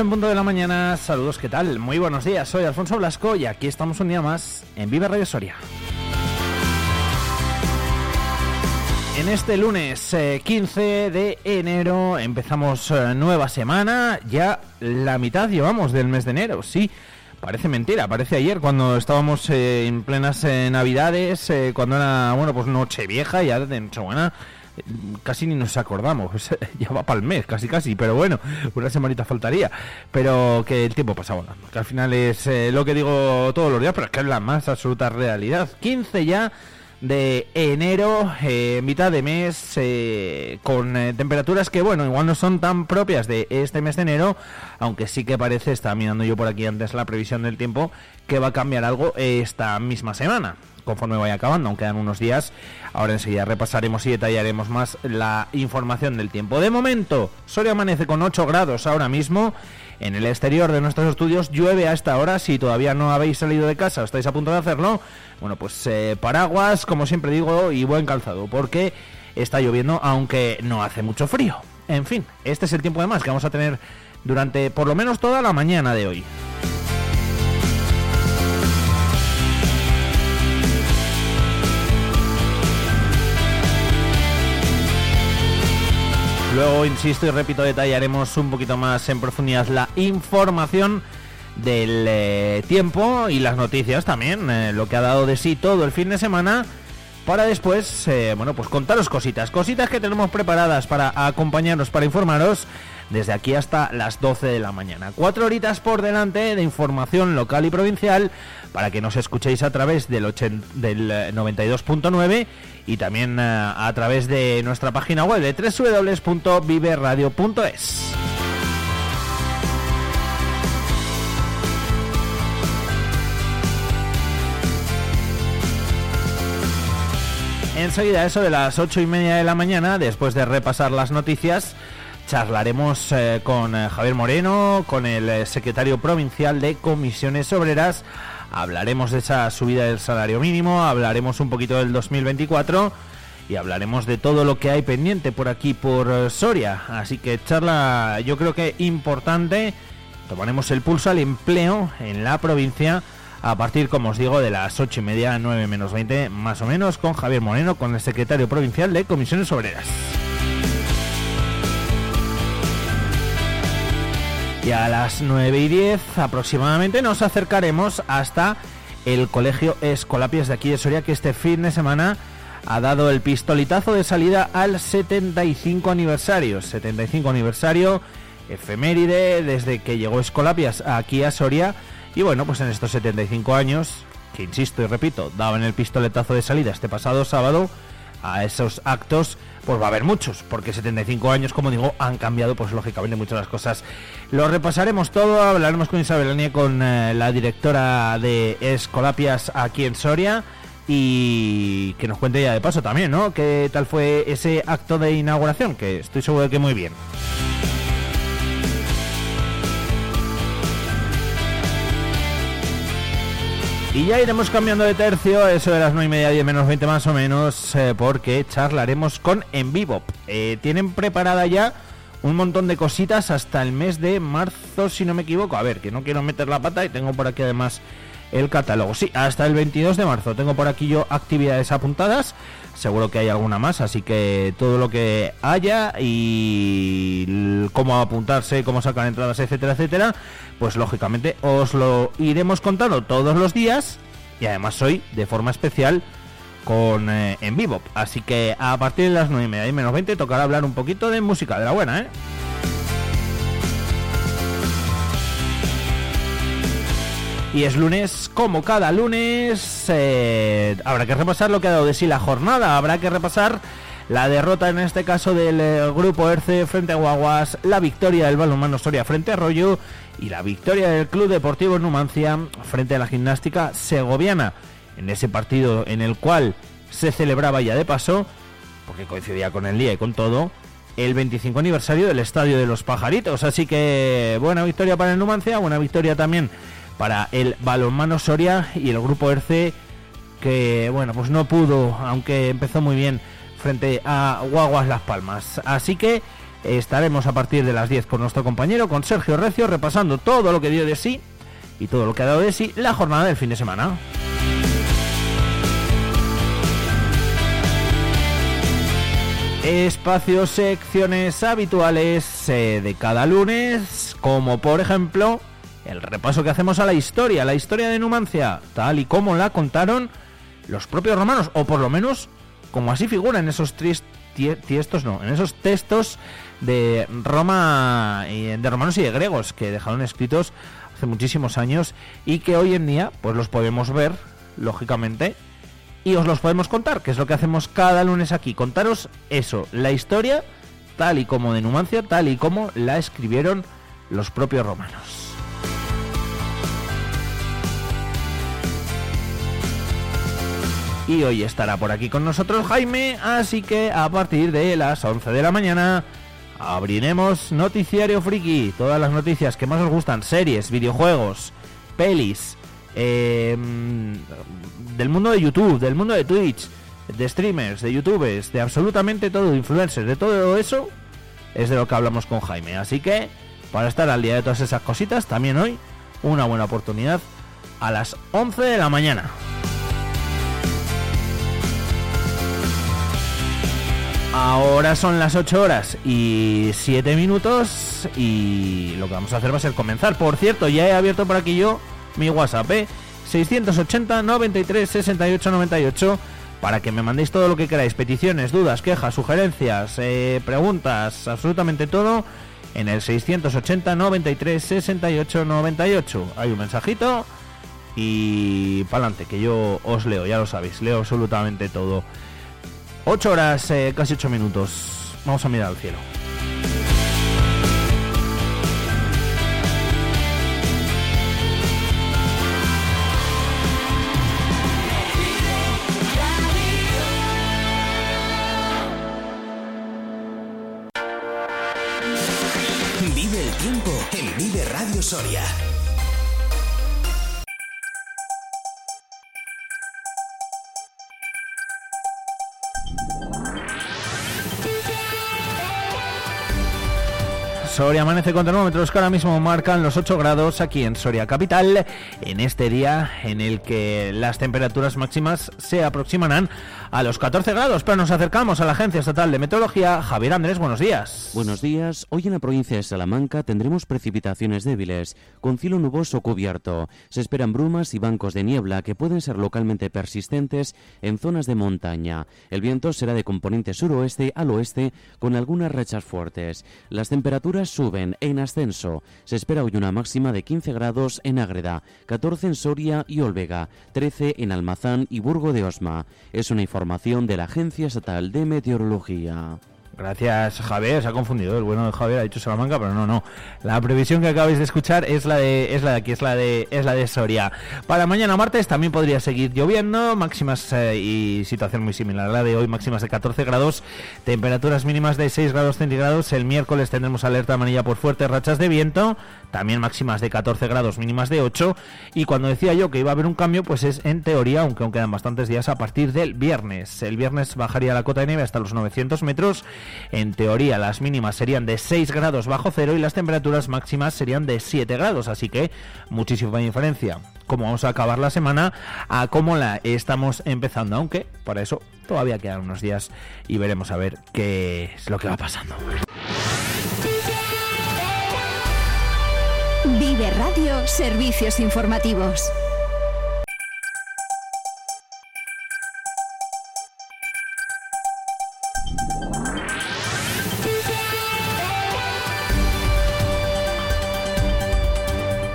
En punto de la mañana, saludos, ¿qué tal? Muy buenos días, soy Alfonso Blasco y aquí estamos un día más en Viva Radio Soria. En este lunes 15 eh, de enero empezamos eh, nueva semana, ya la mitad llevamos del mes de enero, sí. Parece mentira, parece ayer cuando estábamos eh, en plenas navidades, cuando era, bueno, pues noche vieja, ya de Nochebuena, casi ni nos acordamos, ya va para el mes, casi casi, pero bueno, una semanita faltaría, pero que el tiempo pasa volando, que al final es eh, lo que digo todos los días, pero es que es la más absoluta realidad. 15 ya de enero, eh, mitad de mes, eh, con temperaturas que, bueno, igual no son tan propias de este mes de enero, aunque sí que parece, estaba mirando yo por aquí antes la previsión del tiempo, que va a cambiar algo esta misma semana conforme vaya acabando, aunque quedan unos días. Ahora enseguida repasaremos y detallaremos más la información del tiempo. De momento, Soria amanece con 8 grados ahora mismo. En el exterior de nuestros estudios llueve a esta hora. Si todavía no habéis salido de casa o estáis a punto de hacerlo, bueno, pues eh, paraguas, como siempre digo, y buen calzado, porque está lloviendo, aunque no hace mucho frío. En fin, este es el tiempo de más que vamos a tener durante por lo menos toda la mañana de hoy. Luego, insisto y repito, detallaremos un poquito más en profundidad la información del eh, tiempo y las noticias también, eh, lo que ha dado de sí todo el fin de semana, para después, eh, bueno, pues contaros cositas, cositas que tenemos preparadas para acompañaros, para informaros desde aquí hasta las 12 de la mañana. Cuatro horitas por delante de información local y provincial para que nos escuchéis a través del, del 92.9 eh, y también eh, a través de nuestra página web de www.viveradio.es. Enseguida, eso de las ocho y media de la mañana, después de repasar las noticias, charlaremos eh, con eh, Javier Moreno, con el secretario provincial de Comisiones Obreras. Hablaremos de esa subida del salario mínimo, hablaremos un poquito del 2024 y hablaremos de todo lo que hay pendiente por aquí, por Soria. Así que charla yo creo que importante. Tomaremos el pulso al empleo en la provincia a partir, como os digo, de las 8 y media, 9 menos 20, más o menos, con Javier Moreno, con el secretario provincial de Comisiones Obreras. Y a las 9 y 10 aproximadamente nos acercaremos hasta el Colegio Escolapias de aquí de Soria, que este fin de semana ha dado el pistoletazo de salida al 75 aniversario. 75 aniversario, efeméride, desde que llegó Escolapias aquí a Soria. Y bueno, pues en estos 75 años, que insisto y repito, daban el pistoletazo de salida este pasado sábado, a esos actos, pues va a haber muchos, porque 75 años, como digo, han cambiado, pues lógicamente muchas las cosas. Lo repasaremos todo, hablaremos con Isabel Anie, con eh, la directora de Escolapias aquí en Soria, y que nos cuente ya de paso también, ¿no? ¿Qué tal fue ese acto de inauguración? Que estoy seguro de que muy bien. Y ya iremos cambiando de tercio, eso de las 9 y media, 10 menos 20 más o menos, eh, porque charlaremos con En Vivo. Eh, tienen preparada ya un montón de cositas hasta el mes de marzo, si no me equivoco. A ver, que no quiero meter la pata y tengo por aquí además el catálogo. Sí, hasta el 22 de marzo tengo por aquí yo actividades apuntadas. Seguro que hay alguna más, así que todo lo que haya y cómo apuntarse, cómo sacar entradas, etcétera, etcétera, pues lógicamente os lo iremos contando todos los días y además hoy de forma especial con eh, en vivo. Así que a partir de las 9 y media y menos 20 tocará hablar un poquito de música de la buena, ¿eh? Y es lunes, como cada lunes, eh, habrá que repasar lo que ha dado de sí la jornada, habrá que repasar la derrota en este caso del eh, grupo ERCE frente a Guaguas, la victoria del balonmano Soria frente a Arroyo y la victoria del Club Deportivo Numancia frente a la gimnástica segoviana. En ese partido en el cual se celebraba ya de paso, porque coincidía con el día y con todo, el 25 aniversario del Estadio de los Pajaritos. Así que buena victoria para el Numancia, buena victoria también para el balonmano Soria y el grupo ERCE que bueno pues no pudo aunque empezó muy bien frente a Guaguas Las Palmas. Así que estaremos a partir de las 10 con nuestro compañero con Sergio Recio repasando todo lo que dio de sí y todo lo que ha dado de sí la jornada del fin de semana. Espacios secciones habituales eh, de cada lunes como por ejemplo el repaso que hacemos a la historia, la historia de Numancia, tal y como la contaron los propios romanos, o por lo menos como así figura en esos tiestos, no, en esos textos de Roma, de romanos y de griegos que dejaron escritos hace muchísimos años y que hoy en día pues los podemos ver, lógicamente, y os los podemos contar, que es lo que hacemos cada lunes aquí, contaros eso, la historia tal y como de Numancia, tal y como la escribieron los propios romanos. Y hoy estará por aquí con nosotros Jaime, así que a partir de las 11 de la mañana abriremos Noticiario Friki. Todas las noticias que más os gustan, series, videojuegos, pelis, em, del mundo de YouTube, del mundo de Twitch, de streamers, de youtubers, de absolutamente todo, de influencers, de todo eso, es de lo que hablamos con Jaime. Así que, para estar al día de todas esas cositas, también hoy una buena oportunidad a las 11 de la mañana. Ahora son las 8 horas y 7 minutos y lo que vamos a hacer va a ser comenzar. Por cierto, ya he abierto por aquí yo mi WhatsApp, 680 93 68 98 para que me mandéis todo lo que queráis, peticiones, dudas, quejas, sugerencias, eh, preguntas, absolutamente todo en el 680 93 68 98. Hay un mensajito y para adelante, que yo os leo, ya lo sabéis, leo absolutamente todo. 8 horas, eh, casi 8 minutos. Vamos a mirar al cielo. Soria amanece con termómetros que ahora mismo marcan los 8 grados aquí en Soria Capital, en este día en el que las temperaturas máximas se aproximarán a los 14 grados, pero nos acercamos a la Agencia Estatal de Meteorología. Javier Andrés, buenos días. Buenos días. Hoy en la provincia de Salamanca tendremos precipitaciones débiles, con cielo nuboso cubierto. Se esperan brumas y bancos de niebla que pueden ser localmente persistentes en zonas de montaña. El viento será de componente suroeste al oeste, con algunas rachas fuertes. Las temperaturas suben en ascenso. Se espera hoy una máxima de 15 grados en Ágreda, 14 en Soria y Olvega, 13 en Almazán y Burgo de Osma. Es una información de la Agencia Estatal de Meteorología. Gracias, Javier. Se ha confundido. El bueno de Javier ha dicho Salamanca, pero no, no. La previsión que acabáis de escuchar es la de, es la de aquí, es la de, es la de Soria. Para mañana martes también podría seguir lloviendo, máximas eh, y situación muy similar a la de hoy, máximas de 14 grados, temperaturas mínimas de 6 grados centígrados. El miércoles tendremos alerta amarilla por fuertes rachas de viento, también máximas de 14 grados, mínimas de 8. Y cuando decía yo que iba a haber un cambio, pues es en teoría, aunque aún quedan bastantes días, a partir del viernes. El viernes bajaría la cota de nieve hasta los 900 metros En teoría las mínimas serían de 6 grados bajo cero y las temperaturas máximas serían de 7 grados, así que muchísima diferencia. Cómo vamos a acabar la semana a cómo la estamos empezando, aunque para eso todavía quedan unos días y veremos a ver qué es lo que va pasando. Vive Radio Servicios Informativos.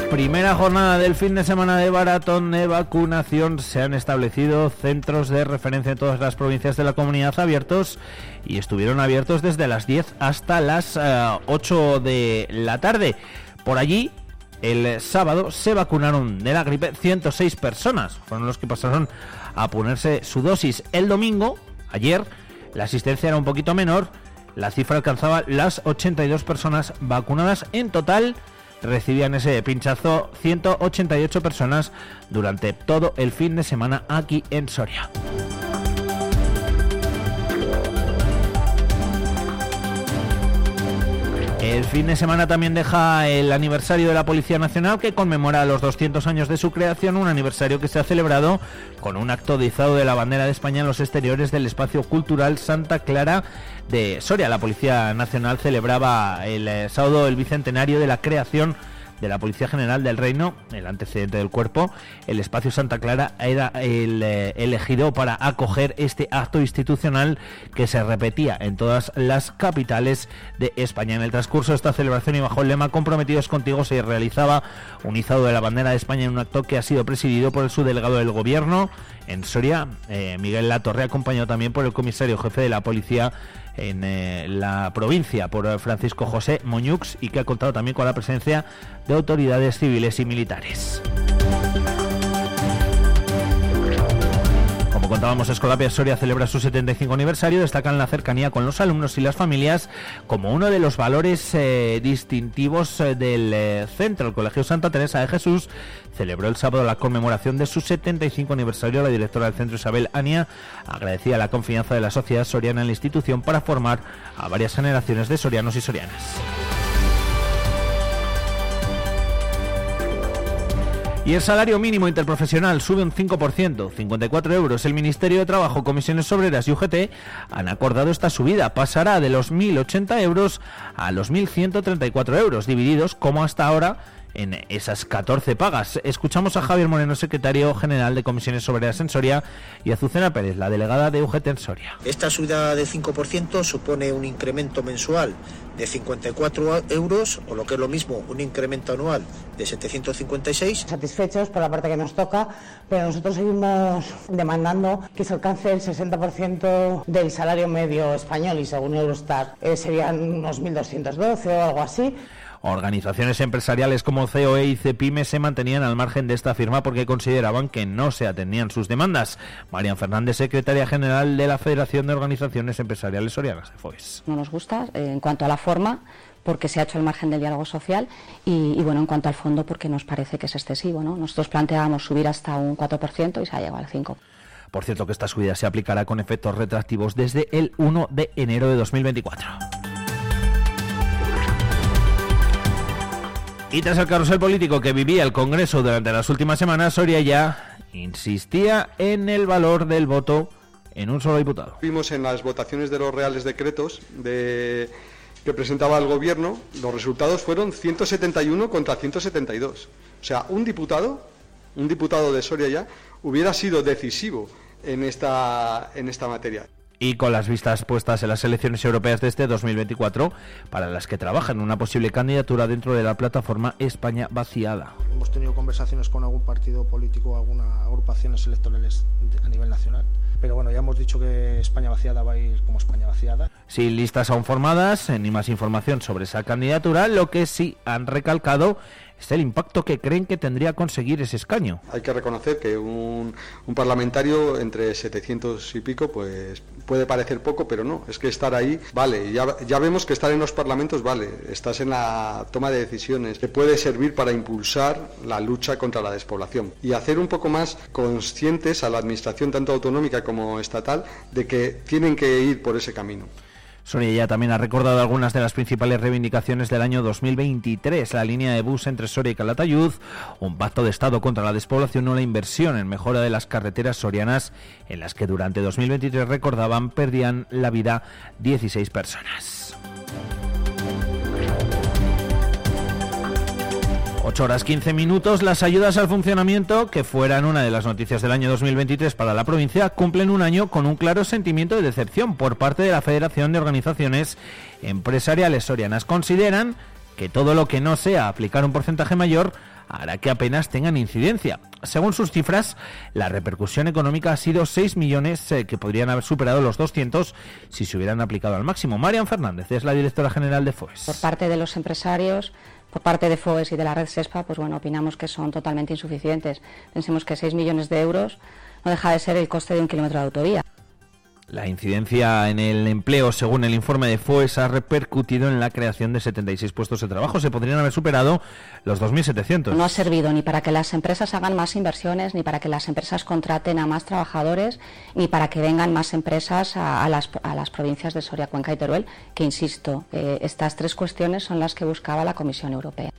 Primera jornada del fin de semana de maratón de vacunación. Se han establecido centros de referencia en todas las provincias de la comunidad abiertos y estuvieron abiertos desde las 10 hasta las 8 eh, de la tarde. Por allí, el sábado se vacunaron de la gripe 106 personas. Fueron los que pasaron a ponerse su dosis. El domingo, ayer, la asistencia era un poquito menor. La cifra alcanzaba las 82 personas vacunadas en total recibían ese pinchazo 188 personas durante todo el fin de semana aquí en Soria. El fin de semana también deja el aniversario de la Policía Nacional que conmemora los 200 años de su creación, un aniversario que se ha celebrado con un acto de izado de la bandera de España en los exteriores del espacio cultural Santa Clara de Soria. La Policía Nacional celebraba el eh, sábado el bicentenario de la creación de la Policía General del Reino, el antecedente del cuerpo, el espacio Santa Clara era el eh, elegido para acoger este acto institucional que se repetía en todas las capitales de España. En el transcurso de esta celebración y bajo el lema Comprometidos contigo se realizaba un izado de la bandera de España en un acto que ha sido presidido por el subdelegado del Gobierno en Soria, eh, Miguel Latorre, acompañado también por el comisario jefe de la Policía en eh, la provincia por Francisco José Moñux y que ha contado también con la presencia de autoridades civiles y militares. Como contábamos, Escolapia Soria celebra su 75 aniversario, destacan la cercanía con los alumnos y las familias como uno de los valores eh, distintivos eh, del centro. El Colegio Santa Teresa de Jesús celebró el sábado la conmemoración de su 75 aniversario. La directora del centro, Isabel Ania, agradecía la confianza de la sociedad soriana en la institución para formar a varias generaciones de sorianos y sorianas. Y el salario mínimo interprofesional sube un 5%, 54 euros. El Ministerio de Trabajo, Comisiones Obreras y UGT han acordado esta subida. Pasará de los 1.080 euros a los 1.134 euros, divididos como hasta ahora en esas 14 pagas. Escuchamos a Javier Moreno, secretario general de Comisiones Obreras en Soria, y a Azucena Pérez, la delegada de UGT en Soria. Esta subida de 5% supone un incremento mensual de 54 euros, o lo que es lo mismo, un incremento anual de 756. Satisfechos por la parte que nos toca, pero nosotros seguimos demandando que se alcance el 60% del salario medio español y según Eurostat eh, serían unos 1.212 o algo así. Organizaciones empresariales como COE y CEPIME se mantenían al margen de esta firma porque consideraban que no se atendían sus demandas. Marian Fernández, secretaria general de la Federación de Organizaciones Empresariales Sorianas, FOES. No nos gusta eh, en cuanto a la forma porque se ha hecho el margen del diálogo social y, bueno, en cuanto al fondo porque nos parece que es excesivo. ¿no? Nosotros planteábamos subir hasta un 4% y se ha llegado al 5%. Por cierto que esta subida se aplicará con efectos retroactivos desde el 1 de enero de 2024. Y tras el carrusel político que vivía el Congreso durante las últimas semanas, Soria ya insistía en el valor del voto en un solo diputado. Vimos en las votaciones de los reales decretos de, que presentaba el Gobierno, los resultados fueron 171 contra 172. O sea, un diputado, un diputado de Soria ya, hubiera sido decisivo en esta, en esta materia y con las vistas puestas en las elecciones europeas de este 2024, para las que trabajan una posible candidatura dentro de la plataforma España vaciada. Hemos tenido conversaciones con algún partido político, algunas agrupaciones electorales a nivel nacional. Pero bueno, ya hemos dicho que España vaciada va a ir como España vaciada. Sin listas aún formadas, ni más información sobre esa candidatura, lo que sí han recalcado es el impacto que creen que tendría conseguir ese escaño. Hay que reconocer que un, parlamentario entre 700 y pico pues puede parecer poco, pero no, es que estar ahí vale. Ya, ya vemos que estar en los parlamentos vale, estás en la toma de decisiones, te puede servir para impulsar la lucha contra la despoblación y hacer un poco más conscientes a la administración tanto autonómica como estatal de que tienen que ir por ese camino. Soria ya también ha recordado algunas de las principales reivindicaciones del año 2023, la línea de bus entre Soria y Calatayud, un pacto de Estado contra la despoblación o la inversión en mejora de las carreteras sorianas, en las que durante 2023 recordaban perdían la vida 16 personas. 8 horas 15 minutos, las ayudas al funcionamiento, que fueran una de las noticias del año 2023 para la provincia, cumplen un año con un claro sentimiento de decepción por parte de la Federación de Organizaciones Empresariales Sorianas. Consideran que todo lo que no sea aplicar un porcentaje mayor hará que apenas tengan incidencia. Según sus cifras, la repercusión económica ha sido 6 millones eh, que podrían haber superado los 200 si se hubieran aplicado al máximo. Marian Fernández es la directora general de FOES. Por parte de los empresarios por parte de FOES y de la red SESPA, pues bueno, opinamos que son totalmente insuficientes. Pensemos que 6 millones de euros no deja de ser el coste de un kilómetro de autovía. La incidencia en el empleo, según el informe de FOES, ha repercutido en la creación de 76 puestos de trabajo. Se podrían haber superado los 2.700. No ha servido ni para que las empresas hagan más inversiones, ni para que las empresas contraten a más trabajadores, ni para que vengan más empresas a, las, provincias de Soria, Cuenca y Teruel, que, insisto, eh, estas tres cuestiones son las que buscaba la Comisión Europea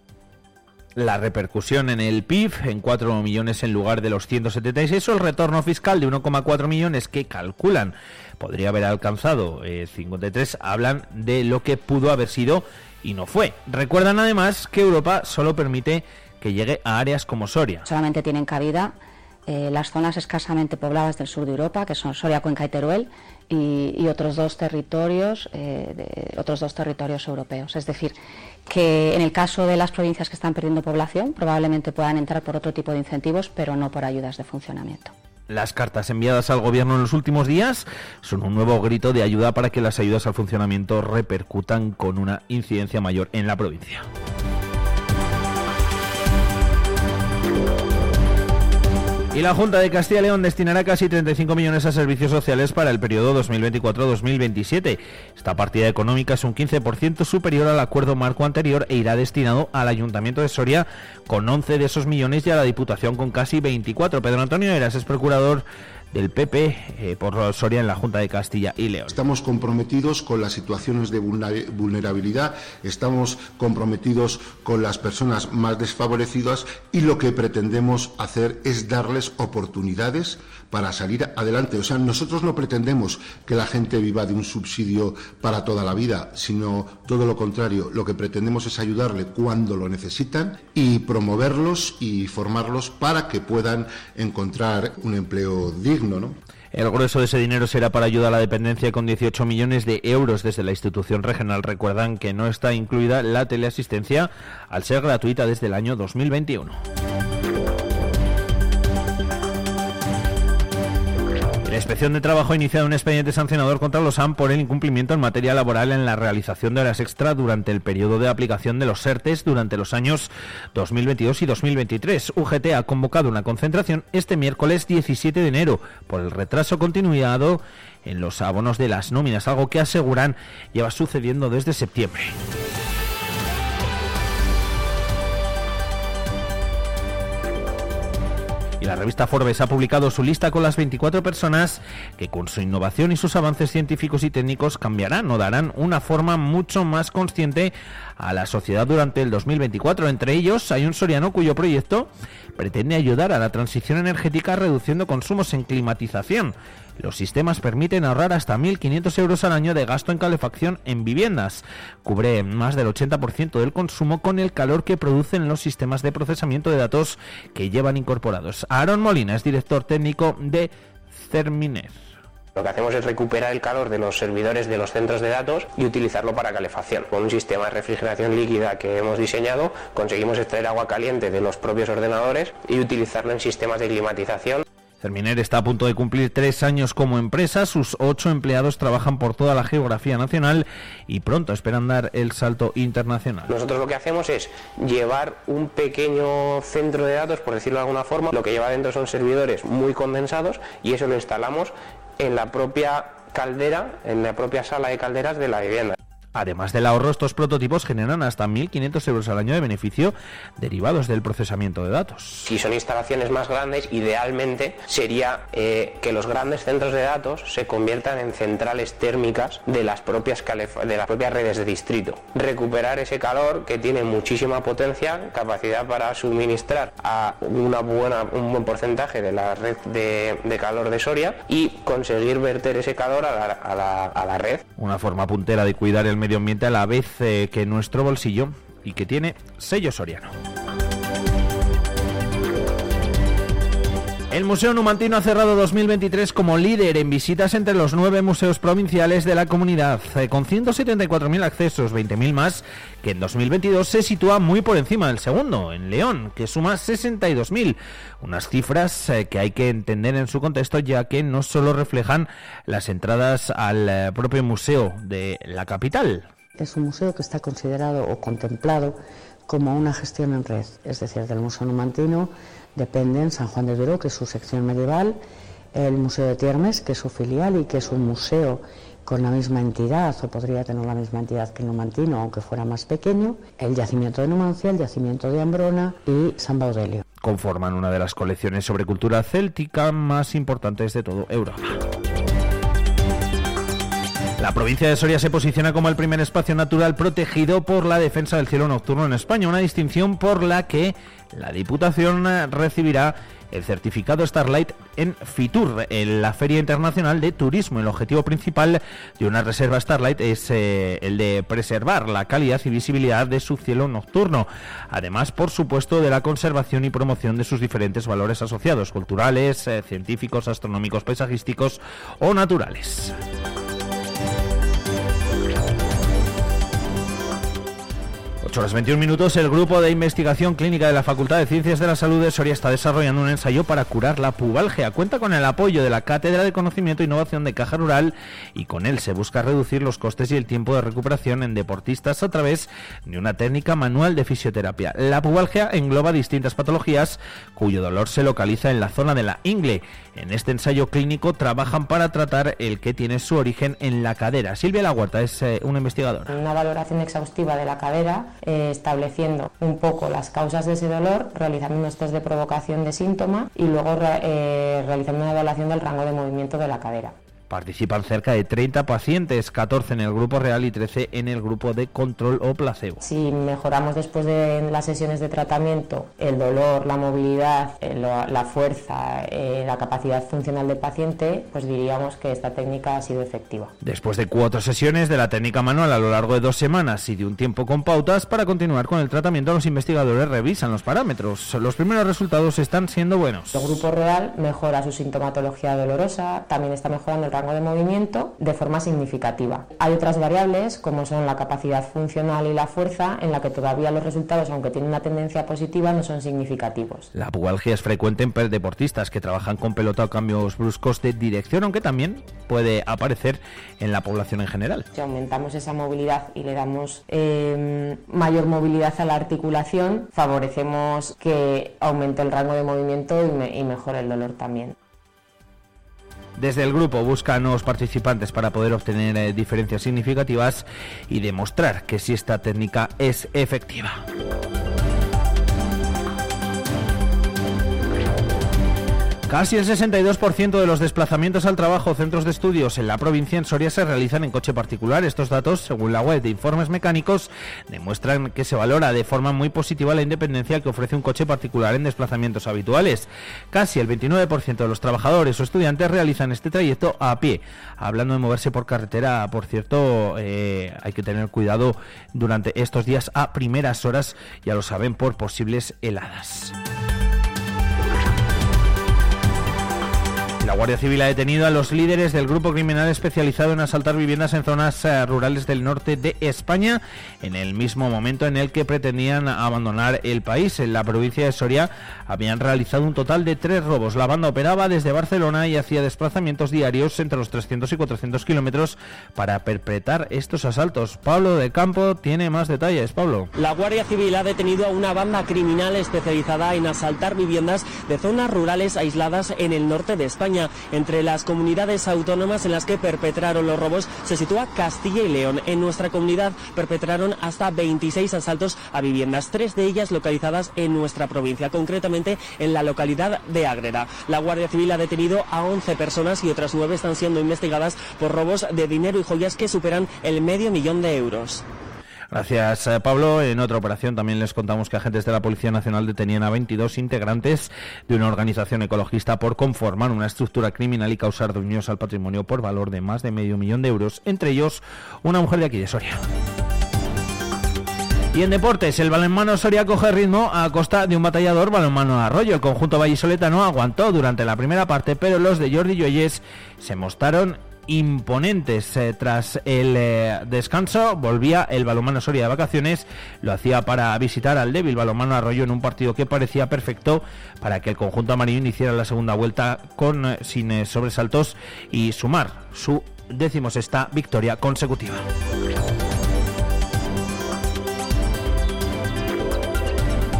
la repercusión en el PIB en 4 millones en lugar de los 176 o el retorno fiscal de 1,4 millones que calculan podría haber alcanzado 53 eh, hablan de lo que pudo haber sido y no fue. Recuerdan además que Europa solo permite que llegue a áreas como Soria. Solamente tienen cabida eh, las zonas escasamente pobladas del sur de Europa, que son Soria, Cuenca y Teruel, y, otros dos territorios, eh, otros dos territorios europeos. Es decir, que en el caso de las provincias que están perdiendo población probablemente puedan entrar por otro tipo de incentivos, pero no por ayudas de funcionamiento. Las cartas enviadas al gobierno en los últimos días son un nuevo grito de ayuda para que las ayudas al funcionamiento repercutan con una incidencia mayor en la provincia. Y la Junta de Castilla y León destinará casi 35 millones a servicios sociales para el periodo 2024-2027. Esta partida económica es un 15% superior al acuerdo marco anterior e irá destinado al Ayuntamiento de Soria con 11 de esos millones y a la Diputación con casi 24. Pedro Antonio Eras es procurador del PP eh, por Soria en la Junta de Castilla y León. Estamos comprometidos con las situaciones de vulnerabilidad, estamos comprometidos con las personas más desfavorecidas y lo que pretendemos hacer es darles oportunidades para salir adelante. O sea, nosotros no pretendemos que la gente viva de un subsidio para toda la vida, sino todo lo contrario. Lo que pretendemos es ayudarle cuando lo necesitan y promoverlos y formarlos para que puedan encontrar un empleo digno, ¿no? El grueso de ese dinero será para ayuda a la dependencia con 18 millones de euros desde la institución regional. Recuerdan que no está incluida la teleasistencia al ser gratuita desde el año 2021. Inspección de Trabajo ha iniciado un expediente sancionador contra los AM por el incumplimiento en materia laboral en la realización de horas extra durante el periodo de aplicación de los SERTES durante los años 2022 y 2023. UGT ha convocado una concentración este miércoles 17 de enero por el retraso continuado en los abonos de las nóminas, algo que aseguran lleva sucediendo desde septiembre. Y la revista Forbes ha publicado su lista con las 24 personas que con su innovación y sus avances científicos y técnicos cambiarán o darán una forma mucho más consciente a la sociedad durante el 2024. Entre ellos hay un soriano cuyo proyecto pretende ayudar a la transición energética reduciendo consumos en climatización. Los sistemas permiten ahorrar hasta 1.500 euros al año de gasto en calefacción en viviendas. Cubre más del 80% del consumo con el calor que producen los sistemas de procesamiento de datos que llevan incorporados. Aaron Molina es director técnico de Cerminer. Lo que hacemos es recuperar el calor de los servidores de los centros de datos y utilizarlo para calefacción. Con un sistema de refrigeración líquida que hemos diseñado, conseguimos extraer agua caliente de los propios ordenadores y utilizarlo en sistemas de climatización Terminer está a punto de cumplir tres años como empresa. Sus ocho empleados trabajan por toda la geografía nacional y pronto esperan dar el salto internacional. Nosotros lo que hacemos es llevar un pequeño centro de datos, por decirlo de alguna forma. Lo que lleva dentro son servidores muy condensados y eso lo instalamos en la propia caldera, en la propia sala de calderas de la vivienda. Además del ahorro, estos prototipos generan hasta 1.500 euros al año de beneficio derivados del procesamiento de datos. Si son instalaciones más grandes, idealmente sería eh, que los grandes centros de datos se conviertan en centrales térmicas de las propias de las propias redes de distrito. Recuperar ese calor que tiene muchísima potencia, capacidad para suministrar a una buena, un buen porcentaje de la red de, calor de Soria y conseguir verter ese calor a la, a la red. Una forma puntera de cuidar el medio ambiente a la vez eh, que nuestro bolsillo y que tiene sello soriano. El Museo Numantino ha cerrado 2023 como líder en visitas entre los nueve museos provinciales de la comunidad, eh, con 174.000 accesos, 20.000 más, que en 2022 se sitúa muy por encima del segundo, en León, que suma 62.000. Unas cifras eh, que hay que entender en su contexto, ya que no solo reflejan las entradas al propio museo de la capital, es un museo que está considerado o contemplado como una gestión en red, es decir, del Museo Numantino dependen San Juan de Duro, que es su sección medieval, el Museo de Tiermes, que es su filial y que es un museo con la misma entidad, o podría tener la misma entidad que el Numantino, aunque fuera más pequeño, el yacimiento de Numancia, el yacimiento de Ambrona y San Baudelio. Conforman una de las colecciones sobre cultura céltica más importantes de todo Europa. La provincia de Soria se posiciona como el primer espacio natural protegido por la defensa del cielo nocturno en España, una distinción por la que la Diputación recibirá el certificado Starlight en Fitur, en la Feria Internacional de Turismo. El objetivo principal de una reserva Starlight es eh, el de preservar la calidad y visibilidad de su cielo nocturno, además, por supuesto, de la conservación y promoción de sus diferentes valores asociados, culturales, eh, científicos, astronómicos, paisajísticos o naturales. 8 horas 21 minutos, el grupo de investigación clínica de la Facultad de Ciencias de la Salud de Soria está desarrollando un ensayo para curar la pubalgia. Cuenta con el apoyo de la Cátedra de Conocimiento e Innovación de Caja Rural y con él se busca reducir los costes y el tiempo de recuperación en deportistas a través de una técnica manual de fisioterapia. La pubalgia engloba distintas patologías cuyo dolor se localiza en la zona de la ingle. En este ensayo clínico trabajan para tratar el que tiene su origen en la cadera. Silvia Laguarta es eh, una investigadora. Una valoración exhaustiva de la cadera eh, estableciendo un poco las causas de ese dolor, realizando unos test de provocación de síntoma y luego eh, realizando una evaluación del rango de movimiento de la cadera. Participan cerca de 30 pacientes, 14 en el grupo real y 13 en el grupo de control o placebo. Si mejoramos después de las sesiones de tratamiento el dolor, la movilidad, la fuerza, eh, la capacidad funcional del paciente, pues diríamos que esta técnica ha sido efectiva. Después de cuatro sesiones de la técnica manual a lo largo de dos semanas y de un tiempo con pautas, para continuar con el tratamiento los investigadores revisan los parámetros. Los primeros resultados están siendo buenos. El grupo real mejora su sintomatología dolorosa, también está mejorando el rango de movimiento de forma significativa. Hay otras variables, como son la capacidad funcional y la fuerza, en la que todavía los resultados, aunque tienen una tendencia positiva, no son significativos. La pubalgia es frecuente en deportistas que trabajan con pelota o cambios bruscos de dirección, aunque también puede aparecer en la población en general. Si aumentamos esa movilidad y le damos em, mayor movilidad a la articulación, favorecemos que aumente el rango de movimiento y, y mejore el dolor también. Desde el grupo busca nuevos participantes para poder obtener eh, diferencias significativas y demostrar que si esta técnica es efectiva. Casi el 62% de los desplazamientos al trabajo centros de estudios en la provincia en Soria se realizan en coche particular. Estos datos, según la web de Informes Mecánicos, demuestran que se valora de forma muy positiva la independencia que ofrece un coche particular en desplazamientos habituales. Casi el 29% de los trabajadores o estudiantes realizan este trayecto a pie. Hablando de moverse por carretera, por cierto, eh, hay que tener cuidado durante estos días a primeras horas, ya lo saben, por posibles heladas. La Guardia Civil ha detenido a los líderes del grupo criminal especializado en asaltar viviendas en zonas eh, rurales del norte de España, en el mismo momento en el que pretendían abandonar el país. En la provincia de Soria habían realizado un total de tres robos. La banda operaba desde Barcelona y hacía desplazamientos diarios entre los 300 y 400 kilómetros para perpetrar estos asaltos. Pablo de Campo tiene más detalles. Pablo. La Guardia Civil ha detenido a una banda criminal especializada en asaltar viviendas de zonas rurales aisladas en el norte de España Entre las comunidades autónomas en las que perpetraron los robos se sitúa Castilla y León. En nuestra comunidad perpetraron hasta 26 asaltos a viviendas, tres de ellas localizadas en nuestra provincia, concretamente en la localidad de Ágreda. La Guardia Civil ha detenido a 11 personas y otras nueve están siendo investigadas por robos de dinero y joyas que superan el medio millón de euros. Gracias, eh, Pablo. En otra operación también les contamos que agentes de la Policía Nacional detenían a 22 integrantes de una organización ecologista por conformar una estructura criminal y causar daños al patrimonio por valor de más de medio millón de euros, entre ellos una mujer de aquí de Soria. Y en deportes, el balonmano Soria coge ritmo a costa de un batallador balonmano Arroyo. El conjunto vallisoletano aguantó durante la primera parte, pero los de Jordi Lloyes se mostraron imponentes. Eh, tras el eh, descanso volvía el balonmano Soria de vacaciones, lo hacía para visitar al débil balonmano Arroyo en un partido que parecía perfecto para que el conjunto amarillo iniciara la segunda vuelta con eh, sin sobresaltos y sumar su decimosexta victoria consecutiva.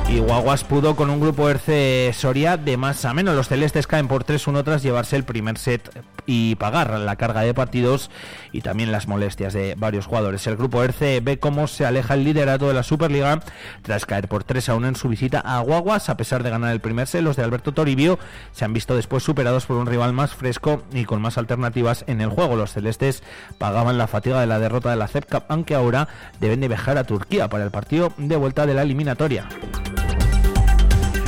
Y Guaguas pudo con un grupo RC Soria de más a menos. Los celestes caen por 3-1 tras llevarse el primer set y pagar la carga de partidos y también las molestias de varios jugadores. El grupo RC ve cómo se aleja el liderato de la Superliga tras caer por 3 1 en su visita a Guaguas. A pesar de ganar el primer set, los de Alberto Toribio se han visto después superados por un rival más fresco y con más alternativas en el juego. Los celestes pagaban la fatiga de la derrota de la CEP Cup, aunque ahora deben de viajar a Turquía para el partido de vuelta de la eliminatoria.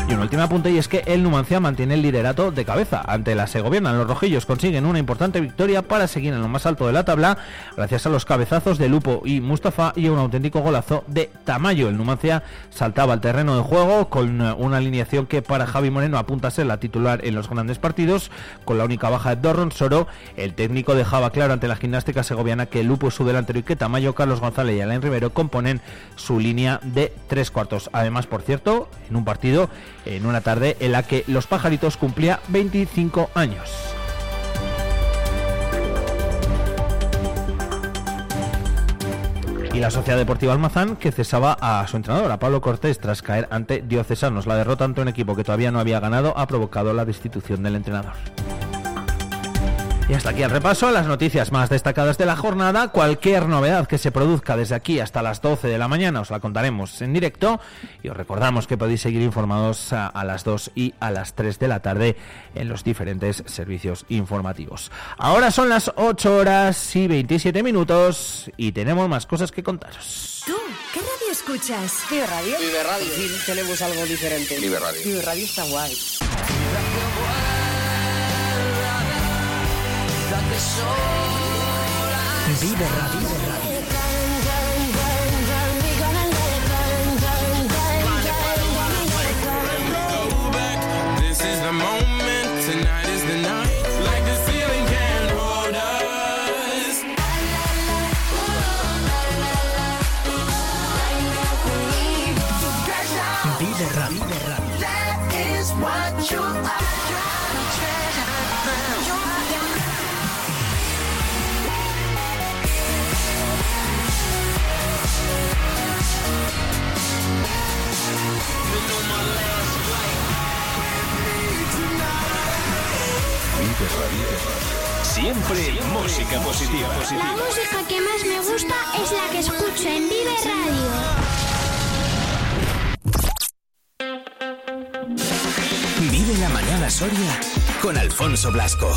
Y un último apunte y es que el Numancia mantiene el liderato de cabeza ante la Segoviana. Los rojillos consiguen una importante victoria para seguir en lo más alto de la tabla gracias a los cabezazos de Lupo y Mustafa y un auténtico golazo de Tamayo. El Numancia saltaba al terreno de juego con eh, una alineación que para Javi Moreno apunta a ser la titular en los grandes partidos, con la única baja de Dorron Soro. El técnico dejaba claro ante la gimnástica segoviana que Lupo es su delantero y que Tamayo, Carlos González y Alain Rivero componen su línea de tres cuartos. Además, por cierto, en un partido en una tarde en la que Los Pajaritos cumplía 25 años. y la Sociedad Deportiva Almazán que cesaba a su entrenador, a Pablo Cortés, tras caer ante Diocesanos. La derrota ante un equipo que todavía no había ganado ha provocado la destitución del entrenador. Y hasta aquí el repaso, las noticias más destacadas de la jornada. Cualquier novedad que se produzca desde aquí hasta las 12 de la mañana os la contaremos en directo y os recordamos que podéis seguir informados a, a las 2 y a las 3 de la tarde en los diferentes servicios informativos. Ahora son las 8 horas y 27 minutos y tenemos más cosas que contaros. ¿Tú qué radio escuchas? Vive Radio. Vive Radio. Sí, tenemos algo diferente. Vive Radio. Vive Radio está guay. Vive Radio. This is the moment, Siempre música positiva. La música que más me gusta es la que escucho en Vive Radio. Vive la mañana Soria con Alfonso Blasco.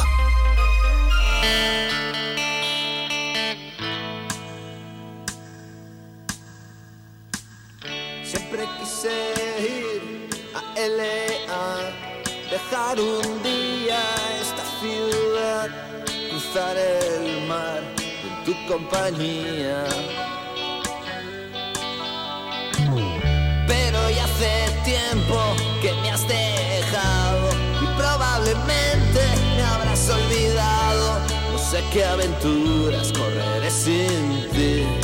Siempre quise ir a LA, dejar un día el mar en tu compañía. Pero ya hace tiempo que me has dejado y probablemente me habrás olvidado. No sé qué aventuras correré sin ti.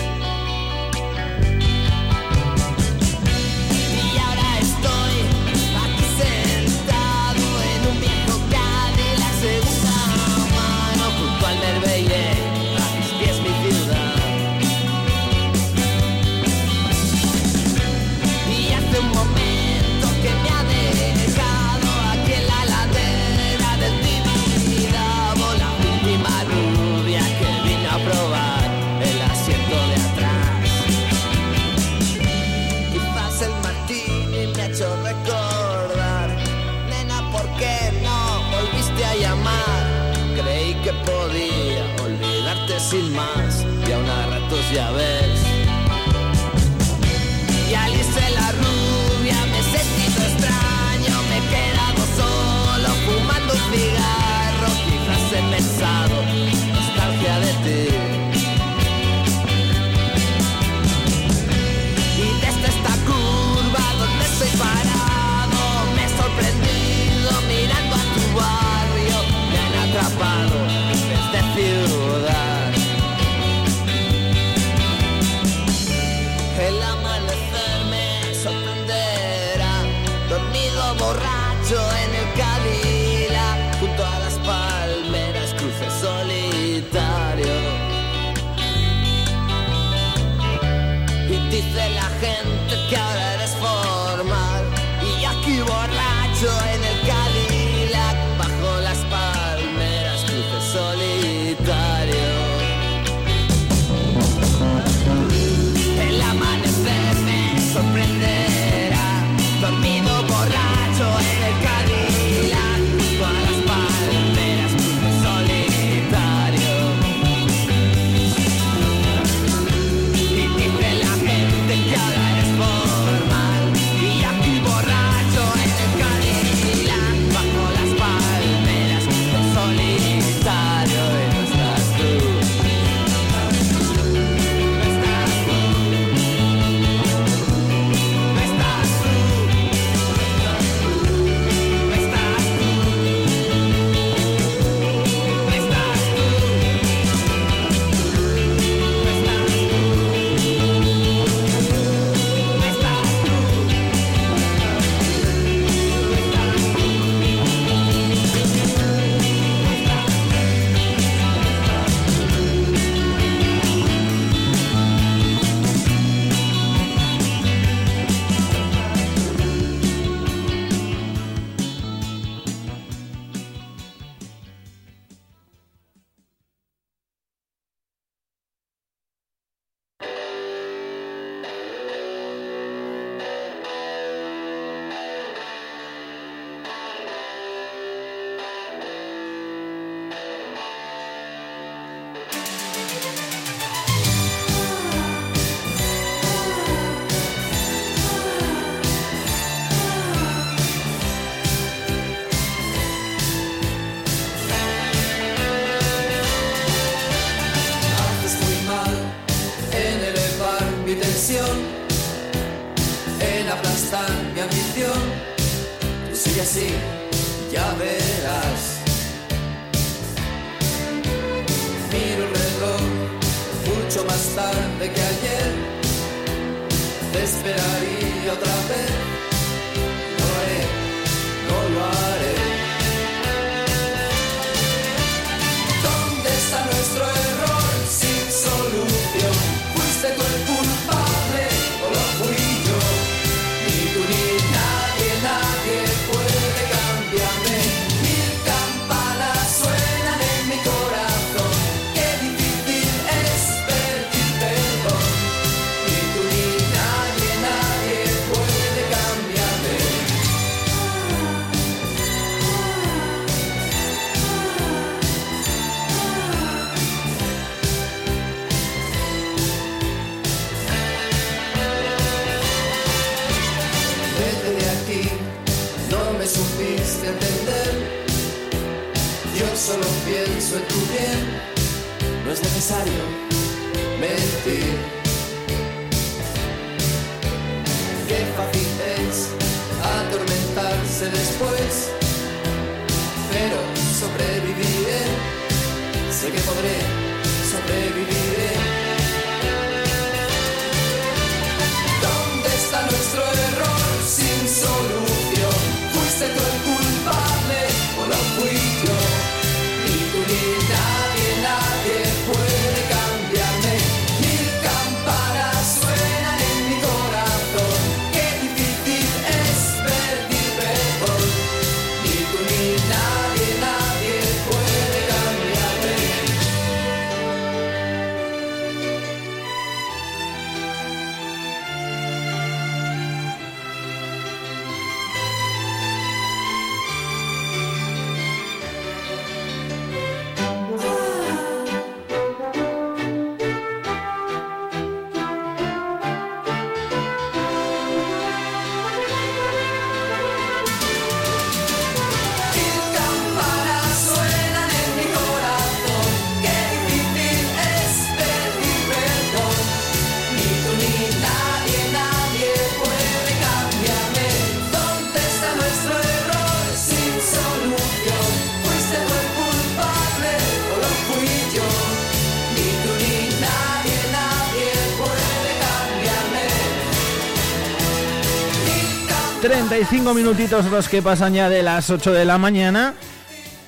35 minutitos los que pasan ya de las 8 de la mañana.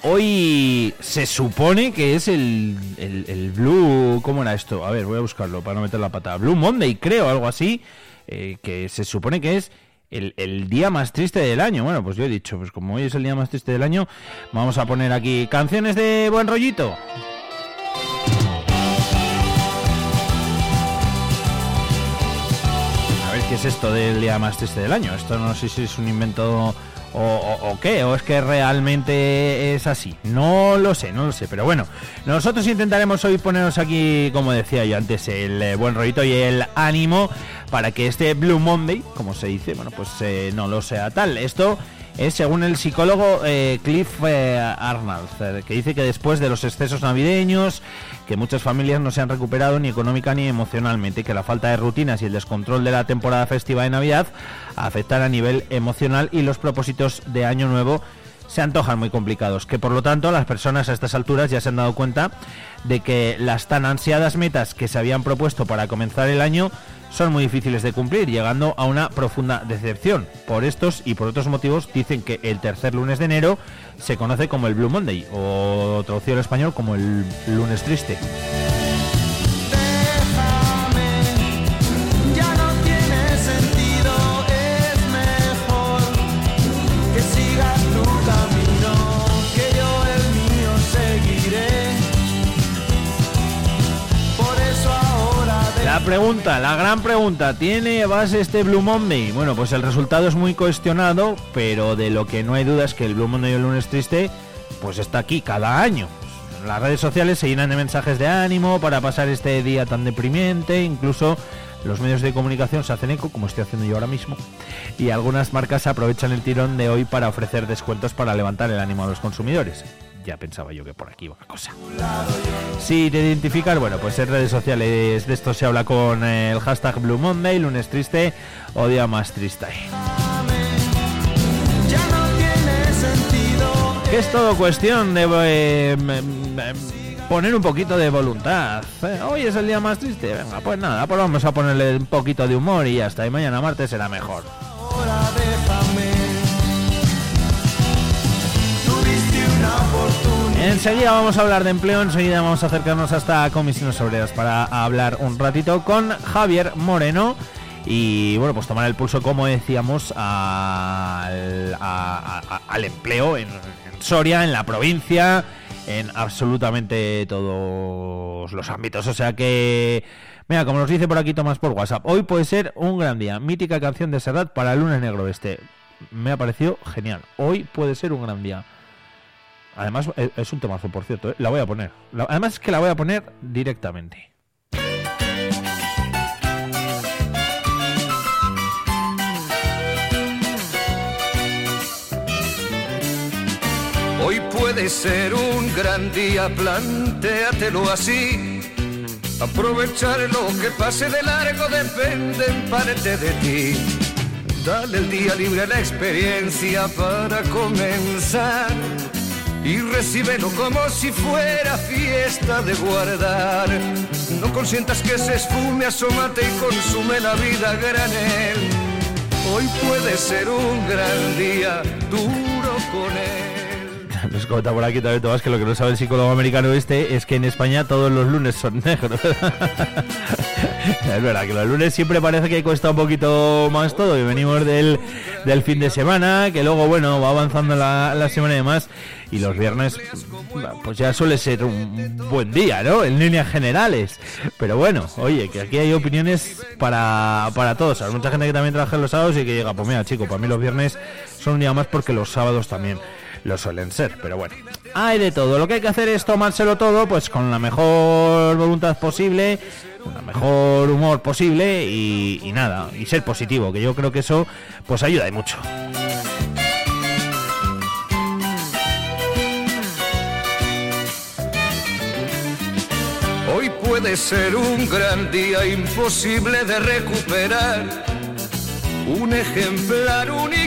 Hoy se supone que es el, el, el Blue... ¿Cómo era esto? A ver, voy a buscarlo para no meter la pata. Blue Monday, creo, algo así. eh, que se supone que es el, el día más triste del año. Bueno, pues yo he dicho, pues como hoy es el día más triste del año, vamos a poner aquí canciones de buen rollito. Es esto del día más triste del año. Esto no sé si es un invento o, o- qué, o es que realmente es así. No lo sé, no lo sé. Pero bueno, nosotros intentaremos hoy ponernos aquí, como decía yo antes, el eh, buen rollito y el ánimo para que este Blue Monday, como se dice, bueno, pues eh, no lo sea tal. Esto es según el psicólogo eh, Cliff eh, Arnold, eh, que dice que después de los excesos navideños, que muchas familias no se han recuperado ni económica ni emocionalmente, que la falta de rutinas y el descontrol de la temporada festiva de Navidad afectan a nivel emocional y los propósitos de Año Nuevo se antojan muy complicados, que por lo tanto las personas a estas alturas ya se han dado cuenta de que las tan ansiadas metas que se habían propuesto para comenzar el año son muy difíciles de cumplir, llegando a una profunda decepción. Por estos y por otros motivos dicen que el tercer lunes de enero se conoce como el Blue Monday o traducido al español como el lunes triste. Pregunta, la gran pregunta, ¿tiene base este Blue Monday? Bueno, pues el resultado es muy cuestionado, pero de lo que no hay duda es que el Blue Monday o el lunes triste, pues está aquí cada año. Las redes sociales se llenan de mensajes de ánimo para pasar este día tan deprimente, incluso los medios de comunicación se hacen eco, como estoy haciendo yo ahora mismo, y algunas marcas aprovechan el tirón de hoy para ofrecer descuentos para levantar el ánimo a los consumidores. Ya pensaba yo que por aquí iba la cosa. Si te identificas, bueno, pues en redes sociales de esto se habla con el hashtag Blue Monday, lunes triste o día más triste. Que es todo cuestión de eh, em, em, poner un poquito de voluntad. Eh, Hoy es el día más triste, venga, pues nada, pues vamos a ponerle un poquito de humor y ya está. Y mañana martes será mejor. Enseguida vamos a hablar de empleo, enseguida vamos a acercarnos hasta comisiones obreras para hablar un ratito con Javier Moreno y bueno, pues tomar el pulso, como decíamos, al, empleo en, Soria, en la provincia, en absolutamente todos los ámbitos. O sea que, mira, como nos dice por aquí Tomás por WhatsApp, hoy puede ser un gran día. Mítica canción de Serrat para lunes negro este. Me ha parecido genial. Hoy puede ser un gran día. Además, e- es un temazo, por cierto. ¿eh? La voy a poner. Además, es que la voy a poner directamente. Hoy puede ser un gran día, plantéatelo así. Aprovechar lo que pase de largo depende en parte de ti. Dale el día libre a la experiencia para comenzar. Y recíbelo como si fuera fiesta de guardar. No consientas que se esfume, asómate y consume la vida granel. Hoy puede ser un gran día, duro con él. Nos comenta por aquí también Tomás que lo que no sabe el psicólogo americano este es que en España todos los lunes son negros. es verdad que los lunes siempre parece que cuesta un poquito más todo y venimos del, del fin de semana, que luego, bueno, va avanzando la, la semana y demás. Y los viernes, pues ya suele ser un buen día, ¿no? En líneas generales. Pero bueno, oye, que aquí hay opiniones para, para todos. Hay mucha gente que también trabaja los sábados y que llega, pues mira, chico, para mí los viernes son un día más porque los sábados también lo suelen ser, pero bueno, hay de todo. Lo que hay que hacer es tomárselo todo, pues con la mejor voluntad posible, con el mejor humor posible y, y nada, y ser positivo, que yo creo que eso pues ayuda y mucho. Hoy puede ser un gran día imposible de recuperar. Un ejemplar único,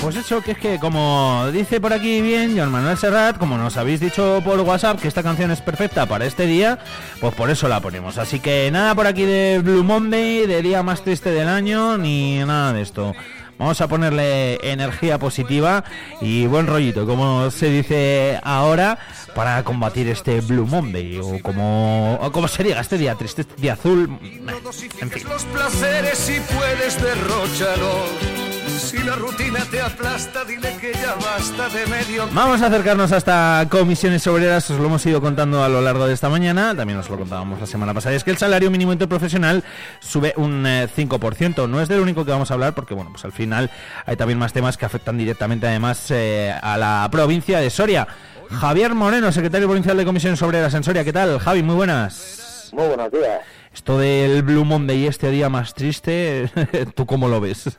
Pues eso, que es que como dice por aquí bien Joan Manuel Serrat, como nos habéis dicho por WhatsApp que esta canción es perfecta para este día, pues por eso la ponemos. Así que nada por aquí de Blue Monday, de día más triste del año, ni nada de esto. Vamos a ponerle energía positiva y buen rollito, como se dice ahora, para combatir este Blue Monday, o como, o se diga, este día triste, este día azul. Los placeres y puedes derrocharlos. Si la rutina te aplasta, dile que ya basta de medio. Vamos a acercarnos hasta comisiones obreras, os lo hemos ido contando a lo largo de esta mañana, también os lo contábamos la semana pasada, es que el salario mínimo interprofesional sube un eh, 5%, no es del único que vamos a hablar porque bueno, pues al final hay también más temas que afectan directamente además eh, a la provincia de Soria. Javier Moreno, secretario provincial de comisiones obreras en Soria, ¿qué tal? Javi, muy buenas. Muy buenos días. Esto del Blue Monday y este día más triste, ¿tú cómo lo ves?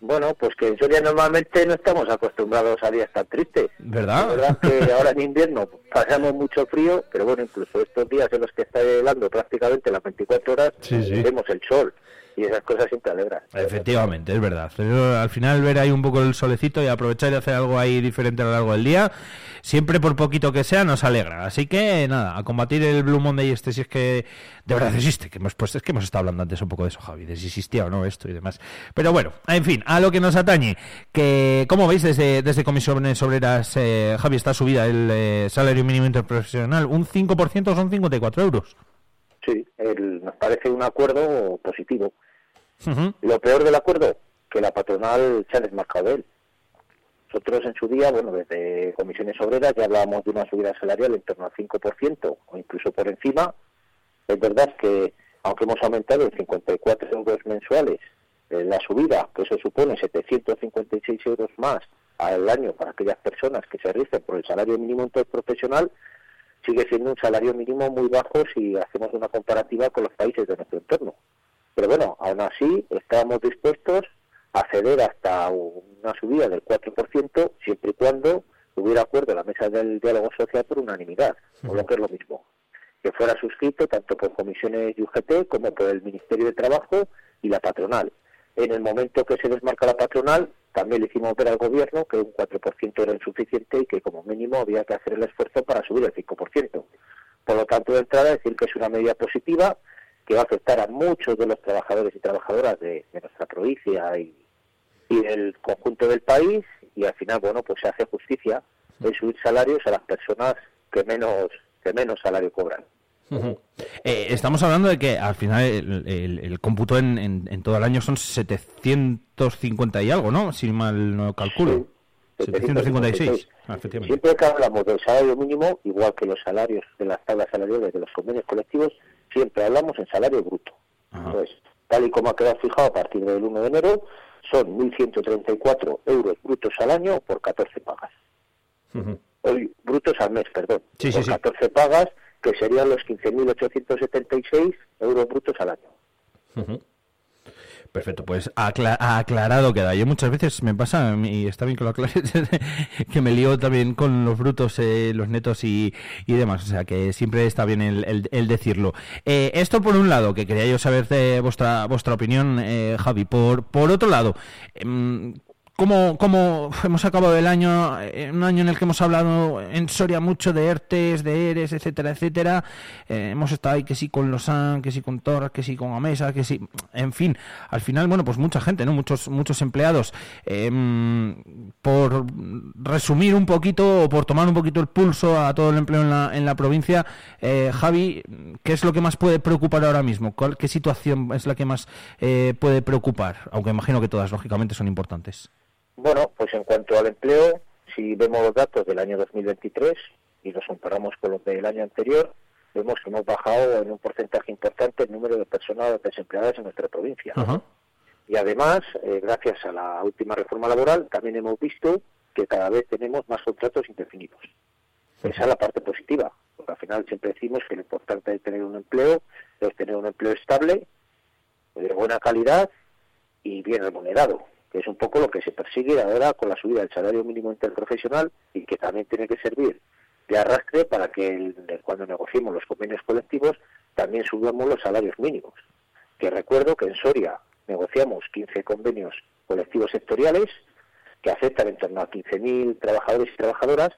Bueno, pues que en Soria normalmente no estamos acostumbrados a días tan tristes. ¿Verdad? La verdad que ahora en invierno pasamos mucho frío, pero bueno, incluso estos días en los que está helando prácticamente las 24 horas, Sí, sí. vemos el sol y esas cosas siempre alegran. Efectivamente, es verdad. Al final ver ahí un poco el solecito y aprovechar y hacer algo ahí diferente a lo largo del día, siempre por poquito que sea, nos alegra. Así que nada, a combatir el Blue Monday este si es que de verdad existe. Que hemos, pues es que hemos estado hablando antes un poco de eso, Javi, de si existía o no esto y demás. Pero bueno, en fin, a lo que nos atañe, que como veis desde, desde Comisiones Obreras, eh, Javi, está subida el eh, salario mínimo interprofesional, un 5% son 54 euros. Sí, el- nos parece un acuerdo positivo. Lo peor del acuerdo, que la patronal se ha desmarcado de él. Nosotros en su día, bueno, desde comisiones obreras ya hablábamos de una subida salarial en torno al 5% o incluso por encima. Es verdad que, aunque hemos aumentado en 54 euros mensuales eh, la subida, que eso supone 756 euros más al año para aquellas personas que se rigen por el salario mínimo interprofesional, sigue siendo un salario mínimo muy bajo si hacemos una comparativa con los países de nuestro entorno. Pero bueno, aún así estábamos dispuestos a ceder hasta una subida del 4% siempre y cuando hubiera acuerdo en la mesa del diálogo social por unanimidad, o lo que es lo mismo, que fuera suscrito tanto por comisiones de UGT como por el Ministerio de Trabajo y la patronal. En el momento que se desmarca la patronal, también le hicimos ver al gobierno que un 4% era insuficiente y que como mínimo había que hacer el esfuerzo para subir el 5%. Por lo tanto, de entrada, decir que es una medida positiva que va a afectar a muchos de los trabajadores y trabajadoras de, de nuestra provincia y, y del conjunto del país y al final, bueno, pues se hace justicia en subir salarios a las personas que menos que menos salario cobran. Eh, estamos hablando de que al final el, el- el cómputo en, en- en todo el año son 750 y algo, ¿no? Si mal no calculo. 756. Ah, efectivamente. Siempre que hablamos del salario mínimo, igual que los salarios de las tablas salariales de los convenios colectivos, siempre hablamos en salario bruto. Pues, tal y como ha quedado fijado a partir del 1 de enero, son 1.134 euros brutos al año por 14 pagas. Hoy, brutos al mes, perdón. Sí, por sí. 14 pagas, que serían los 15.876 euros brutos al año. Perfecto, pues acla- aclarado queda. Yo muchas veces me pasa, y está bien que lo aclares, que me lío también con los brutos, eh, los netos y, y demás. O sea que siempre está bien el, decirlo. Eh, esto por un lado, que quería yo saber de vuestra, vuestra opinión, eh, Javi. Por, por otro lado, como, como hemos acabado el año, eh, un año en el que hemos hablado en Soria mucho de ERTES, de ERES, etcétera, etcétera. Eh, hemos estado ahí que sí con Losan, que sí con Torres, que sí con Amesa, que sí, en fin, al final, bueno, pues mucha gente, ¿no? Muchos, muchos empleados. Em, por resumir un poquito o por tomar un poquito el pulso a todo el empleo en la, en la provincia, eh, Javi, ¿qué es lo que más puede preocupar ahora mismo? ¿Cuál, ¿Qué situación es la que más puede preocupar? Aunque imagino que todas, lógicamente, son importantes. Bueno, pues en cuanto al empleo, si vemos los datos del año 2023 y los comparamos con los del año anterior, vemos que hemos bajado en un porcentaje importante el número de personas desempleadas en nuestra provincia. Y además, eh, gracias a la última reforma laboral, también hemos visto que cada vez tenemos más contratos indefinidos. Esa es la parte positiva, porque al final siempre decimos que lo importante de tener un empleo es tener un empleo estable, de buena calidad y bien remunerado que es un poco lo que se persigue ahora con la subida del salario mínimo interprofesional y que también tiene que servir de arrastre para que cuando negociemos los convenios colectivos también subamos los salarios mínimos. Que recuerdo que en Soria negociamos 15 convenios colectivos sectoriales que afectan en torno a 15.000 trabajadores y trabajadoras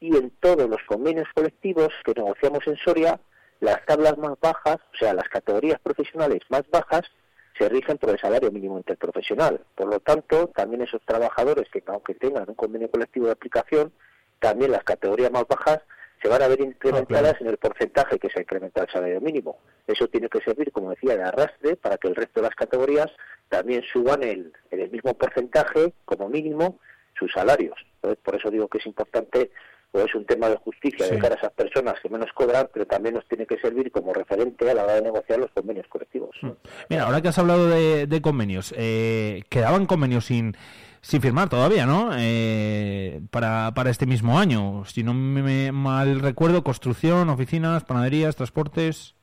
y en todos los convenios colectivos que negociamos en Soria las tablas más bajas, o sea, las categorías profesionales más bajas se rigen por el salario mínimo interprofesional. Por lo tanto, también esos trabajadores que aunque tengan un convenio colectivo de aplicación, también las categorías más bajas se van a ver incrementadas ah, en el porcentaje que se incrementa el salario mínimo. Eso tiene que servir, como decía, de arrastre para que el resto de las categorías también suban el, en el mismo porcentaje, como mínimo, sus salarios. Entonces, por eso digo que es importante o es un tema de justicia de cara a esas personas que menos cobran, pero también nos tiene que servir como referente a la hora de negociar los convenios colectivos. Mm. Mira, ahora que has hablado de, convenios, eh, quedaban convenios sin sin firmar todavía, ¿no? Eh, para, para este mismo año. Si no me mal recuerdo, construcción, oficinas, panaderías, transportes.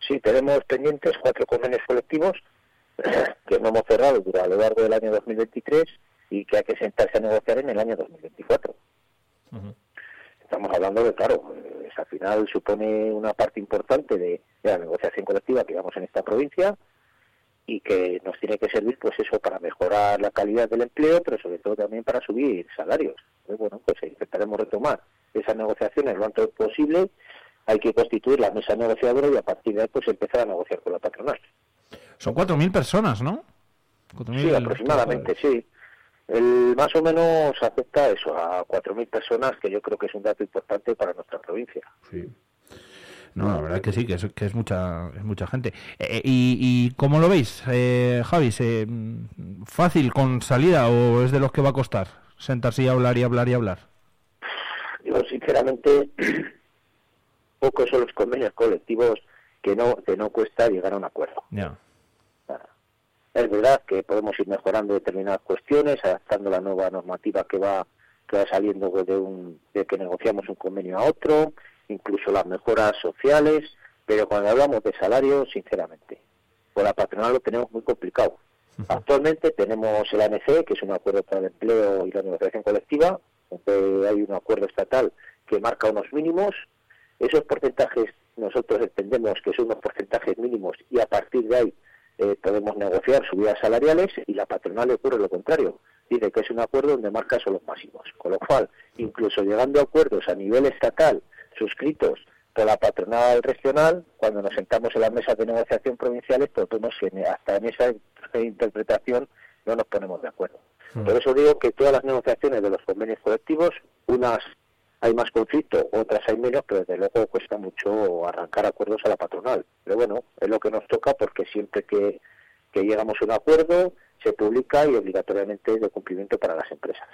Sí, tenemos pendientes cuatro convenios colectivos que no hemos cerrado durante a lo largo del año 2023 y que hay que sentarse a negociar en el año 2024 estamos hablando de, claro, eh, al final supone una parte importante de, la negociación colectiva que vamos en esta provincia y que nos tiene que servir, pues eso, para mejorar la calidad del empleo, pero sobre todo también para subir salarios. bueno, pues intentaremos retomar esas negociaciones lo antes posible. Hay que constituir la mesa negociadora y a partir de ahí, pues empezar a negociar con la patronal. Son 4.000 personas, ¿no? sí, aproximadamente, sí. El, más o menos afecta eso, a 4.000 personas, que yo creo que es un dato importante para nuestra provincia. Sí. No, la verdad que sí, que es, que es mucha es mucha gente. Eh, y, ¿Y cómo lo veis, eh, Javi? ¿Fácil con salida o es de los que va a costar sentarse y hablar y hablar y hablar? Yo, sinceramente, pocos son los convenios colectivos que no que no cuesta llegar a un acuerdo. Ya. Es verdad que podemos ir mejorando determinadas cuestiones, adaptando la nueva normativa que va que va saliendo de, un, de que negociamos un convenio a otro, incluso las mejoras sociales, pero cuando hablamos de salarios, sinceramente, con la patronal lo tenemos muy complicado. Actualmente tenemos el ANC, que es un acuerdo para el empleo y la negociación colectiva, donde hay un acuerdo estatal que marca unos mínimos. Esos porcentajes nosotros entendemos que son unos porcentajes mínimos y a partir de ahí eh, podemos negociar subidas salariales y la patronal le ocurre lo contrario. Dice que es un acuerdo donde marca esos los máximos. Con lo cual, incluso llegando a acuerdos a nivel estatal suscritos por la patronal regional, cuando nos sentamos en las mesas de negociación provinciales, pues hasta en esa interpretación no nos ponemos de acuerdo. Mm. Por eso digo que todas las negociaciones de los convenios colectivos, unas hay más conflicto, otras hay menos, pero desde luego cuesta mucho arrancar acuerdos a la patronal. Pero bueno, es lo que nos toca porque siempre que, que llegamos a un acuerdo se publica y obligatoriamente es de cumplimiento para las empresas.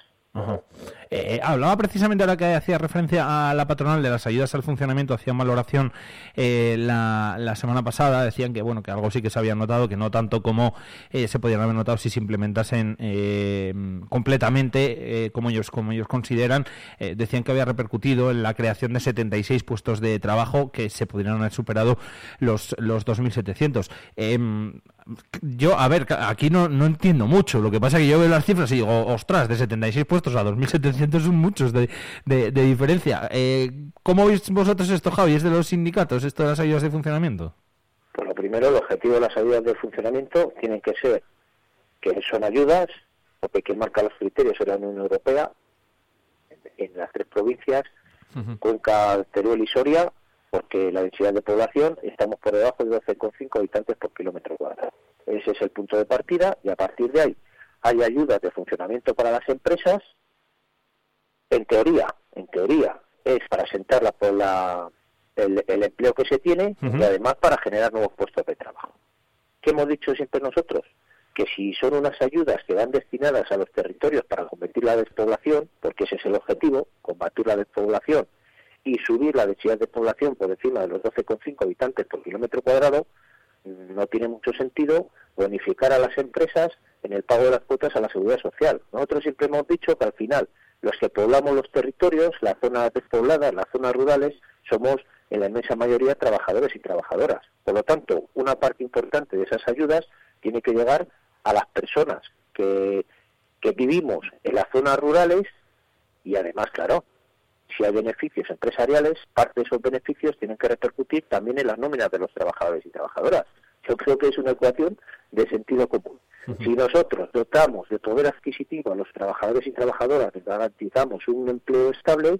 Eh, hablaba precisamente ahora que hacía referencia a la patronal de las ayudas al funcionamiento, hacían valoración eh, la, semana pasada, decían que bueno que algo sí que se había notado, que no tanto como eh, se podían haber notado si se implementasen completamente como ellos como ellos consideran, decían que había repercutido en la creación de 76 puestos de trabajo que se pudieran haber superado los los 2.700 yo, a ver, aquí no, no entiendo mucho. Lo que pasa es que yo veo las cifras y digo, ostras, de 76 puestos a 2.700 son muchos de, de, diferencia. Eh, ¿Cómo veis vosotros esto, Javi? ¿Es de los sindicatos, esto de las ayudas de funcionamiento? Pues lo primero, el objetivo de las ayudas de funcionamiento tienen que ser que son ayudas porque quien marca los criterios es la Unión Europea, en, en las tres provincias, Cuenca, Teruel y Soria, porque la densidad de población estamos por debajo de 12,5 habitantes por kilómetro cuadrado. Ese es el punto de partida y a partir de ahí hay ayudas de funcionamiento para las empresas. En teoría, en teoría, es para asentar la, por la- el, el empleo que se tiene y además para generar nuevos puestos de trabajo. ¿Qué hemos dicho siempre nosotros? Que si son unas ayudas que van destinadas a los territorios para combatir la despoblación, porque ese es el objetivo, combatir la despoblación y subir la densidad de población por encima de los 12,5 habitantes por kilómetro cuadrado, no tiene mucho sentido bonificar a las empresas en el pago de las cuotas a la seguridad social. Nosotros siempre hemos dicho que al final los que poblamos los territorios, las zonas despobladas, las zonas rurales, somos en la inmensa mayoría trabajadores y trabajadoras. Por lo tanto, una parte importante de esas ayudas tiene que llegar a las personas que, que vivimos en las zonas rurales y además, claro, si hay beneficios empresariales, parte de esos beneficios tienen que repercutir también en las nóminas de los trabajadores y trabajadoras. Yo creo que es una ecuación de sentido común. Si nosotros dotamos de poder adquisitivo a los trabajadores y trabajadoras y garantizamos un empleo estable,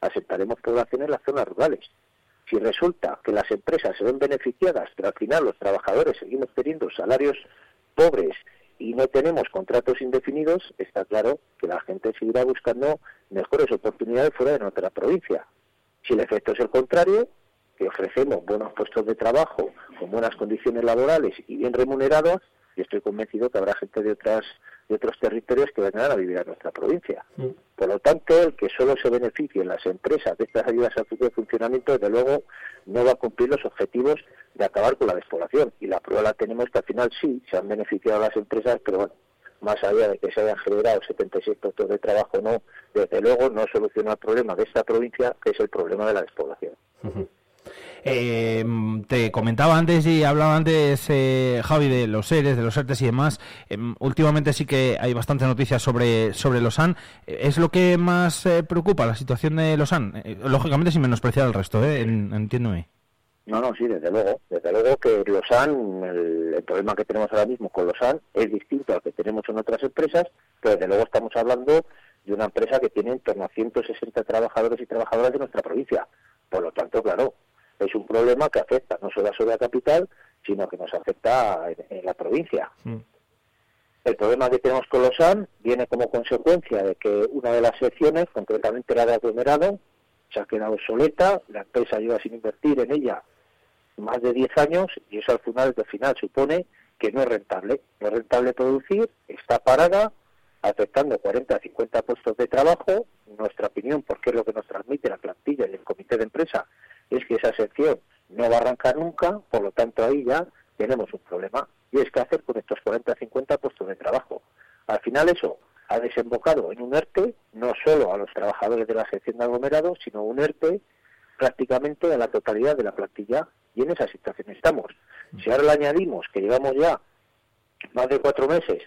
aceptaremos población en las zonas rurales. Si resulta que las empresas se ven beneficiadas, pero al final los trabajadores seguimos teniendo salarios pobres y no tenemos contratos indefinidos, está claro que la gente seguirá buscando mejores oportunidades fuera de nuestra provincia. Si el efecto es el contrario, que ofrecemos buenos puestos de trabajo, con buenas condiciones laborales y bien remunerados, y estoy convencido que habrá gente de otras de otros territorios que vendrán a vivir a nuestra provincia. Por lo tanto, el que solo se beneficien las empresas de estas ayudas al futuro funcionamiento, desde luego, no va a cumplir los objetivos de acabar con la despoblación. Y la prueba la tenemos que al final sí, se han beneficiado las empresas, pero bueno, más allá de que se hayan generado 76 puestos de trabajo, no, desde luego no soluciona el problema de esta provincia, que es el problema de la despoblación. Eh, te comentaba antes y hablaba antes, eh, Javi, de los seres, de los ERTES y demás. Eh, últimamente sí que hay bastante noticias sobre, sobre Losan. ¿Es lo que más eh, preocupa, la situación de Losan? Eh, lógicamente sin menospreciar al resto, ¿eh? En- entiéndome. No, no, sí, desde luego. Desde luego que Losan, el, el problema que tenemos ahora mismo con Losan es distinto al que tenemos en otras empresas, pero desde luego estamos hablando de una empresa que tiene en torno a 160 trabajadores y trabajadoras de nuestra provincia. Por lo tanto, claro, es un problema que afecta no solo a Soria Capital, sino que nos afecta en, en la provincia. El problema que tenemos con Losan viene como consecuencia de que una de las secciones, concretamente la de aglomerado, se ha quedado obsoleta, la empresa lleva sin invertir en ella más de 10 años y eso al final, al final supone que no es rentable. No es rentable producir, está parada, afectando 40 a 50 puestos de trabajo. Nuestra opinión, porque es lo que nos transmite la plantilla y el comité de empresa, es que esa sección no va a arrancar nunca, por lo tanto ahí ya tenemos un problema. Y es que hacer con estos 40 a 50 puestos de trabajo. Al final eso ha desembocado en un ERTE, no solo a los trabajadores de la sección de aglomerados, sino un ERTE prácticamente a la totalidad de la plantilla y en esa situación estamos. Si ahora le añadimos que llevamos ya más de cuatro meses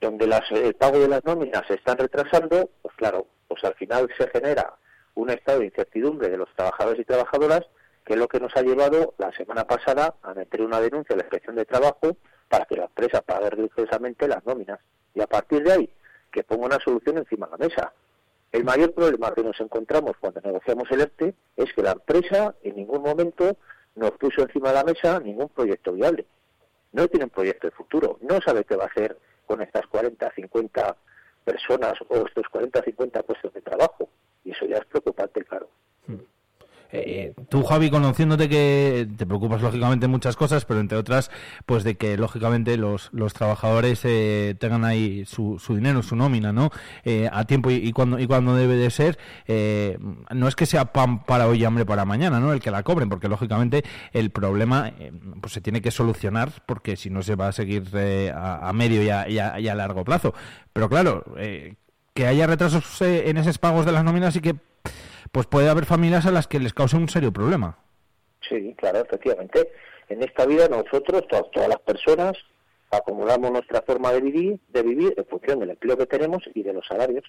donde las- el pago de las nóminas se están retrasando, pues claro, pues al final se genera un estado de incertidumbre de los trabajadores y trabajadoras, que es lo que nos ha llevado la semana pasada a meter una denuncia a la inspección de trabajo para que la empresa pague religiosamente las nóminas. Y a partir de ahí, que ponga una solución encima de la mesa. El mayor problema que nos encontramos cuando negociamos el ERTE es que la empresa en ningún momento nos puso encima de la mesa ningún proyecto viable. No tiene un proyecto de futuro, no sabe qué va a hacer con estas 40, 50 personas o estos 40, 50 puestos de trabajo. Y eso ya es preocupante, claro. Eh, tú, Javi, conociéndote que te preocupas lógicamente muchas cosas, pero entre otras, pues de que lógicamente los, los trabajadores eh, tengan ahí su, su dinero, su nómina, ¿no? Eh, a tiempo y, cuando y cuando debe de ser. eh, no es que sea pan para hoy y hambre para mañana, ¿no? El que la cobren, porque lógicamente el problema eh, pues se tiene que solucionar, porque si no se va a seguir a, medio y a, y a- largo plazo. Pero claro, que haya retrasos en esos pagos de las nóminas y que pues puede haber familias a las que les cause un serio problema. Sí, claro, efectivamente. En esta vida nosotros, to- todas las personas, acomodamos nuestra forma de vivir, de vivir en función del empleo que tenemos y de los salarios.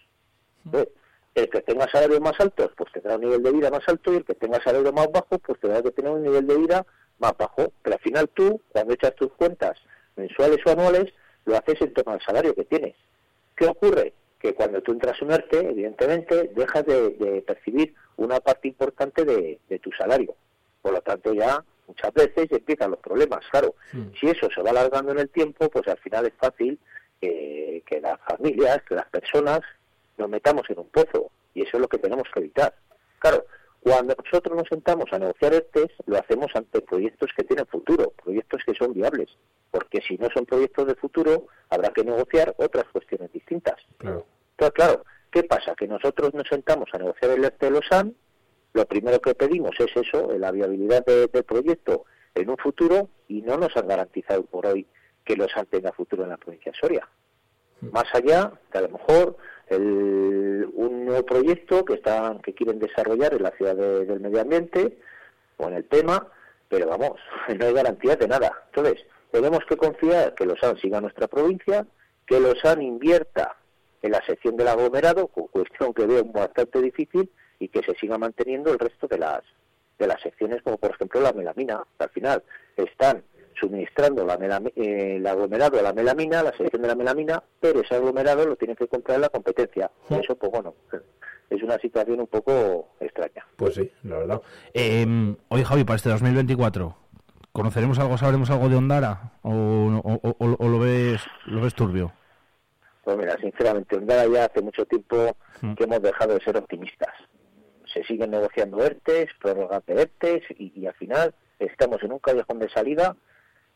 Entonces, El que tenga salarios más altos, pues tendrá un nivel de vida más alto y el que tenga salarios más bajos, pues tendrá que tener un nivel de vida más bajo. Pero al final tú, cuando echas tus cuentas mensuales o anuales, lo haces en torno al salario que tienes. ¿Qué ocurre? Que cuando tú entras un ERTE, evidentemente, dejas de, de percibir una parte importante de, de tu salario. Por lo tanto, ya muchas veces empiezan los problemas. Claro, si eso se va alargando en el tiempo, pues al final es fácil que las familias, que las personas nos metamos en un pozo. Y eso es lo que tenemos que evitar. Claro, cuando nosotros nos sentamos a negociar ERTES, lo hacemos ante proyectos que tienen futuro, proyectos que son viables. Porque si no son proyectos de futuro, habrá que negociar otras cuestiones distintas. Claro. Entonces, claro, ¿qué pasa? Que nosotros nos sentamos a negociar el ERTE de los SAN, lo primero que pedimos es eso, la viabilidad de- del proyecto en un futuro, y no nos han garantizado por hoy que los tenga futuro en la provincia de Soria. Más allá, que a lo mejor el- un nuevo proyecto que están que quieren desarrollar en la ciudad de- del medio ambiente o en el tema, pero vamos, no hay garantías de nada. Entonces, tenemos que confiar que los SAN siga nuestra provincia, que los SAN invierta en la sección del aglomerado, cu- cuestión que veo bastante difícil, y que se siga manteniendo el resto de las de las secciones, como por ejemplo la melamina. Al final están suministrando la melami- eh, el aglomerado a la melamina, la sección de la melamina, pero ese aglomerado lo tiene que comprar la competencia. Y eso, pues bueno, es una situación un poco extraña. Pues sí, la verdad. Eh, oye, Javi, para este 2024, ¿conoceremos algo, sabremos algo de Ondara? ¿O, o- o- o- o lo, ves, lo ves turbio? Pues mira, sinceramente, Ondara ya hace mucho tiempo Mm. que hemos dejado de ser optimistas. Se siguen negociando ERTES, prórrogas de ERTES, y, y al final estamos en un callejón de salida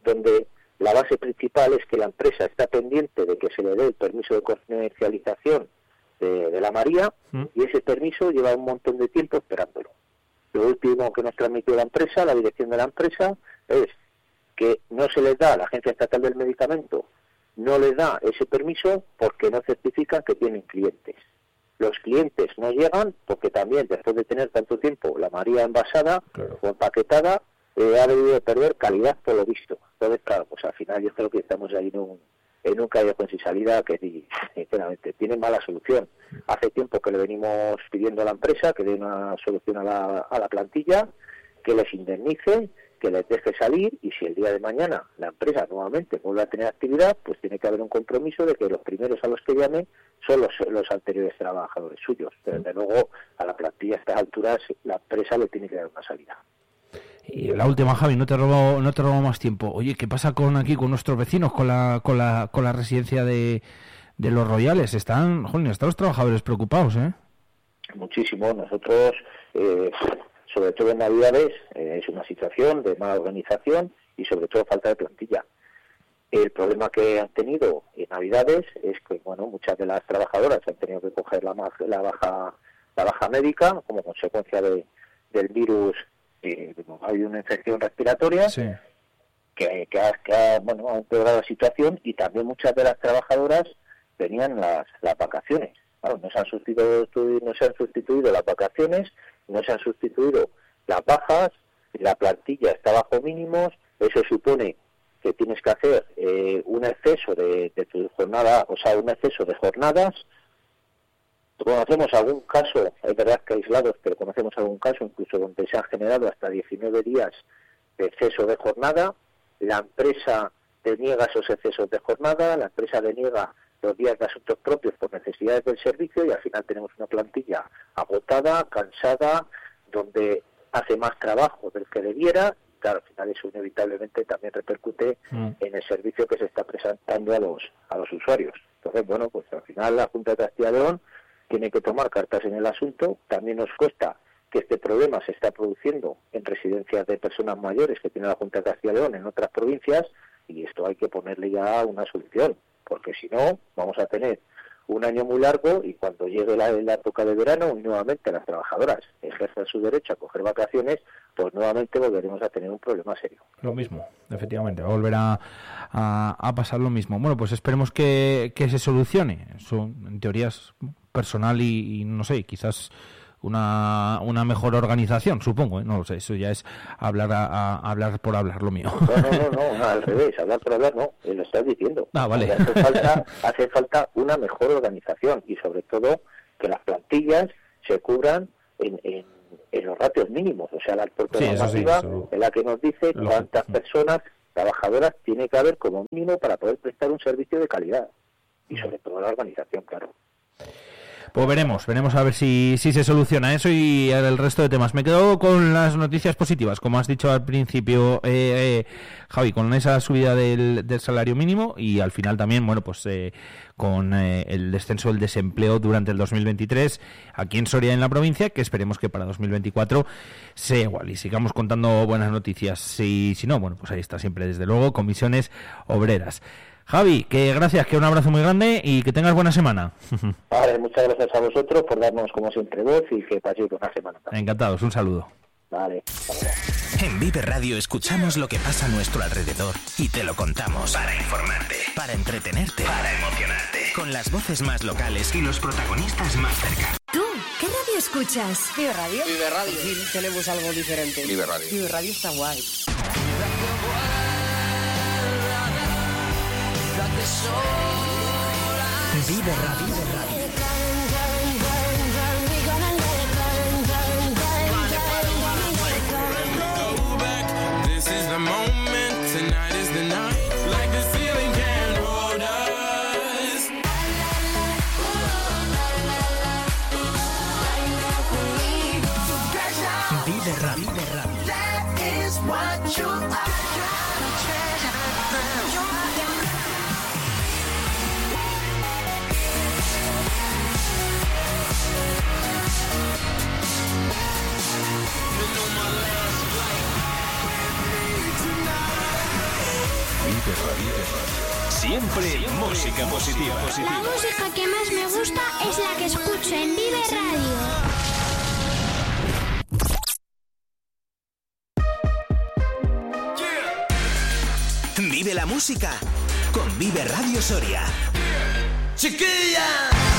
donde la base principal es que la empresa está pendiente de que se le dé el permiso de comercialización de, de la María, y ese permiso lleva un montón de tiempo esperándolo. Lo último que nos transmitió la empresa, la dirección de la empresa, es que no se les da a la Agencia Estatal del Medicamento, no les da ese permiso porque no certifican que tienen clientes. Los clientes no llegan porque también después de tener tanto tiempo la María envasada o empaquetada, eh, ha debido de perder calidad por lo visto. Entonces, claro, pues al final yo creo que estamos ahí en un, en un callejón sin salida que, sinceramente, tiene mala solución. Hace tiempo que le venimos pidiendo a la empresa que dé una solución a la, a la plantilla, que les indemnice, que les deje salir y si el día de mañana la empresa nuevamente vuelve a tener actividad, pues tiene que haber un compromiso de que los primeros a los que llame son los, los anteriores trabajadores suyos. Pero desde luego a la plantilla a estas alturas la empresa le tiene que dar una salida. Y la última, Javi, no te robo, no te robo más tiempo. Oye, ¿qué pasa con aquí, con nuestros vecinos, con la, con la, con la residencia de, de los Royales? Están, jolín, están los trabajadores preocupados, ¿eh? Muchísimo. Nosotros, eh, sobre todo en Navidades, eh, es una situación de mala organización y sobre todo falta de plantilla. El problema que han tenido en Navidades es que, bueno, muchas de las trabajadoras han tenido que coger la, la baja la baja médica como consecuencia de, del virus. Eh, hay una infección respiratoria que, que, ha, que ha, bueno, ha empeorado la situación y también muchas de las trabajadoras tenían las, las vacaciones. Claro, no se han sustituido, no se han sustituido las vacaciones, no se han sustituido las bajas, la plantilla está bajo mínimos, eso supone que tienes que hacer eh, un exceso de, de tu jornada, o sea, un exceso de jornadas. Conocemos algún caso, es verdad que aislados, pero conocemos algún caso incluso donde se han generado hasta 19 días de exceso de jornada. La empresa deniega esos excesos de jornada, la empresa deniega los días de asuntos propios por necesidades del servicio y al final tenemos una plantilla agotada, cansada, donde hace más trabajo del que debiera. Claro, al final eso inevitablemente también repercute en el servicio que se está presentando a los a los usuarios. Entonces, bueno, pues al final la Junta de Castilla y León tiene que tomar cartas en el asunto. También nos cuesta que este problema se está produciendo en residencias de personas mayores que tiene la Junta de Castilla y León en otras provincias y esto hay que ponerle ya una solución, porque si no vamos a tener un año muy largo y cuando llegue la, la época de verano y nuevamente las trabajadoras ejerzan su derecho a coger vacaciones, pues nuevamente volveremos a tener un problema serio. Lo mismo, efectivamente, va a volver a, a- pasar lo mismo. Bueno, pues esperemos que, se solucione. Eso, en teoría, personal y, y no sé, quizás una, una mejor organización, supongo, ¿eh? no lo sé, eso ya es hablar a, a- hablar por hablar lo mío. No, no, no, no, al revés, hablar por hablar no, eh, lo estás diciendo. Ah, vale. Hace falta, hace falta una mejor organización y sobre todo que las plantillas se cubran en, en, en los ratios mínimos, o sea, la propia Sí, sí, normativa eso- en la que nos dice Lógico. cuántas personas trabajadoras tiene que haber como mínimo para poder prestar un servicio de calidad. y sobre todo la organización, claro. Pues veremos, veremos a ver si, si se soluciona eso y el resto de temas. Me quedo con las noticias positivas, como has dicho al principio, eh, eh, Javi, con esa subida del, del salario mínimo y al final también, bueno, pues eh, con eh, el descenso del desempleo durante el 2023 aquí en Soria, en la provincia, que esperemos que para 2024 sea igual y sigamos contando buenas noticias. Si, si no, bueno, pues ahí está siempre, desde luego, comisiones obreras. Javi, que gracias, que un abrazo muy grande y que tengas buena semana. Vale, muchas gracias a vosotros por darnos como siempre voz y que paséis una semana. Encantados, un saludo. Vale. En Vive Radio escuchamos lo que pasa a nuestro alrededor y te lo contamos para informarte, para entretenerte, para emocionarte, con las voces más locales y los protagonistas más cerca. ¿Tú qué radio escuchas? Vive Radio. Vive Radio. Sí, tenemos algo diferente. Vive Radio. Vive Radio está guay. Vive Radio. This is the moment, Siempre, música positiva. La música que más me gusta es la que escucho en Vive Radio. Vive la música con Vive Radio Soria. Chiquilla.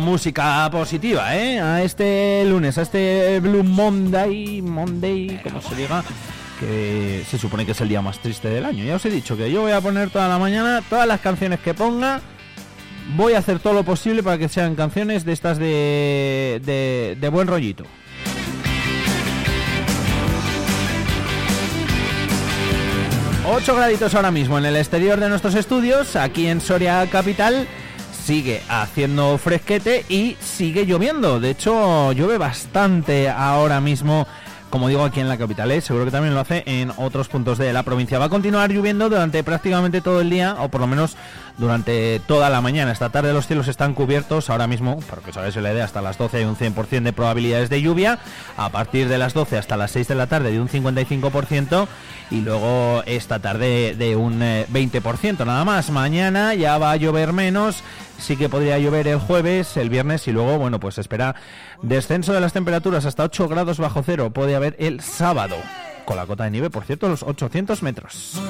Música positiva, ¿eh? A este lunes, a este Blue Monday, Monday, como se diga, que se supone que es el día más triste del año. Ya os he dicho que yo voy a poner toda la mañana todas las canciones que ponga. Voy a hacer todo lo posible para que sean canciones de estas de, de, de buen rollito. 8 graditos ahora mismo en el exterior de nuestros estudios, aquí en Soria Capital. Sigue haciendo fresquete y sigue lloviendo. De hecho, llueve bastante ahora mismo, como digo, aquí en la capital. ¿eh? Seguro que también lo hace en otros puntos de la provincia. Va a continuar lloviendo durante prácticamente todo el día, o por lo menos durante toda la mañana. Esta tarde los cielos están cubiertos. Ahora mismo, para que os hagáis la idea, hasta las 12 hay un 100% de probabilidades de lluvia. A partir de las 12 hasta las 6 de la tarde de un 55%. Y luego esta tarde de un eh, 20% nada más. Mañana ya va a llover menos. Sí que podría llover el jueves, el viernes y luego, bueno, pues espera descenso de las temperaturas hasta 8 grados bajo cero. Puede haber el sábado. Con la cota de nieve, por cierto, los 800 metros.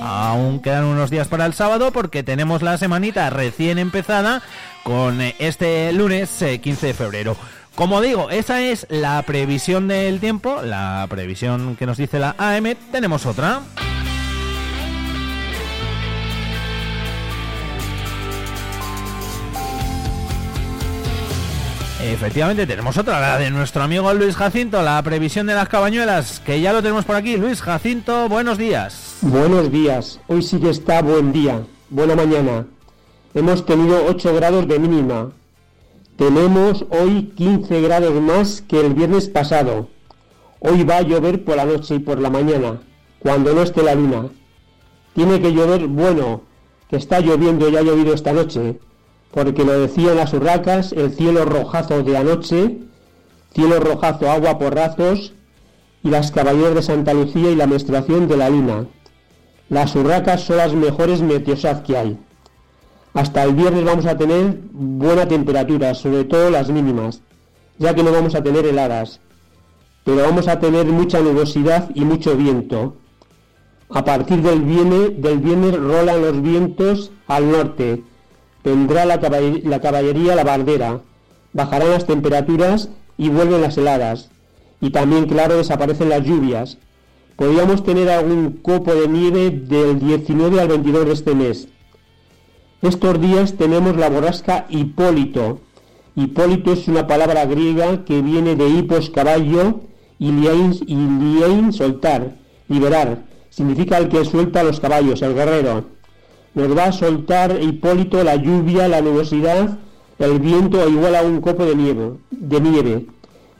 Aún quedan unos días para el sábado porque tenemos la semanita recién empezada con eh, este lunes eh, 15 de febrero. Como digo, esa es la previsión del tiempo, la previsión que nos dice la AM. Tenemos otra. Efectivamente, tenemos otra, la de nuestro amigo Luis Jacinto, la previsión de las cabañuelas, que ya lo tenemos por aquí. Luis Jacinto, buenos días. Buenos días, hoy sí que está buen día, buena mañana. Hemos tenido 8 grados de mínima. Tenemos hoy 15 grados más que el viernes pasado. Hoy va a llover por la noche y por la mañana, cuando no esté la luna. Tiene que llover, bueno, que está lloviendo y ha llovido esta noche, porque lo decían las urracas, el cielo rojazo de anoche, cielo rojazo, agua porrazos, y las caballeras de Santa Lucía y la menstruación de la luna. Las urracas son las mejores meteosat que hay. Hasta el viernes vamos a tener buena temperatura, sobre todo las mínimas, ya que no vamos a tener heladas, pero vamos a tener mucha nubosidad y mucho viento. A partir del viernes, del viernes rolan los vientos al norte, vendrá la, caballer- la caballería la bandera, bajarán las temperaturas y vuelven las heladas. Y también, claro, desaparecen las lluvias. Podríamos tener algún copo de nieve del 19 al 22 de este mes. Estos días tenemos la borrasca Hipólito. Hipólito es una palabra griega que viene de hipos caballo y soltar, liberar. Significa el que suelta a los caballos, el guerrero. Nos va a soltar Hipólito la lluvia, la nubosidad, el viento igual a un copo de nieve. De nieve.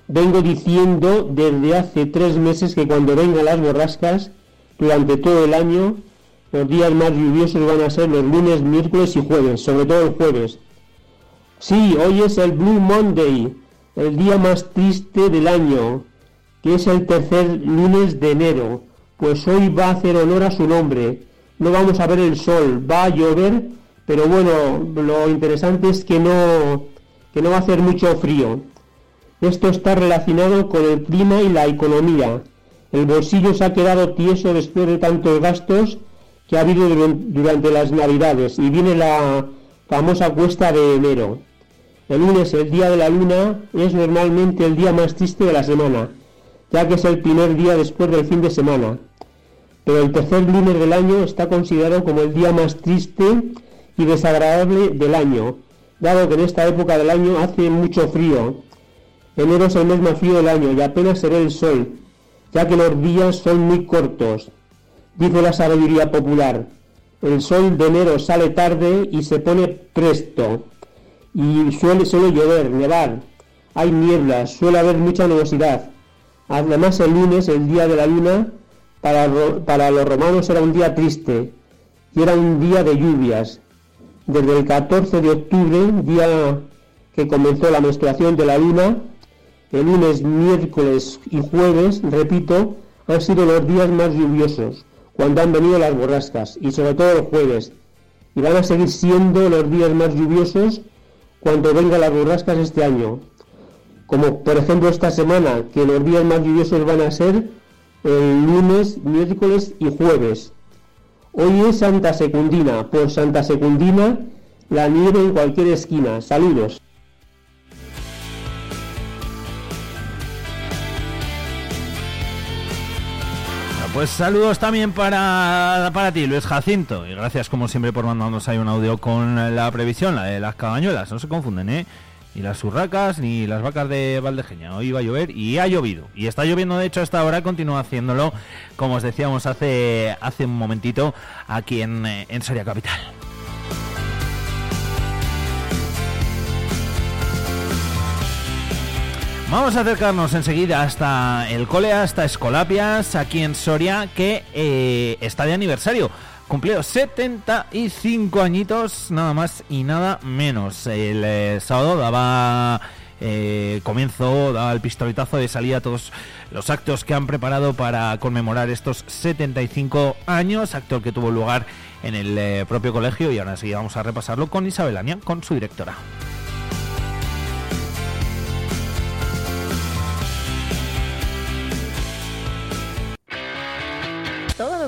Vengo diciendo desde hace tres meses que cuando vengan las borrascas, durante todo el año, los días más lluviosos van a ser los lunes, miércoles y jueves, sobre todo el jueves. Sí, hoy es el Blue Monday, el día más triste del año, que es el tercer lunes de enero, pues hoy va a hacer honor a su nombre. No vamos a ver el sol, va a llover, pero bueno, lo interesante es que no, que no va a hacer mucho frío. Esto está relacionado con el clima y la economía. El bolsillo se ha quedado tieso después de tantos gastos que ha habido duran- durante las navidades y viene la famosa cuesta de enero. El lunes, el día de la luna, es normalmente el día más triste de la semana, ya que es el primer día después del fin de semana. Pero el tercer lunes del año está considerado como el día más triste y desagradable del año, dado que en esta época del año hace mucho frío. Enero es el mes más frío del año y apenas se ve el sol, ya que los días son muy cortos. Dice la sabiduría popular, el sol de enero sale tarde y se pone presto y suele, suele llover, nevar, hay nieblas, suele haber mucha nubosidad. Además el lunes, el día de la luna, para, para los romanos era un día triste y era un día de lluvias. Desde el 14 de octubre, día que comenzó la menstruación de la luna, el lunes, miércoles y jueves, repito, han sido los días más lluviosos, cuando han venido las borrascas, y sobre todo el jueves. Y van a seguir siendo los días más lluviosos cuando vengan las borrascas este año. Como por ejemplo esta semana, que los días más lluviosos van a ser el lunes, miércoles y jueves. Hoy es Santa Secundina. Por Santa Secundina, la nieve en cualquier esquina. Saludos. Pues saludos también para, para ti, Luis Jacinto. Y gracias como siempre por mandarnos ahí un audio con la previsión, la de las cabañuelas. No se confunden, ¿eh? Ni las urracas ni las vacas de Valdejeña. Hoy va a llover y ha llovido. Y está lloviendo, de hecho, hasta ahora continúa haciéndolo, como os decíamos hace, hace un momentito, aquí en, eh, en Soria Capital. Vamos a acercarnos enseguida hasta el cole, hasta Escolapias, aquí en Soria, que eh, está de aniversario. Cumplido 75 añitos, nada más y nada menos. El eh, sábado daba eh, comienzo, daba el pistoletazo de salida a todos los actos que han preparado para conmemorar estos 75 años, acto que tuvo lugar en el eh, propio colegio y ahora sí vamos a repasarlo con Isabel Ania, con su directora.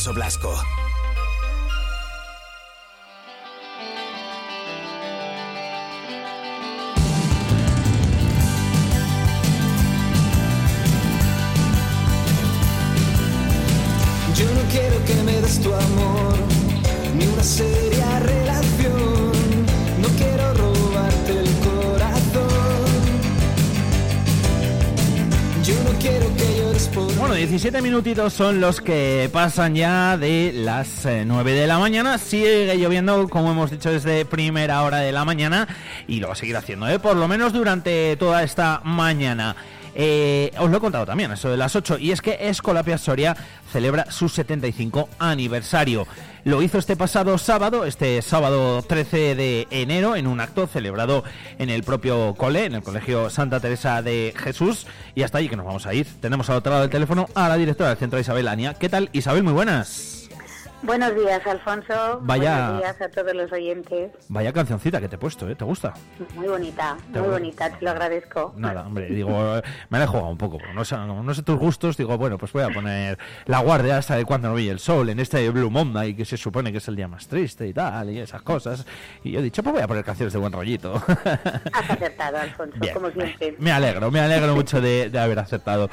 Alfonso Blasco. Son los que pasan ya de las eh, 9 de la mañana. Sigue lloviendo, como hemos dicho, desde primera hora de la mañana y lo va a seguir haciendo, ¿eh? por lo menos durante toda esta mañana. Eh, os lo he contado también, eso de las 8, y es que Escolapia Soria celebra su 75 aniversario. Lo hizo este pasado sábado, este sábado 13 de enero, en un acto celebrado en el propio cole, en el Colegio Santa Teresa de Jesús, y hasta allí que nos vamos a ir. Tenemos al otro lado del teléfono a la directora del centro, Isabel Ania. ¿Qué tal, Isabel? Muy buenas. Buenos días, Alfonso. Vaya- Buenos días a todos los oyentes. Vaya cancioncita que te he puesto, ¿eh? ¿Te gusta? Muy bonita, muy bonita, te lo agradezco. Nada, hombre, digo, eh, me la he jugado un poco. No sé, no sé tus gustos, digo, bueno, pues voy a poner la guardia hasta de cuando no vi el sol en este Blue Monday, que se supone que es el día más triste y tal, y esas cosas. Y yo he dicho, pues voy a poner canciones de buen rollito. Has acertado, Alfonso, Bien, como siempre. me alegro, me alegro mucho de, de haber aceptado.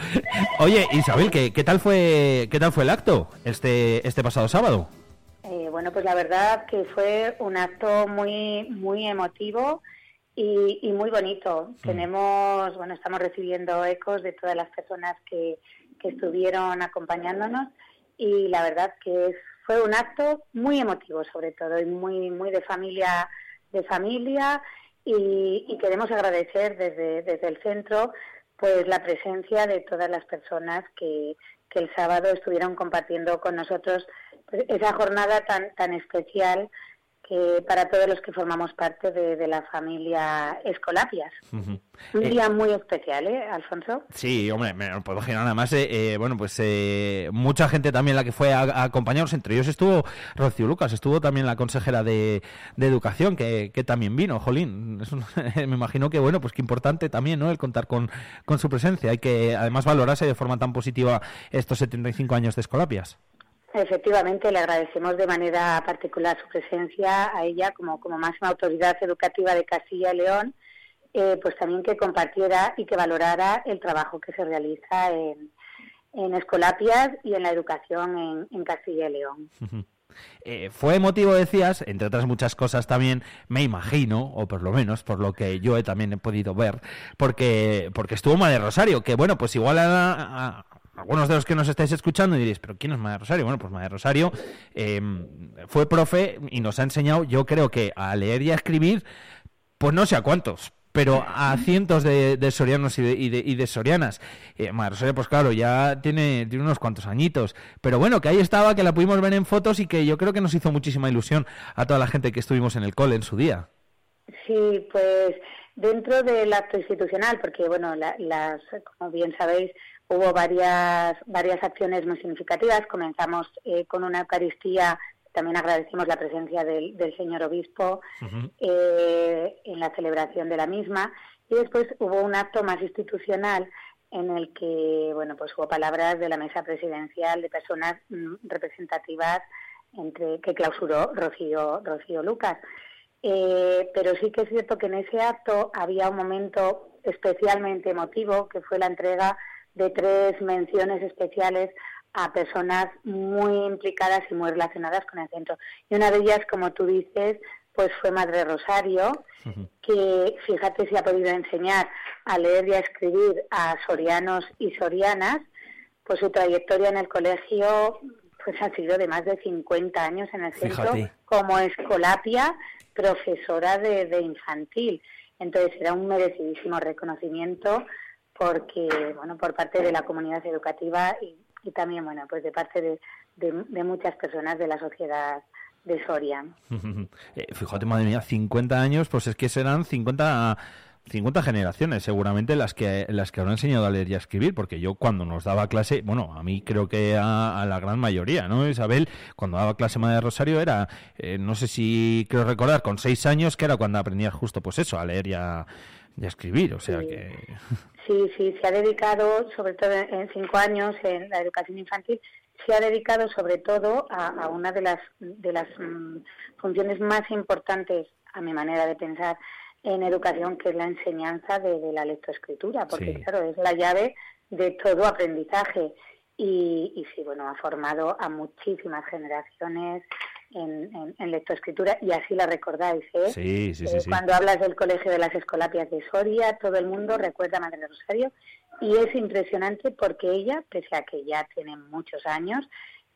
Oye, Isabel, ¿qué, qué tal fue qué tal fue el acto este, este pasado sábado? Eh, bueno, pues la verdad que fue un acto muy, muy emotivo y, y muy bonito. Tenemos, bueno, estamos recibiendo ecos de todas las personas que, que estuvieron acompañándonos y la verdad que fue un acto muy emotivo sobre todo y muy, muy de familia, de familia y, y queremos agradecer desde, desde el centro pues la presencia de todas las personas que, que el sábado estuvieron compartiendo con nosotros pues, esa jornada tan, tan especial que para todos los que formamos parte de, de la familia Escolapias. Un Eh, día muy especial, ¿eh, Alfonso? Sí, hombre, me lo puedo imaginar. Además, eh, eh, bueno, pues eh, mucha gente también la que fue a, a acompañarnos. Entre ellos estuvo Rocío Lucas, estuvo también la consejera de, de Educación, que, que también vino, Jolín. Un- me imagino que, bueno, pues que importante también, ¿no? El contar con, con su presencia y que además valorase de forma tan positiva estos 75 años de Escolapias. Efectivamente, le agradecemos de manera particular su presencia a ella como, como máxima autoridad educativa de Castilla y León, eh, pues también que compartiera y que valorara el trabajo que se realiza en, en Escolapias y en la educación en, en Castilla y León. Eh, fue emotivo, decías, entre otras muchas cosas también, me imagino, o por lo menos por lo que yo he también he podido ver, porque, porque estuvo Madre Rosario, que bueno, pues igual a- algunos de los que nos estáis escuchando diréis, pero ¿quién es Madre Rosario? Bueno, pues Madre Rosario eh, fue profe y nos ha enseñado, yo creo que a leer y a escribir, pues no sé a cuántos, pero a cientos de, sorianos y de, y de- de sorianas. Eh, Madre Rosario, pues claro, ya tiene, tiene unos cuantos añitos. Pero bueno, que ahí estaba, que la pudimos ver en fotos y que yo creo que nos hizo muchísima ilusión a toda la gente que estuvimos en el cole en su día. Sí, pues dentro del acto institucional, porque bueno, la- las, como bien sabéis, hubo varias varias acciones muy significativas. Comenzamos eh, con una Eucaristía, también agradecemos la presencia del, del señor obispo eh, en la celebración de la misma, y después hubo un acto más institucional en el que bueno pues hubo palabras de la mesa presidencial de personas mm, representativas entre que clausuró Rocío Rocío Lucas. Eh, pero sí que es cierto que en ese acto había un momento especialmente emotivo, que fue la entrega de tres menciones especiales a personas muy implicadas y muy relacionadas con el centro. Y una de ellas, como tú dices, pues fue Madre Rosario, que fíjate si ha podido enseñar a leer y a escribir a sorianos y sorianas, pues su trayectoria en el colegio pues ha sido de más de 50 años en el centro Fíjate. como escolapia, profesora de, de infantil. Entonces era un merecidísimo reconocimiento porque, bueno, por parte de la comunidad educativa y, y también, bueno, pues de parte de, de- muchas personas de la sociedad de Soria. Eh, fíjate, madre mía, 50 años, pues es que serán 50, 50 generaciones seguramente las que, las que habrán enseñado a leer y a escribir, porque yo cuando nos daba clase, bueno, a mí creo que a, a la gran mayoría, ¿no? Isabel, cuando daba clase Madre Rosario era, eh, no sé si creo recordar, con seis años, que era cuando aprendías justo pues eso, a leer y a, y a escribir, o sea Sí. que... Sí, sí, se ha dedicado, sobre todo en cinco años, en la educación infantil, se ha dedicado sobre todo a, a una de las, de las mm, funciones más importantes, a mi manera de pensar, en educación, que es la enseñanza de, de la lectoescritura, porque Sí. claro, es la llave de todo aprendizaje. Y, y sí, bueno, ha formado a muchísimas generaciones en, en, en lectoescritura y así la recordáis, ¿eh? Sí, sí, sí, Eh, sí. Cuando hablas del Colegio de las Escolapias de Soria, todo el mundo recuerda a Madre Rosario y es impresionante porque ella, pese a que ya tiene muchos años,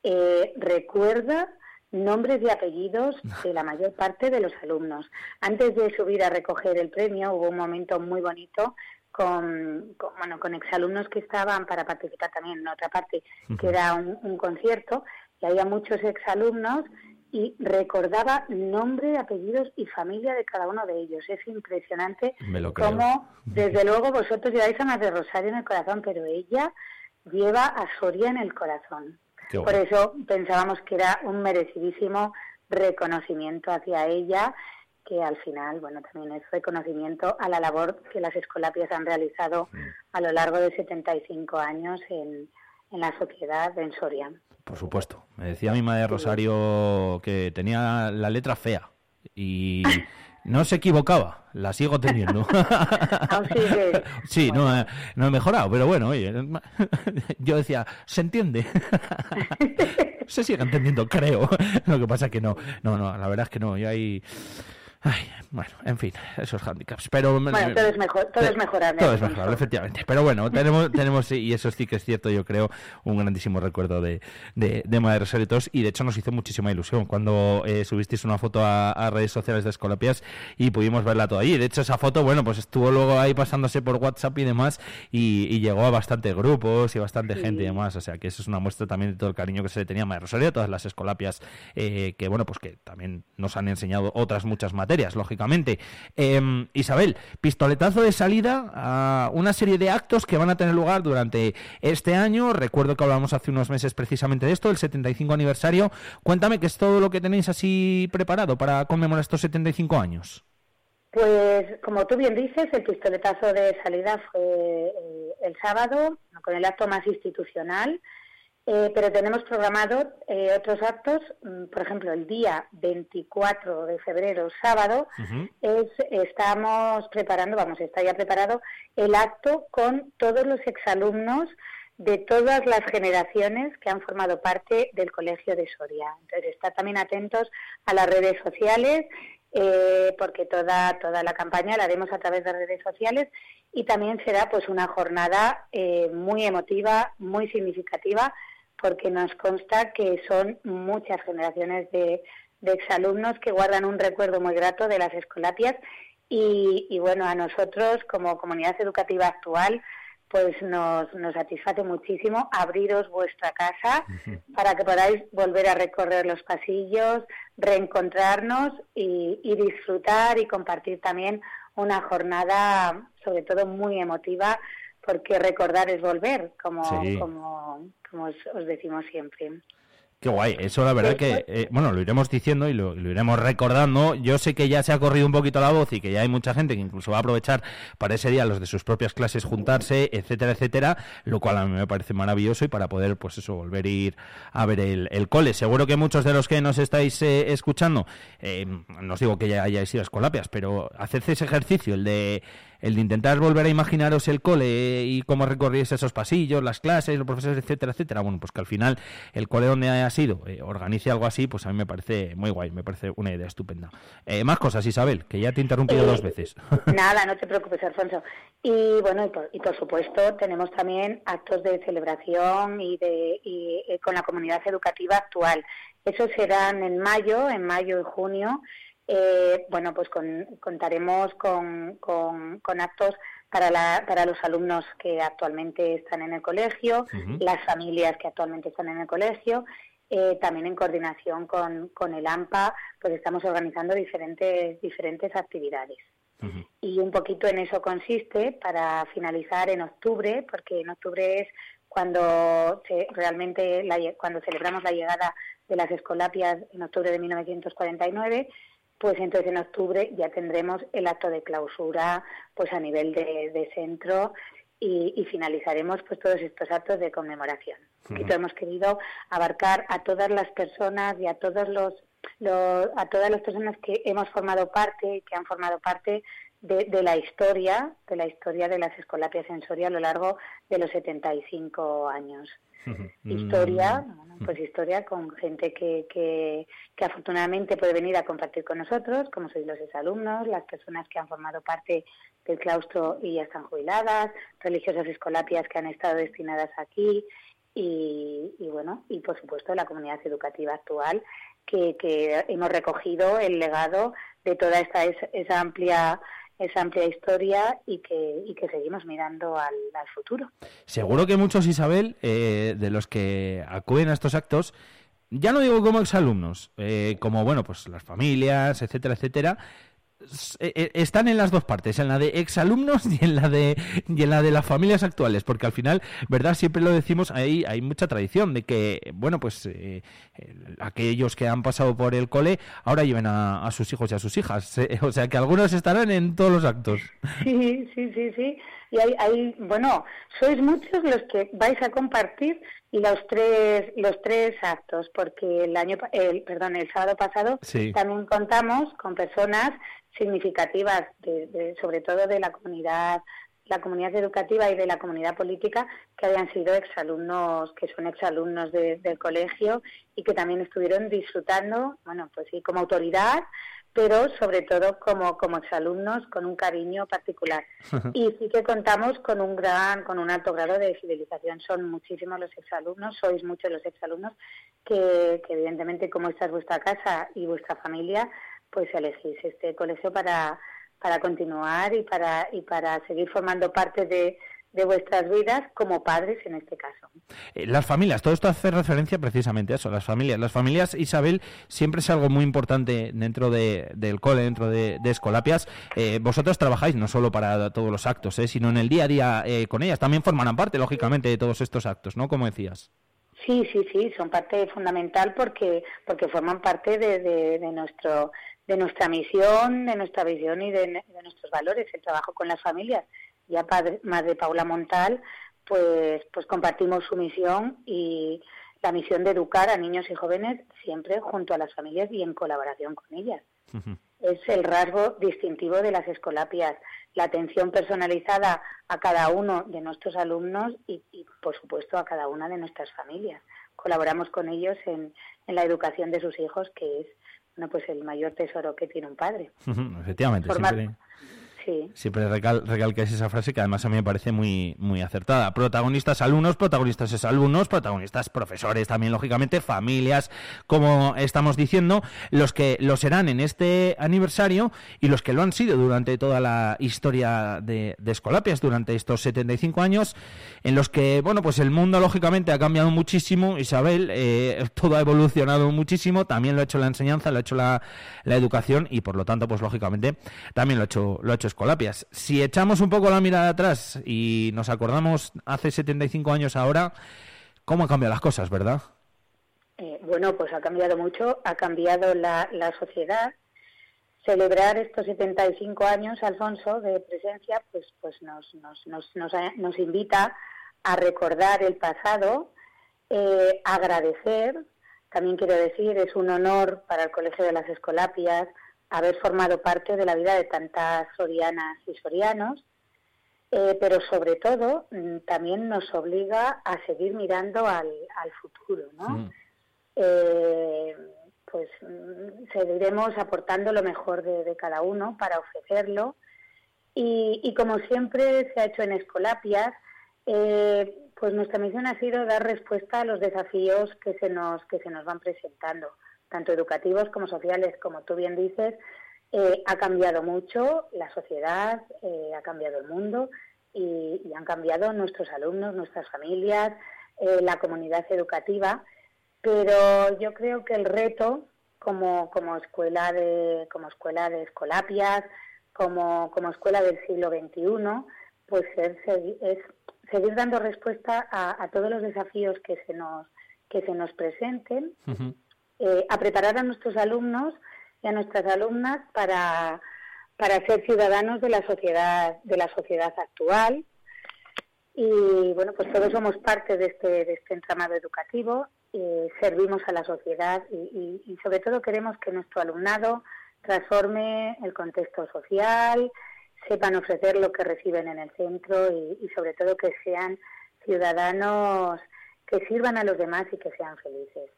eh, recuerda nombres y apellidos de la mayor parte de los alumnos. Antes de subir a recoger el premio hubo un momento muy bonito con, con, bueno, con exalumnos que estaban para participar también en otra parte, que era un, un concierto, y había muchos exalumnos y recordaba nombre, apellidos y familia de cada uno de ellos. Es impresionante cómo, desde luego, vosotros lleváis a Madre Rosario en el corazón, pero ella lleva a Soria en el corazón. Por eso pensábamos que era un merecidísimo reconocimiento hacia ella, que al final, bueno, también es reconocimiento a la labor que las escolapias han realizado a lo largo de 75 años en, en la sociedad en Soria. Por supuesto. Me decía mi madre Rosario que tenía la letra fea y no se equivocaba. La sigo teniendo. Sigue. Sí, no, he- no he mejorado, pero bueno, oye, yo decía, se entiende. se sigue entendiendo, creo. Lo que pasa es que no, no, no, la verdad es que no. Y hay, ay, bueno, en fin, esos handicaps. Pero Bueno, todo es, mejor, todo es mejorable. todo es mejorable, efectivamente. Pero bueno, tenemos, tenemos, y eso sí que es cierto, yo creo, un grandísimo recuerdo de, de, de Madre Rosario y todos, y de hecho nos hizo muchísima ilusión cuando eh, subisteis una foto a, a redes sociales de Escolapias y pudimos verla toda allí. De hecho, esa foto, bueno, pues estuvo luego ahí pasándose por WhatsApp y demás, y, y llegó a bastantes grupos y bastante gente y demás. O sea, que eso es una muestra también de todo el cariño que se le tenía a Madre Rosario, todas las Escolapias eh, que, bueno, pues que también nos han enseñado otras muchas materias, lógicamente. Eh, Isabel, pistoletazo de salida a una serie de actos que van a tener lugar durante este año. Recuerdo que hablamos hace unos meses precisamente de esto, el 75 aniversario. Cuéntame qué es todo lo que tenéis así preparado para conmemorar estos 75 años. Pues como tú bien dices, el pistoletazo de salida fue eh, el sábado, con el acto más institucional, eh, pero tenemos programado eh, otros actos, mm, por ejemplo, el día 24 de febrero, sábado, es, estamos preparando, vamos, está ya preparado el acto con todos los exalumnos de todas las generaciones que han formado parte del Colegio de Soria. Entonces, está también atentos a las redes sociales, eh, porque toda, toda la campaña la haremos a través de redes sociales y también será pues una jornada eh, muy emotiva, muy significativa, porque nos consta que son muchas generaciones de, de exalumnos que guardan un recuerdo muy grato de las escolapias y, y bueno, a nosotros como comunidad educativa actual pues nos, nos satisface muchísimo abriros vuestra casa para que podáis volver a recorrer los pasillos, reencontrarnos y, y disfrutar y compartir también una jornada sobre todo muy emotiva porque recordar es volver, como, Sí. como, como os, os decimos siempre. Qué guay, eso la verdad que, eh, bueno, lo iremos diciendo y lo, lo iremos recordando. Yo sé que ya se ha corrido un poquito la voz y que ya hay mucha gente que incluso va a aprovechar para ese día los de sus propias clases juntarse, etcétera, etcétera, lo cual a mí me parece maravilloso y para poder, pues eso, volver a ir a ver el, el cole. Seguro que muchos de los que nos estáis eh, escuchando, eh, no os digo que ya hayáis ido a Escolapias, pero haced ese ejercicio, el de el de intentar volver a imaginaros el cole y cómo recorríais esos pasillos, las clases, los profesores, etcétera, etcétera. Bueno, pues que al final el cole donde haya sido eh, organice algo así, pues a mí me parece muy guay, me parece una idea estupenda. Eh, más cosas, Isabel, que ya te he interrumpido dos veces. Nada, no te preocupes, Alfonso. Y bueno, y por, y por supuesto tenemos también actos de celebración y de y, eh, con la comunidad educativa actual. Esos serán en mayo, en mayo y junio. Eh, bueno, pues con- contaremos con, con- con actos para, la- para los alumnos que actualmente están en el colegio, las familias que actualmente están en el colegio. Eh, también en coordinación con, con el AMPA, pues estamos organizando diferentes, diferentes actividades. Y un poquito en eso consiste para finalizar en octubre, porque en octubre es cuando se- realmente la cuando celebramos la llegada de las escolapias en octubre de 1949, pues entonces en octubre ya tendremos el acto de clausura pues a nivel de, de centro y, y finalizaremos pues todos estos actos de conmemoración. Y hemos querido abarcar a todas las personas y a todos los, los- a todas las personas que hemos formado parte, que han formado parte de, de la historia, de la historia de las escolapias en Soria a lo largo de los 75 años. Historia, bueno, pues historia con gente que, que, que afortunadamente puede venir a compartir con nosotros, como sois los exalumnos, las personas que han formado parte del claustro y ya están jubiladas, religiosas escolapias que han estado destinadas aquí y, y bueno, y por supuesto la comunidad educativa actual que, que hemos recogido el legado de toda esta esa, esa amplia esa amplia historia y que, y que seguimos mirando al, al futuro. Seguro que muchos, Isabel, eh, de los que acuden a estos actos, ya no digo como exalumnos, eh, como, bueno, pues las familias, etcétera, etcétera, están en las dos partes, en la de exalumnos y en la de y en la de las familias actuales, porque al final, verdad, siempre lo decimos, hay hay mucha tradición de que, bueno, pues eh, el- aquellos que han pasado por el cole ahora lleven a, a sus hijos y a sus hijas, eh, o sea que algunos estarán en todos los actos. Sí, sí, sí, sí. Y hay, hay, bueno, sois muchos los que vais a compartir los tres, los tres actos, porque el año, el, perdón, el sábado pasado Sí. también contamos con personas significativas, de, de- sobre todo de la comunidad, la comunidad educativa y de la comunidad política, que habían sido exalumnos, que son exalumnos de- del colegio y que también estuvieron disfrutando, bueno, pues sí, como autoridad, pero sobre todo como, como exalumnos con un cariño particular. Y sí que contamos con un gran, con un alto grado de fidelización. Son muchísimos los exalumnos, sois muchos los exalumnos que, que evidentemente como esta es vuestra casa y vuestra familia, pues elegís este colegio para, para continuar y para, y para seguir formando parte de, de vuestras vidas como padres en este caso. Eh, Las familias, todo esto hace referencia precisamente a eso, las familias. Las familias, Isabel, siempre es algo muy importante dentro de- del cole, dentro de, de Escolapias. Eh, vosotros trabajáis no solo para todos los actos, eh, sino en el día a día eh, con ellas. También formarán parte, lógicamente, de todos estos actos, ¿no? Como decías. Sí, sí, sí, son parte fundamental porque porque forman parte de, de, de nuestro de nuestra misión, de nuestra visión y de, de nuestros valores, el trabajo con las familias. Ya padre, madre Paula Montal, pues pues compartimos su misión y la misión de educar a niños y jóvenes siempre junto a las familias y en colaboración con ellas. Es el rasgo distintivo de las escolapias, la atención personalizada a cada uno de nuestros alumnos y, y, por supuesto, a cada una de nuestras familias. Colaboramos con ellos en, en la educación de sus hijos, que es bueno, pues el mayor tesoro que tiene un padre. Efectivamente, Formar- siempre, Sí. siempre recal, recalques esa frase que además a mí me parece muy, muy acertada. Protagonistas alumnos, protagonistas exalumnos, protagonistas profesores también, lógicamente, familias, como estamos diciendo, los que lo serán en este aniversario y los que lo han sido durante toda la historia de, de Escolapias, durante estos 75 años, en los que, bueno, pues el mundo lógicamente ha cambiado muchísimo, Isabel, eh, todo ha evolucionado muchísimo, también lo ha hecho la enseñanza, lo ha hecho la, la educación y por lo tanto, pues lógicamente, también lo ha hecho, lo ha hecho Escolapias. Si echamos un poco la mirada atrás y nos acordamos hace 75 años ahora, ¿cómo han cambiado las cosas, verdad? Eh, bueno, pues ha cambiado mucho, ha cambiado la, la sociedad. Celebrar estos 75 años, Alfonso, de presencia, pues, pues nos, nos, nos, nos, invita a recordar el pasado, eh, agradecer, también quiero decir, es un honor para el Colegio de las Escolapias haber formado parte de la vida de tantas sorianas y sorianos, eh, pero sobre todo mm, también nos obliga a seguir mirando al, al futuro, ¿no? Eh, pues mm, seguiremos aportando lo mejor de, de cada uno para ofrecerlo. Y, y como siempre se ha hecho en Escolapias, eh, pues nuestra misión ha sido dar respuesta a los desafíos que se nos que se nos van presentando, tanto educativos como sociales, como tú bien dices, eh, ha cambiado mucho la sociedad, eh, ha cambiado el mundo y, han cambiado nuestros alumnos, nuestras familias, eh, la comunidad educativa, pero yo creo que el reto como, como escuela de como escuela de Escolapias, como, como escuela del siglo XXI, pues es, es seguir dando respuesta a, a todos los desafíos que se nos que se nos presenten, eh, a preparar a nuestros alumnos y a nuestras alumnas para, para ser ciudadanos de la sociedad de la sociedad actual Y bueno, pues todos somos parte de este, de este entramado educativo, servimos a la sociedad y, sobre todo queremos que nuestro alumnado transforme el contexto social, sepan ofrecer lo que reciben en el centro y sobre todo que sean ciudadanos que sirvan a los demás y que sean felices.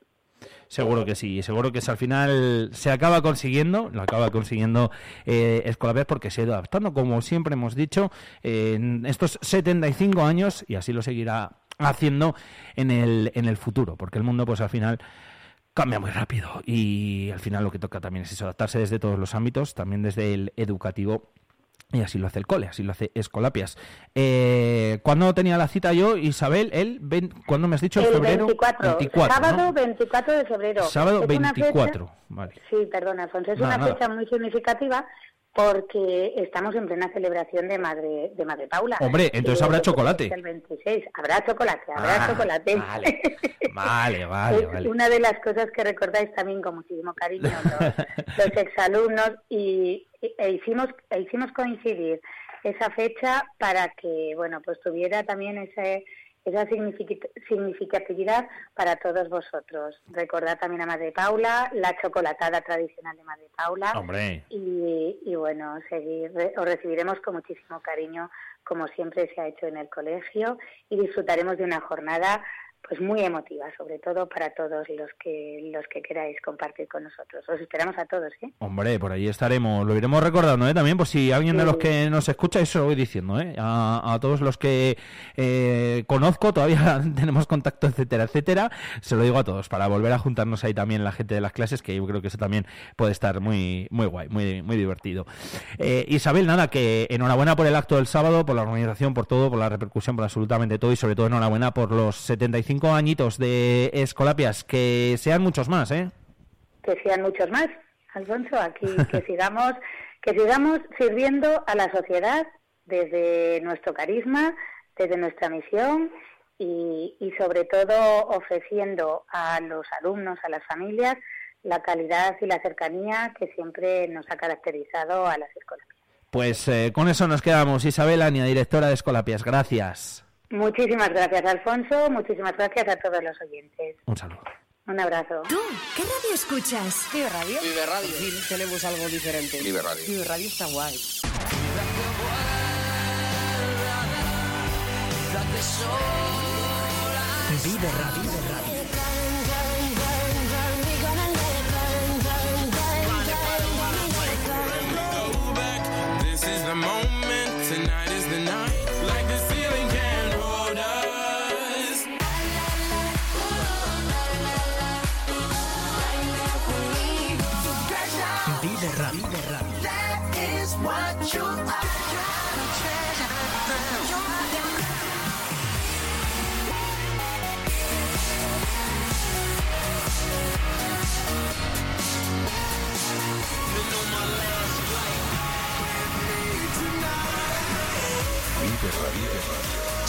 Seguro que sí, seguro que al final se acaba consiguiendo, lo acaba consiguiendo eh, Escolapias porque se ha ido adaptando, como siempre hemos dicho, en estos 75 años y así lo seguirá haciendo en el, en el futuro, porque el mundo pues al final cambia muy rápido y al final lo que toca también es eso, adaptarse desde todos los ámbitos, también desde el educativo. Y así lo hace el cole, así lo hace Escolapias. Eh, ¿Cuándo tenía la cita yo, Isabel? El ¿Cuándo me has dicho? El febrero 24, 24, ¿no? sábado 24 de febrero. Sábado Es una fecha- 24, vale. Sí, perdón, Alfonso, es una nada. fecha muy significativa porque estamos en plena celebración de Madre de Madre Paula. Hombre, entonces Y habrá chocolate. El 26, habrá chocolate, habrá Ah, chocolate. Vale, vale, vale. es vale. una de las cosas que recordáis también con muchísimo cariño los, los exalumnos y, e hicimos e hicimos coincidir esa fecha para que bueno pues tuviera también ese esa signific- significatividad para todos vosotros. Recordar también a Madre Paula, la chocolatada tradicional de Madre Paula. Hombre. Y, y bueno, seguir, os recibiremos con muchísimo cariño, como siempre se ha hecho en el colegio, y disfrutaremos de una jornada pues muy emotiva, sobre todo para todos los que los que queráis compartir con nosotros. Os esperamos a todos, ¿eh? Hombre, por ahí estaremos. Lo iremos recordando, ¿eh? También, por si alguien de los que nos escucha, eso lo voy diciendo, ¿eh? A, a todos los que eh, conozco, todavía tenemos contacto, etcétera, etcétera. Se lo digo a todos, para volver a juntarnos ahí también la gente de las clases, que yo creo que eso también puede estar muy, muy guay, muy, muy divertido. Eh, Isabel, nada, que enhorabuena por el acto del sábado, por la organización, por todo, por la repercusión, por absolutamente todo y sobre todo enhorabuena por los 75 añitos de Escolapias. Que sean muchos más, ¿eh? que sean muchos más, Alfonso, aquí que sigamos, que sigamos sirviendo a la sociedad desde nuestro carisma, desde nuestra misión y, y sobre todo ofreciendo a los alumnos, a las familias, la calidad y la cercanía que siempre nos ha caracterizado a las escuelas. Pues eh, con eso nos quedamos. Isabel Ania, directora de Escolapias. Gracias. Muchísimas gracias, Alfonso. Muchísimas gracias a todos los oyentes. Un saludo. Un abrazo. ¿Tú qué radio escuchas? Vive Radio. Vive Radio. Fin tenemos algo diferente. Vive Radio. Vive Radio está guay. Vive Radio. This is the moment,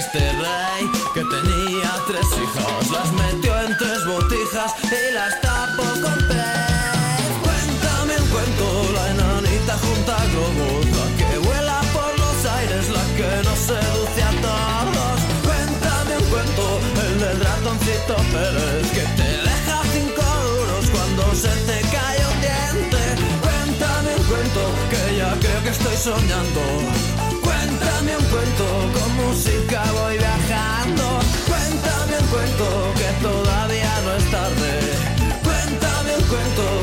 este rey que tenía tres hijos, las metió en tres botijas y las tapó con pez. Cuéntame un cuento, la enanita junta globota que vuela por los aires, la que nos seduce a todos. Cuéntame un cuento, el del ratoncito Pérez que te deja cinco duros cuando se te cae un diente. Cuéntame un cuento que ya creo que estoy soñando. Cuéntame un cuento con música voy viajando. Cuéntame un cuento que todavía no es tarde. Cuéntame un cuento.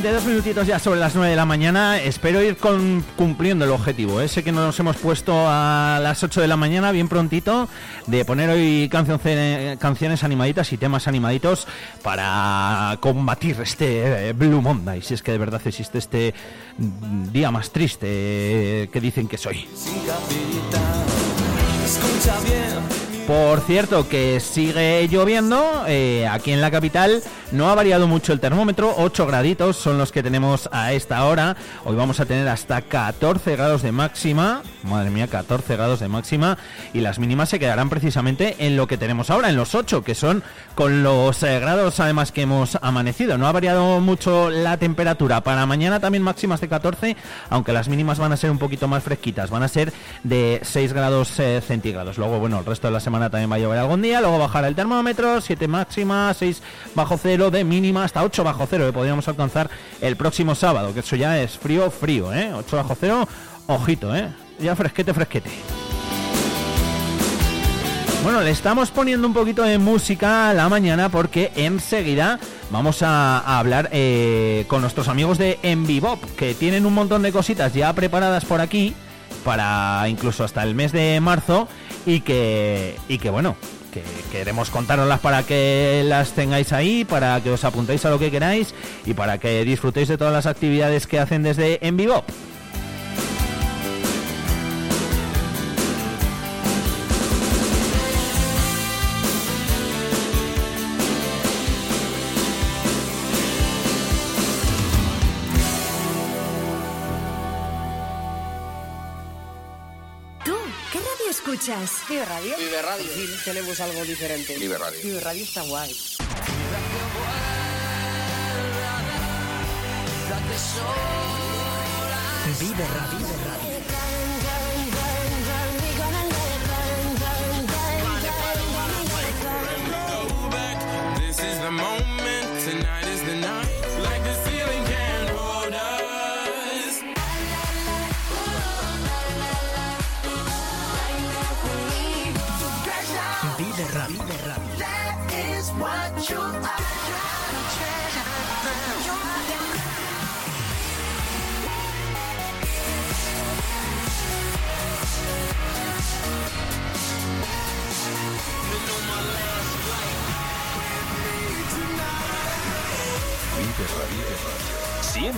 42 minutitos ya sobre las 9 de la mañana. Espero ir cumpliendo el objetivo. ¿eh? Sé que nos hemos puesto a las 8 de la mañana, bien prontito, de poner hoy canciones animaditas y temas animaditos para combatir este eh, Blue Monday. Si es que de verdad existe este día más triste que dicen que soy. Por cierto, que sigue lloviendo eh, aquí en la capital. No ha variado mucho el termómetro, 8 graditos son los que tenemos a esta hora. Hoy vamos a tener hasta 14 grados de máxima. Madre mía, 14 grados de máxima. Y las mínimas se quedarán precisamente en lo que tenemos ahora, en los 8, que son con los eh, grados además que hemos amanecido. No ha variado mucho la temperatura. Para mañana también máximas de 14, aunque las mínimas van a ser un poquito más fresquitas. Van a ser de 6 grados eh, centígrados. Luego, bueno, el resto de la semana también va a llover algún día. Luego bajará el termómetro, 7 máxima, 6 bajo cero de mínima, hasta 8 bajo cero que podríamos alcanzar el próximo sábado. Que eso ya es frío, frío, ¿eh? 8 bajo cero, ojito, ¿eh? Ya fresquete, fresquete. Bueno, le estamos poniendo un poquito de música a la mañana porque enseguida vamos a, hablar eh, con nuestros amigos de Envibop, que tienen un montón de cositas ya preparadas por aquí para incluso hasta el mes de marzo y que, y que bueno, que queremos contároslas para que las tengáis ahí, para que os apuntéis a lo que queráis y para que disfrutéis de todas las actividades que hacen desde Envibop. Vive Radio. Vive Radio. Aquí tenemos algo diferente. Vive Radio. Vive Radio está guay. Vive Radio. This is the moment,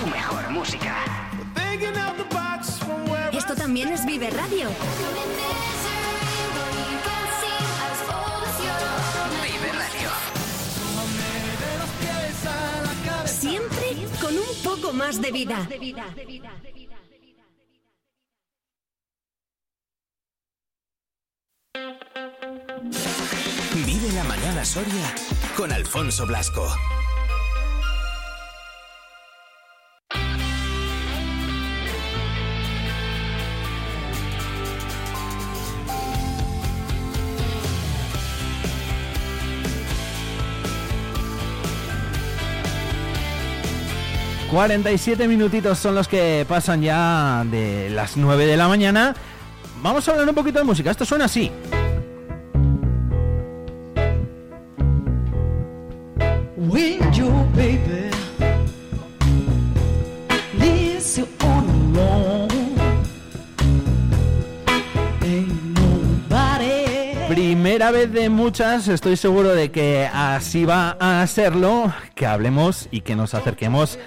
Tu mejor música. Esto también es Vive Radio. Vive Radio. Siempre con un poco más de vida. Vive la mañana Soria con Alfonso Blasco. 47 minutitos son los que pasan ya de las 9 de la mañana. Vamos a hablar un poquito de música. Esto suena así. When your baby leaves you on alone, ain't nobody. Primera vez de muchas, estoy seguro de que así va a serlo, que hablemos y que nos acerquemos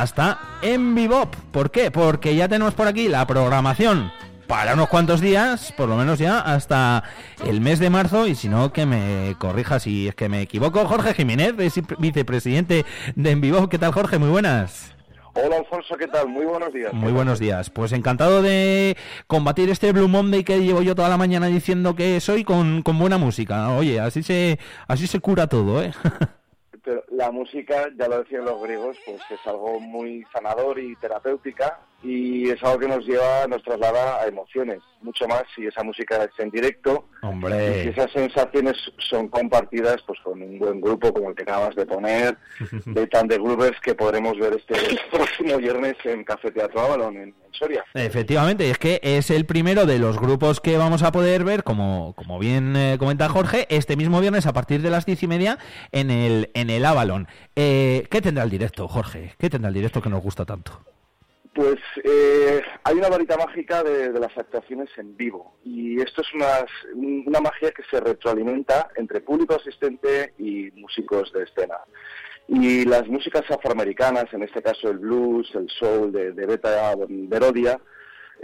hasta en Bebop. ¿Por qué? Porque ya tenemos por aquí la programación para unos cuantos días, por lo menos ya hasta el mes de marzo, y si no, que me corrija si es que me equivoco. Jorge Jiménez, es vicepresidente de Envivo. ¿Qué tal, Jorge? Muy buenas. Hola Alfonso, ¿qué tal? Muy buenos días. Muy buenos días. Pues encantado de combatir este Blue Monday que llevo yo toda la mañana diciendo que soy con, con buena música. Oye, así se, así se cura todo, ¿eh? Pero la música, ya lo decían los griegos, pues es algo muy sanador y terapéutica y es algo que nos lleva, nos traslada a emociones, mucho más si esa música es en directo Hombre. y si esas sensaciones son compartidas pues con un buen grupo como el que acabas de poner, de tan de Groovers que podremos ver este próximo viernes en Café Teatro Avalon en, en Soria. Efectivamente, es que es el primero de los grupos que vamos a poder ver, como, como bien eh, comenta Jorge, este mismo viernes a partir de las diez y media en el, en el Avalon. Eh, ¿Qué tendrá el directo, Jorge? ¿Qué tendrá el directo que nos gusta tanto? Pues eh, hay una varita mágica de, las actuaciones en vivo y esto es una, una magia que se retroalimenta entre público asistente y músicos de escena. Y las músicas afroamericanas, en este caso el blues, el soul de, de Beta Verodia,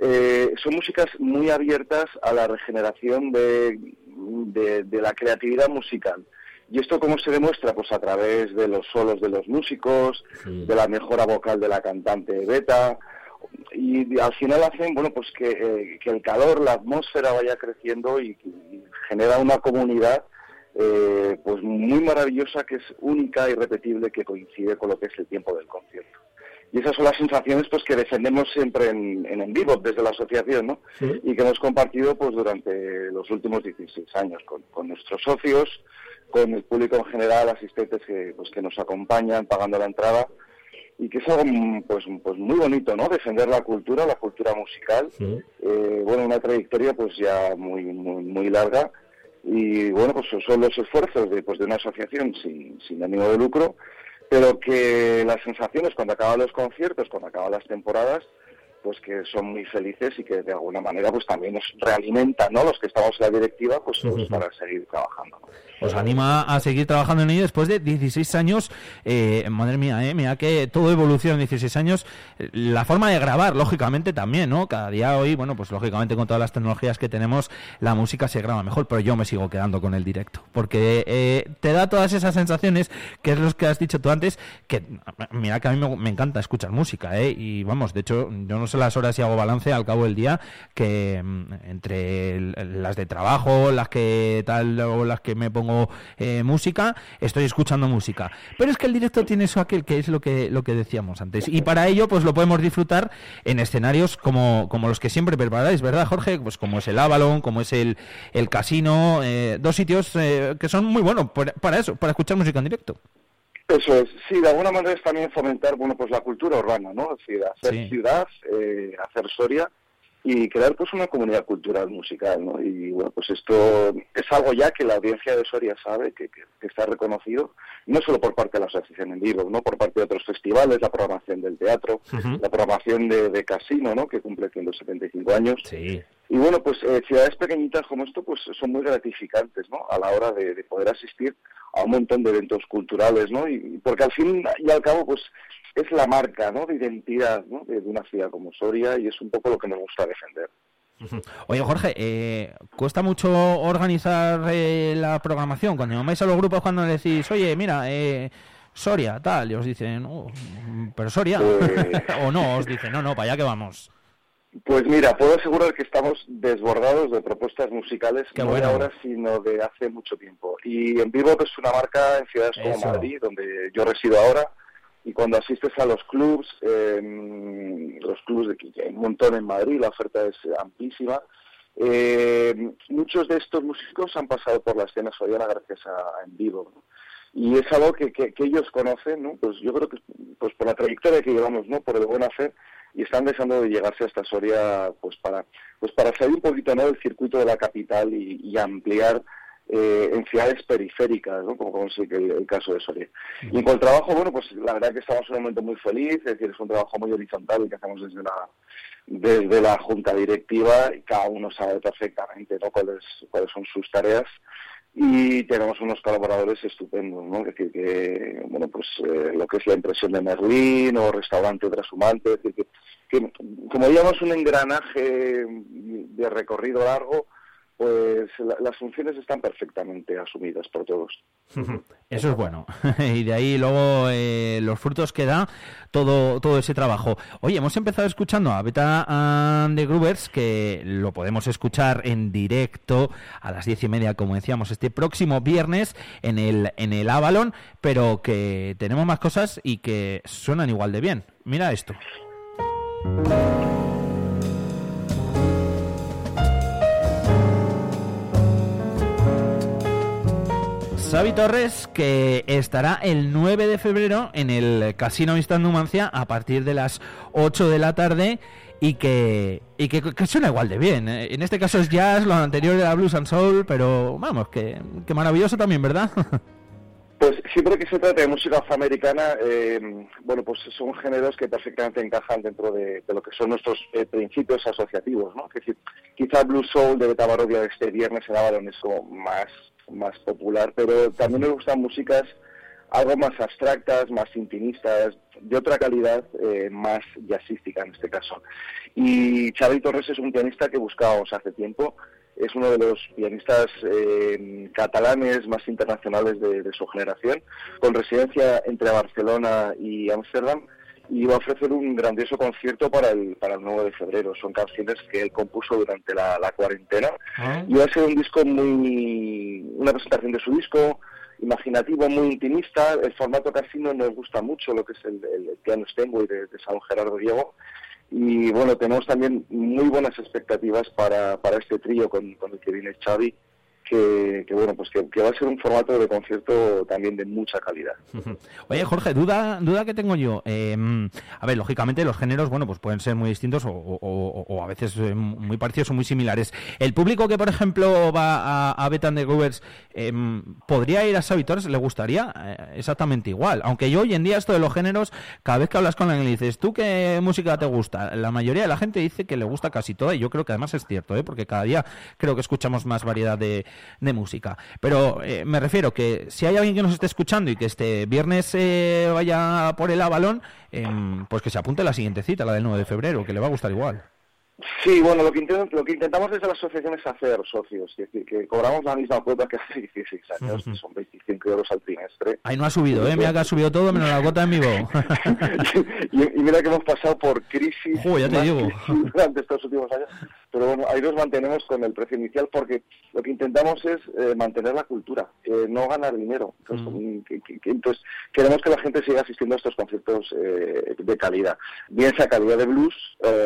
eh, son músicas muy abiertas a la regeneración de, de, de la creatividad musical. ¿Y esto cómo se demuestra? Pues a través de los solos de los músicos, de la mejora vocal de la cantante Beta, y al final hacen, bueno, pues que, eh, que el calor, la atmósfera vaya creciendo y, y genera una comunidad eh, pues muy maravillosa que es única y repetible que coincide con lo que es el tiempo del concierto. Y esas son las sensaciones pues que defendemos siempre en, en, en vivo desde la asociación, ¿no? Sí. Y que hemos compartido pues durante los últimos 16 años con, con nuestros socios, con el público en general, asistentes que, pues, que nos acompañan pagando la entrada y que es algo mm, pues, pues muy bonito, ¿no? Defender la cultura, la cultura musical. Eh, bueno, una trayectoria pues ya muy, muy, muy larga y bueno, pues son los esfuerzos de, pues, de una asociación sin, sin ánimo de lucro, pero que las sensaciones cuando acaban los conciertos, cuando acaban las temporadas, pues que son muy felices y que de alguna manera pues también nos realimentan, ¿no? Los que estamos en la directiva, pues, pues para seguir trabajando. ¿no? Os anima a seguir trabajando en ello después de 16 años. Eh, madre mía, eh, mira que todo evoluciona en 16 años. Eh, La forma de grabar, lógicamente, también, ¿no? Cada día hoy, bueno, pues lógicamente con todas las tecnologías que tenemos, la música se graba mejor, pero yo me sigo quedando con el directo. Porque eh, te da todas esas sensaciones, que es lo que has dicho tú antes, que mira que a mí me, me encanta escuchar música, ¿eh? Y vamos, de hecho, yo no sé las horas y hago balance al cabo del día, que mm, entre las de trabajo, las que tal, o las que me pongo eh, música, estoy escuchando música. Pero es que el directo tiene eso aquel que es lo que, lo que decíamos antes. Y para ello, pues lo podemos disfrutar en escenarios como, como los que siempre preparáis, ¿verdad, Jorge? Pues como es el Avalon, como es el, el Casino, eh, dos sitios eh, que son muy buenos para eso, para escuchar música en directo. Eso es, sí, de alguna manera es también fomentar, bueno, pues la cultura urbana, ¿no? Es decir, hacer Sí. ciudad, eh, hacer Soria y crear pues una comunidad cultural musical, ¿no? Y bueno, pues esto es algo ya que la audiencia de Soria sabe, que, que- que está reconocido, no solo por parte de la asociación en vivo, ¿no? Por parte de otros festivales, la programación del teatro, la programación de, de Casino, ¿no? Que cumple 175 años. Sí. Y bueno, pues eh, ciudades pequeñitas como esto pues son muy gratificantes, ¿no? A la hora de, de poder asistir a un montón de eventos culturales, ¿no? Y porque al fin y al cabo pues es la marca, ¿no? De identidad, ¿no? De, una ciudad como Soria y es un poco lo que nos gusta defender. Oye, Jorge, eh, ¿cuesta mucho organizar eh, la programación? Cuando llamáis a los grupos, cuando decís, oye, mira, eh, Soria, tal, y os dicen, "Oh, pero Soria, Pues- o no, os dicen, no, no, para allá que vamos. Pues mira, puedo asegurar que estamos desbordados de propuestas musicales, Qué no bueno. de ahora, sino de hace mucho tiempo. Y en vivo es una marca en ciudades como. Madrid, donde yo resido ahora, y cuando asistes a los clubs, eh, los clubs de que hay un montón en Madrid, la oferta es amplísima. eh, muchos de estos músicos han pasado por la escena soriana gracias a en vivo. y es algo que, que, ellos conocen, ¿no? Pues yo creo que pues por la trayectoria que llevamos, ¿no? Por el buen hacer y están deseando de llegarse hasta Soria, pues para pues para salir un poquito ¿no? del circuito de la capital y ampliar eh, en ciudades periféricas, ¿no? como, como es el, el caso de Soria. Y en cuanto al trabajo, bueno, pues la verdad que estamos en un momento muy feliz, es decir, es un trabajo muy horizontal que hacemos desde la desde la junta directiva y cada uno sabe perfectamente ¿no? cuáles cuáles son sus tareas y tenemos unos colaboradores estupendos, ¿no? Es decir, que, bueno, pues eh, lo que es la impresión de Merlín o restaurante trashumante, es decir, que, que como digamos un engranaje de recorrido largo, pues la- las funciones están perfectamente asumidas por todos. Eso es bueno. y de ahí luego eh, los frutos que da todo, todo ese trabajo. Oye, hemos empezado escuchando a Beta and the que lo podemos escuchar en directo a las diez y media, como decíamos, este próximo viernes en el, en el Avalon, pero que tenemos más cosas y que suenan igual de bien. Mira esto. Xavi Torres, que estará el 9 de febrero en el Casino Instant Numancia a partir de las 8 de la tarde y que, y que, suena igual de bien. ¿eh? En este caso es jazz, lo anterior era blues and soul, pero vamos, que, que maravilloso también, ¿verdad? Pues siempre que se trata de música afroamericana, eh, bueno, pues son géneros que perfectamente encajan dentro de, lo que son nuestros eh, principios asociativos, ¿no? Es decir, quizá Blue Soul de Beta Barodia de este viernes en Avalon es como más, más popular, pero también me gustan músicas algo más abstractas, más intimistas, de otra calidad, eh, más jazzística en este caso. Y Xavi Torres es un pianista que buscábamos hace tiempo, es uno de los pianistas eh, catalanes más internacionales de, de su generación, con residencia entre Barcelona y Ámsterdam, y va a ofrecer un grandioso concierto para el, para el 9 de febrero. Son canciones que él compuso durante la, la cuarentena, y va a ser un disco muy... una presentación de su disco, imaginativo, muy intimista. El formato casino nos gusta mucho, lo que es el, el piano Steinway de, de San Gerardo Diego. Y bueno, tenemos también muy buenas expectativas para, para este trío con, con el que viene Xavi, que, bueno, pues que, va a ser un formato de concierto también de mucha calidad. Oye, Jorge, duda, duda que tengo yo. Eh, a ver, lógicamente los géneros, bueno, pues pueden ser muy distintos o, a veces eh, muy parecidos o muy similares. El público que, por ejemplo, va a, a Bet and the Groovers, eh, ¿podría ir a Xavi Torres? ¿Le gustaría? Eh, exactamente igual. Aunque yo hoy en día esto de los géneros, cada vez que hablas con alguien y dices, ¿tú qué música te gusta? La mayoría de la gente dice que le gusta casi toda y yo creo que además es cierto, ¿eh? porque cada día creo que escuchamos más variedad de, de música. Pero eh, me refiero que si hay alguien que nos esté escuchando y que este viernes eh, vaya por el Avalón, em, pues que se apunte a la siguiente cita, la del 9 de febrero, que le va a gustar igual. Sí, bueno, lo que, intent- lo que intentamos desde la asociación es hacer socios, es decir, que cobramos la misma cuota que hace 16 años, que son 25 euros al trimestre. Ahí no ha subido, ¿eh? Mira que ha subido todo menos la gota en vivo. y, y mira que hemos pasado por crisis, ya te digo. crisis durante estos últimos años, pero bueno, ahí nos mantenemos con el precio inicial porque lo que intentamos es eh, mantener la cultura, eh, no ganar dinero. Entonces, mm, que- que- que- entonces, queremos que la gente siga asistiendo a estos conciertos eh, de calidad, bien sea calidad de blues,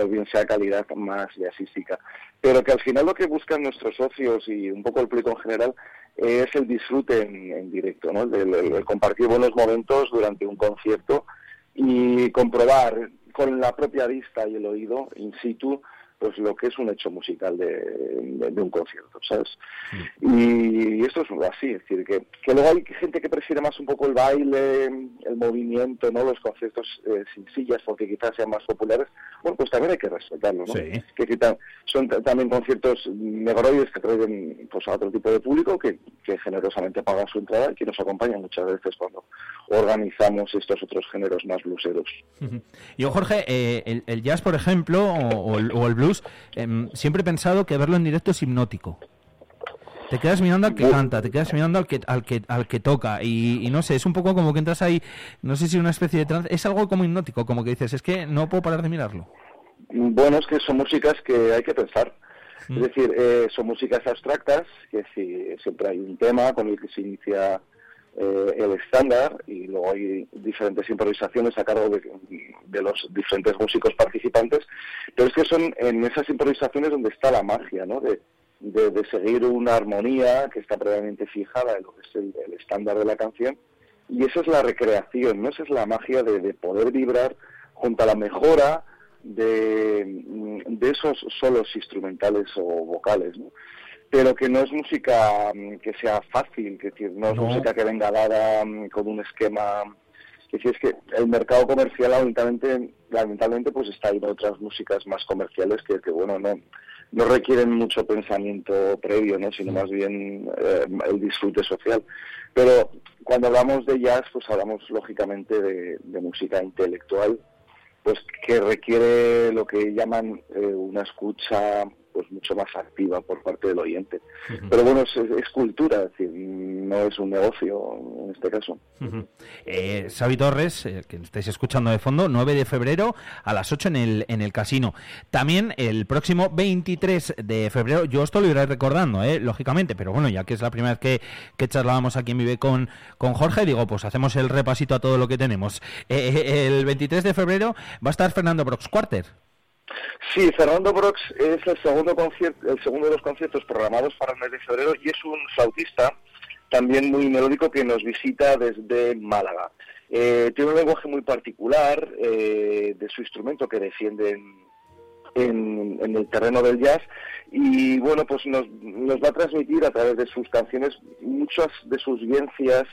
bien sea calidad más jazzística, pero que al final lo que buscan nuestros socios y un poco el público en general es el disfrute en, en directo, ¿no? El, el- el compartir buenos momentos durante un concierto y comprobar con la propia vista y el oído in situ pues lo que es un hecho musical de, de- de un concierto, ¿sabes? Y esto es así, es decir, que, que luego hay gente que prefiere más un poco el baile, el movimiento, ¿no? Los conciertos eh, sin sillas porque quizás sean más populares, bueno, pues también hay que respetarlo, ¿no? Sí. Que quizá son ta- también conciertos negroides que traen pues, a otro tipo de público que, que generosamente paga su entrada y que nos acompaña muchas veces cuando organizamos estos otros géneros más bluseros. Yo, Jorge, eh, el, el jazz, por ejemplo, o, o el, o el blues, em, siempre he pensado que verlo en directo es hipnótico. Te quedas mirando al que canta, te quedas mirando al que al que al que toca y, y no sé, es un poco como que entras ahí, no sé si una especie de trance, es algo como hipnótico, como que dices, es que no puedo parar de mirarlo. Bueno, es que son músicas que hay que pensar. Mm. Es decir, eh, son músicas abstractas, que si, siempre hay un tema con el que se inicia eh, el estándar y luego hay diferentes improvisaciones a cargo de, los diferentes músicos participantes, pero es que son en esas improvisaciones donde está la magia, ¿no? De, seguir una armonía que está previamente fijada en lo que es el, estándar de la canción y esa es la recreación, ¿no? Esa es la magia de, de poder vibrar junto a la mejora de, de esos solos instrumentales o vocales, ¿no? Pero que no es música mm, que sea fácil, que decir, no es No. música que venga dada mm, con un esquema que si es que el mercado comercial lamentablemente, lamentablemente pues está ahí en otras músicas más comerciales que, que bueno no no requieren mucho pensamiento previo, ¿no? sino más bien eh, el disfrute social. Pero cuando hablamos de jazz, pues hablamos lógicamente de, de música intelectual, pues que requiere lo que llaman eh, una escucha pues mucho más activa por parte del oyente. Pero bueno, es, es cultura, es decir, no es un negocio en este caso. Eh, Xavi Torres, eh, que estáis escuchando de fondo, 9 de febrero a las 8 en el, en el casino. También el próximo 23 de febrero, yo esto lo iré recordando, eh, lógicamente, pero bueno, ya que es la primera vez que, que charlábamos aquí en Vive con, con Jorge, digo, pues hacemos el repasito a todo lo que tenemos. Eh, eh, el 23 de febrero va a estar Fernando Brox Quarter. Sí, Fernando Brox es el segundo, concierto, el segundo de los conciertos programados para el mes de febrero y es un flautista también muy melódico que nos visita desde Málaga. Eh, tiene un lenguaje muy particular eh, de su instrumento que defiende en, el terreno del jazz y bueno, pues nos, nos va a transmitir a través de sus canciones muchas de sus vivencias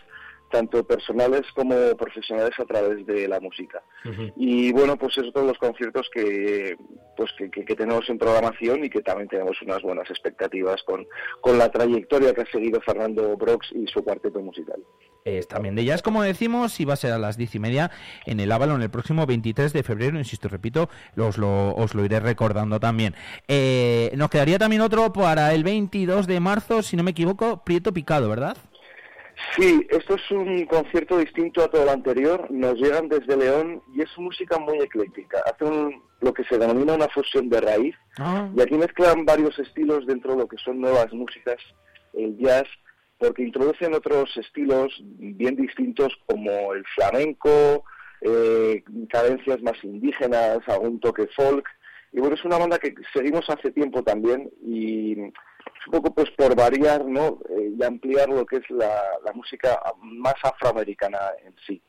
tanto personales como profesionales a través de la música. Y bueno, pues es otro de los conciertos que, pues que, que- que tenemos en programación y que también tenemos unas buenas expectativas con, con la trayectoria que ha seguido Fernando Brox y su cuarteto musical. Es también de jazz, como decimos, y va a ser a las diez y media en el Avalon el próximo 23 de febrero. Insisto, repito, os lo, os lo iré recordando también. Eh, nos quedaría también otro para el 22 de marzo, si no me equivoco, Prieto Picado, ¿verdad? Sí, esto es un concierto distinto a todo lo anterior. Nos llegan desde León y es música muy ecléctica. Hacen lo que se denomina una fusión de raíz. Y aquí mezclan varios estilos dentro de lo que son nuevas músicas, el jazz, porque introducen otros estilos bien distintos como el flamenco, eh, cadencias más indígenas, algún toque folk. Y bueno, es una banda que seguimos hace tiempo también y un poco pues por variar ¿no? Eh, y ampliar lo que es la, la música más afroamericana en sí.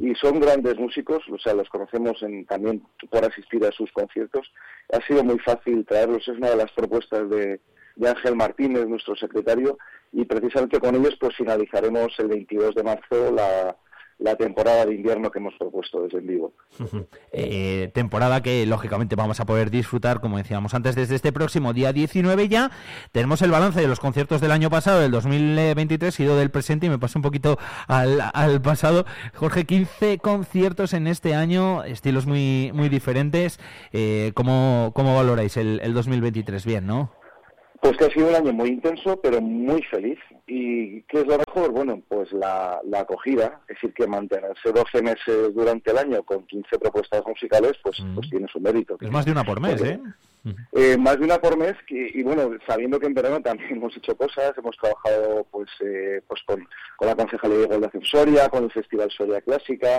Y son grandes músicos, o sea, los conocemos en, también por asistir a sus conciertos. Ha sido muy fácil traerlos, es una de las propuestas de, de Ángel Martínez, nuestro secretario, y precisamente con ellos pues finalizaremos el 22 de marzo la, la temporada de invierno que hemos propuesto desde en vivo. Eh, temporada que lógicamente vamos a poder disfrutar, como decíamos antes, desde este próximo día 19 ya. Tenemos el balance de los conciertos del año pasado, del 2023, ido del presente y me paso un poquito al, al pasado. Jorge, 15 conciertos en este año, estilos muy, muy diferentes. Eh, ¿cómo, ¿Cómo valoráis el, el 2023? Bien, ¿no? Pues que ha sido un año muy intenso, pero muy feliz. ¿Y qué es lo mejor? Bueno, pues la, la acogida, es decir, que mantenerse 12 meses durante el año con 15 propuestas musicales, pues, pues tiene su mérito. Es más de una por mes, Porque, ¿eh? eh, más de una por mes que, y bueno, sabiendo que en verano también hemos hecho cosas, hemos trabajado pues eh, pues con, con la Concejalía de Igualdad en Soria, con el Festival Soria Clásica,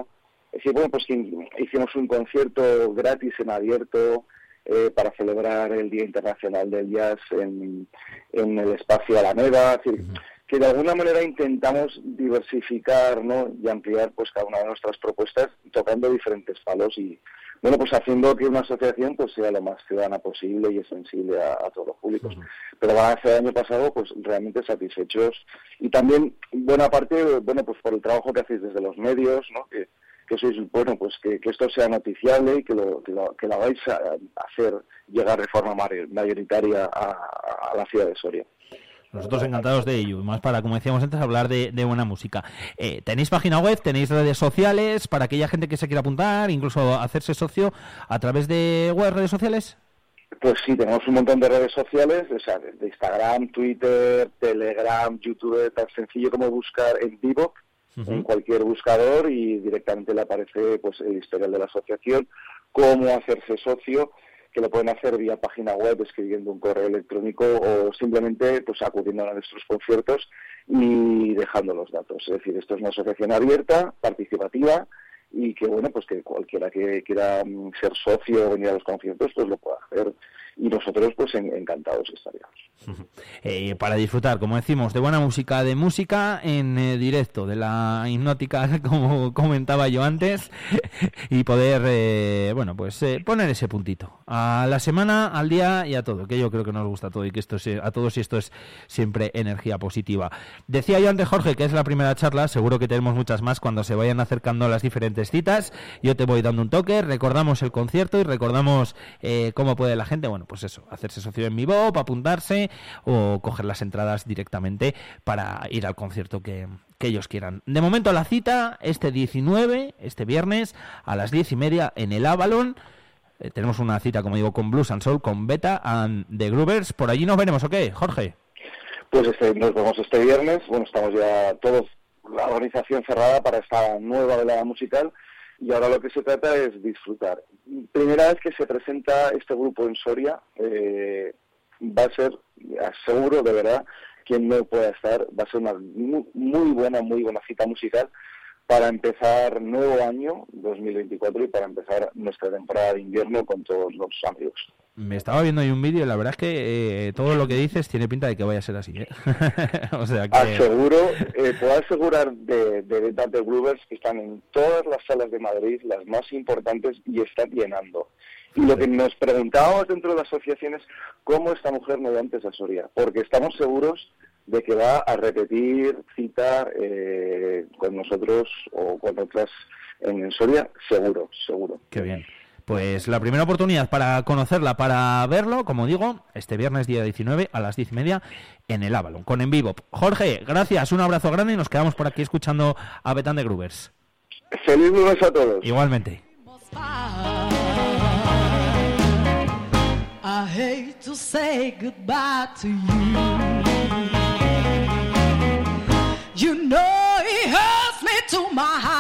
es decir, bueno, pues que hicimos un concierto gratis en abierto eh, para celebrar el Día Internacional del Jazz en, en el espacio Alameda, es decir, que de alguna manera intentamos diversificar ¿no? y ampliar pues cada una de nuestras propuestas tocando diferentes palos y bueno pues haciendo que una asociación pues sea lo más ciudadana posible y sensible a, a todos los públicos. Pero balance del año pasado pues realmente satisfechos. Y también buena parte bueno pues por el trabajo que hacéis desde los medios ¿no? que, que sois bueno pues que, que esto sea noticiable y que lo que lo, que lo hagáis a, a hacer llegar de forma mayoritaria a, a la ciudad de Soria Nosotros encantados de ello, y más para, como decíamos antes, hablar de, de buena música. Eh, ¿Tenéis página web? ¿Tenéis redes sociales para aquella gente que se quiera apuntar, incluso hacerse socio a través de web, redes sociales? Pues sí, tenemos un montón de redes sociales, o sea, de Instagram, Twitter, Telegram, YouTube, tan sencillo como buscar en vivo en cualquier buscador y directamente le aparece pues el historial de la asociación, cómo hacerse socio, que lo pueden hacer vía página web escribiendo un correo electrónico o simplemente pues acudiendo a nuestros conciertos y dejando los datos. Es decir, esto es una asociación abierta, participativa y que bueno pues que cualquiera que quiera mm, ser socio o venir a los conciertos pues lo pueda hacer y nosotros pues en- encantados estaríamos. Eh, para disfrutar, como decimos, de buena música, de música en eh, directo, de la hipnótica, como comentaba yo antes, y poder, eh, bueno, pues eh, poner ese puntito a la semana, al día y a todo, que yo creo que nos gusta todo y que esto es, a todos y esto es siempre energía positiva. Decía yo antes, Jorge, que es la primera charla, seguro que tenemos muchas más cuando se vayan acercando las diferentes citas, yo te voy dando un toque, recordamos el concierto y recordamos eh, cómo puede la gente, bueno, pues eso, hacerse socio en mi Bob, apuntarse o coger las entradas directamente para ir al concierto que, que ellos quieran. De momento la cita, este 19, este viernes, a las 10 y media en el Avalon. Eh, tenemos una cita, como digo, con Blues and Soul, con Beta and The Groovers. Por allí nos veremos, ¿ok, Jorge? Pues este, nos vemos este viernes. Bueno, estamos ya todos, la organización cerrada para esta nueva velada musical. Y ahora lo que se trata es disfrutar. Primera vez que se presenta este grupo en Soria, eh, va a ser, aseguro de verdad, quien no pueda estar, va a ser una mu- muy buena, muy buena cita musical para empezar nuevo año 2024 y para empezar nuestra temporada de invierno con todos los amigos. Me estaba viendo ahí un vídeo y la verdad es que eh, todo lo que dices tiene pinta de que vaya a ser así, ¿eh? o sea que... Aseguro, eh, puedo asegurar de, de Groovers que están en todas las salas de Madrid, las más importantes, y están llenando. Y lo que nos preguntábamos dentro de la asociación es cómo esta mujer no da antes a Soria, porque estamos seguros de que va a repetir cita eh, con nosotros o con otras en, en Soria, seguro, seguro. Qué bien. Pues la primera oportunidad para conocerla, para verlo, como digo, este viernes día 19 a las 10 y media en el Avalon, con En Vivo. Jorge, gracias, un abrazo grande y nos quedamos por aquí escuchando a Betán de Groovers. Feliz lunes a todos. Igualmente. I hate to say goodbye to you. You know it hurts me to my heart.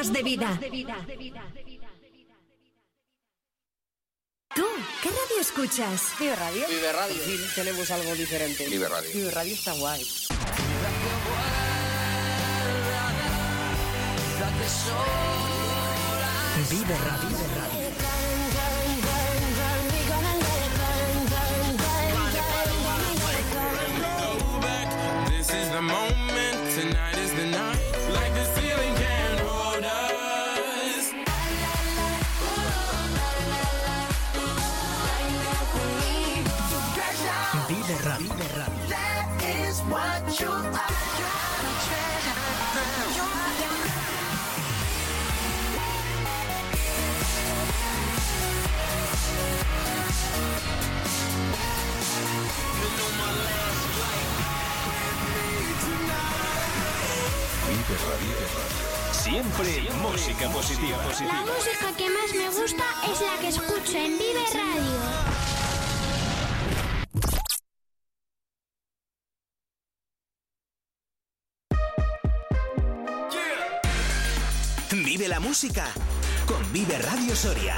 Más de vida. ¿Tú qué radio escuchas? Vive Radio. Vive Radio. Sí, tenemos algo diferente. Vive Radio. Vive Radio está guay. Vive Radio. This is Siempre, música positiva. positiva. La música que más me gusta es la que escucho en Vive Radio. Vive la música con Vive Radio Soria.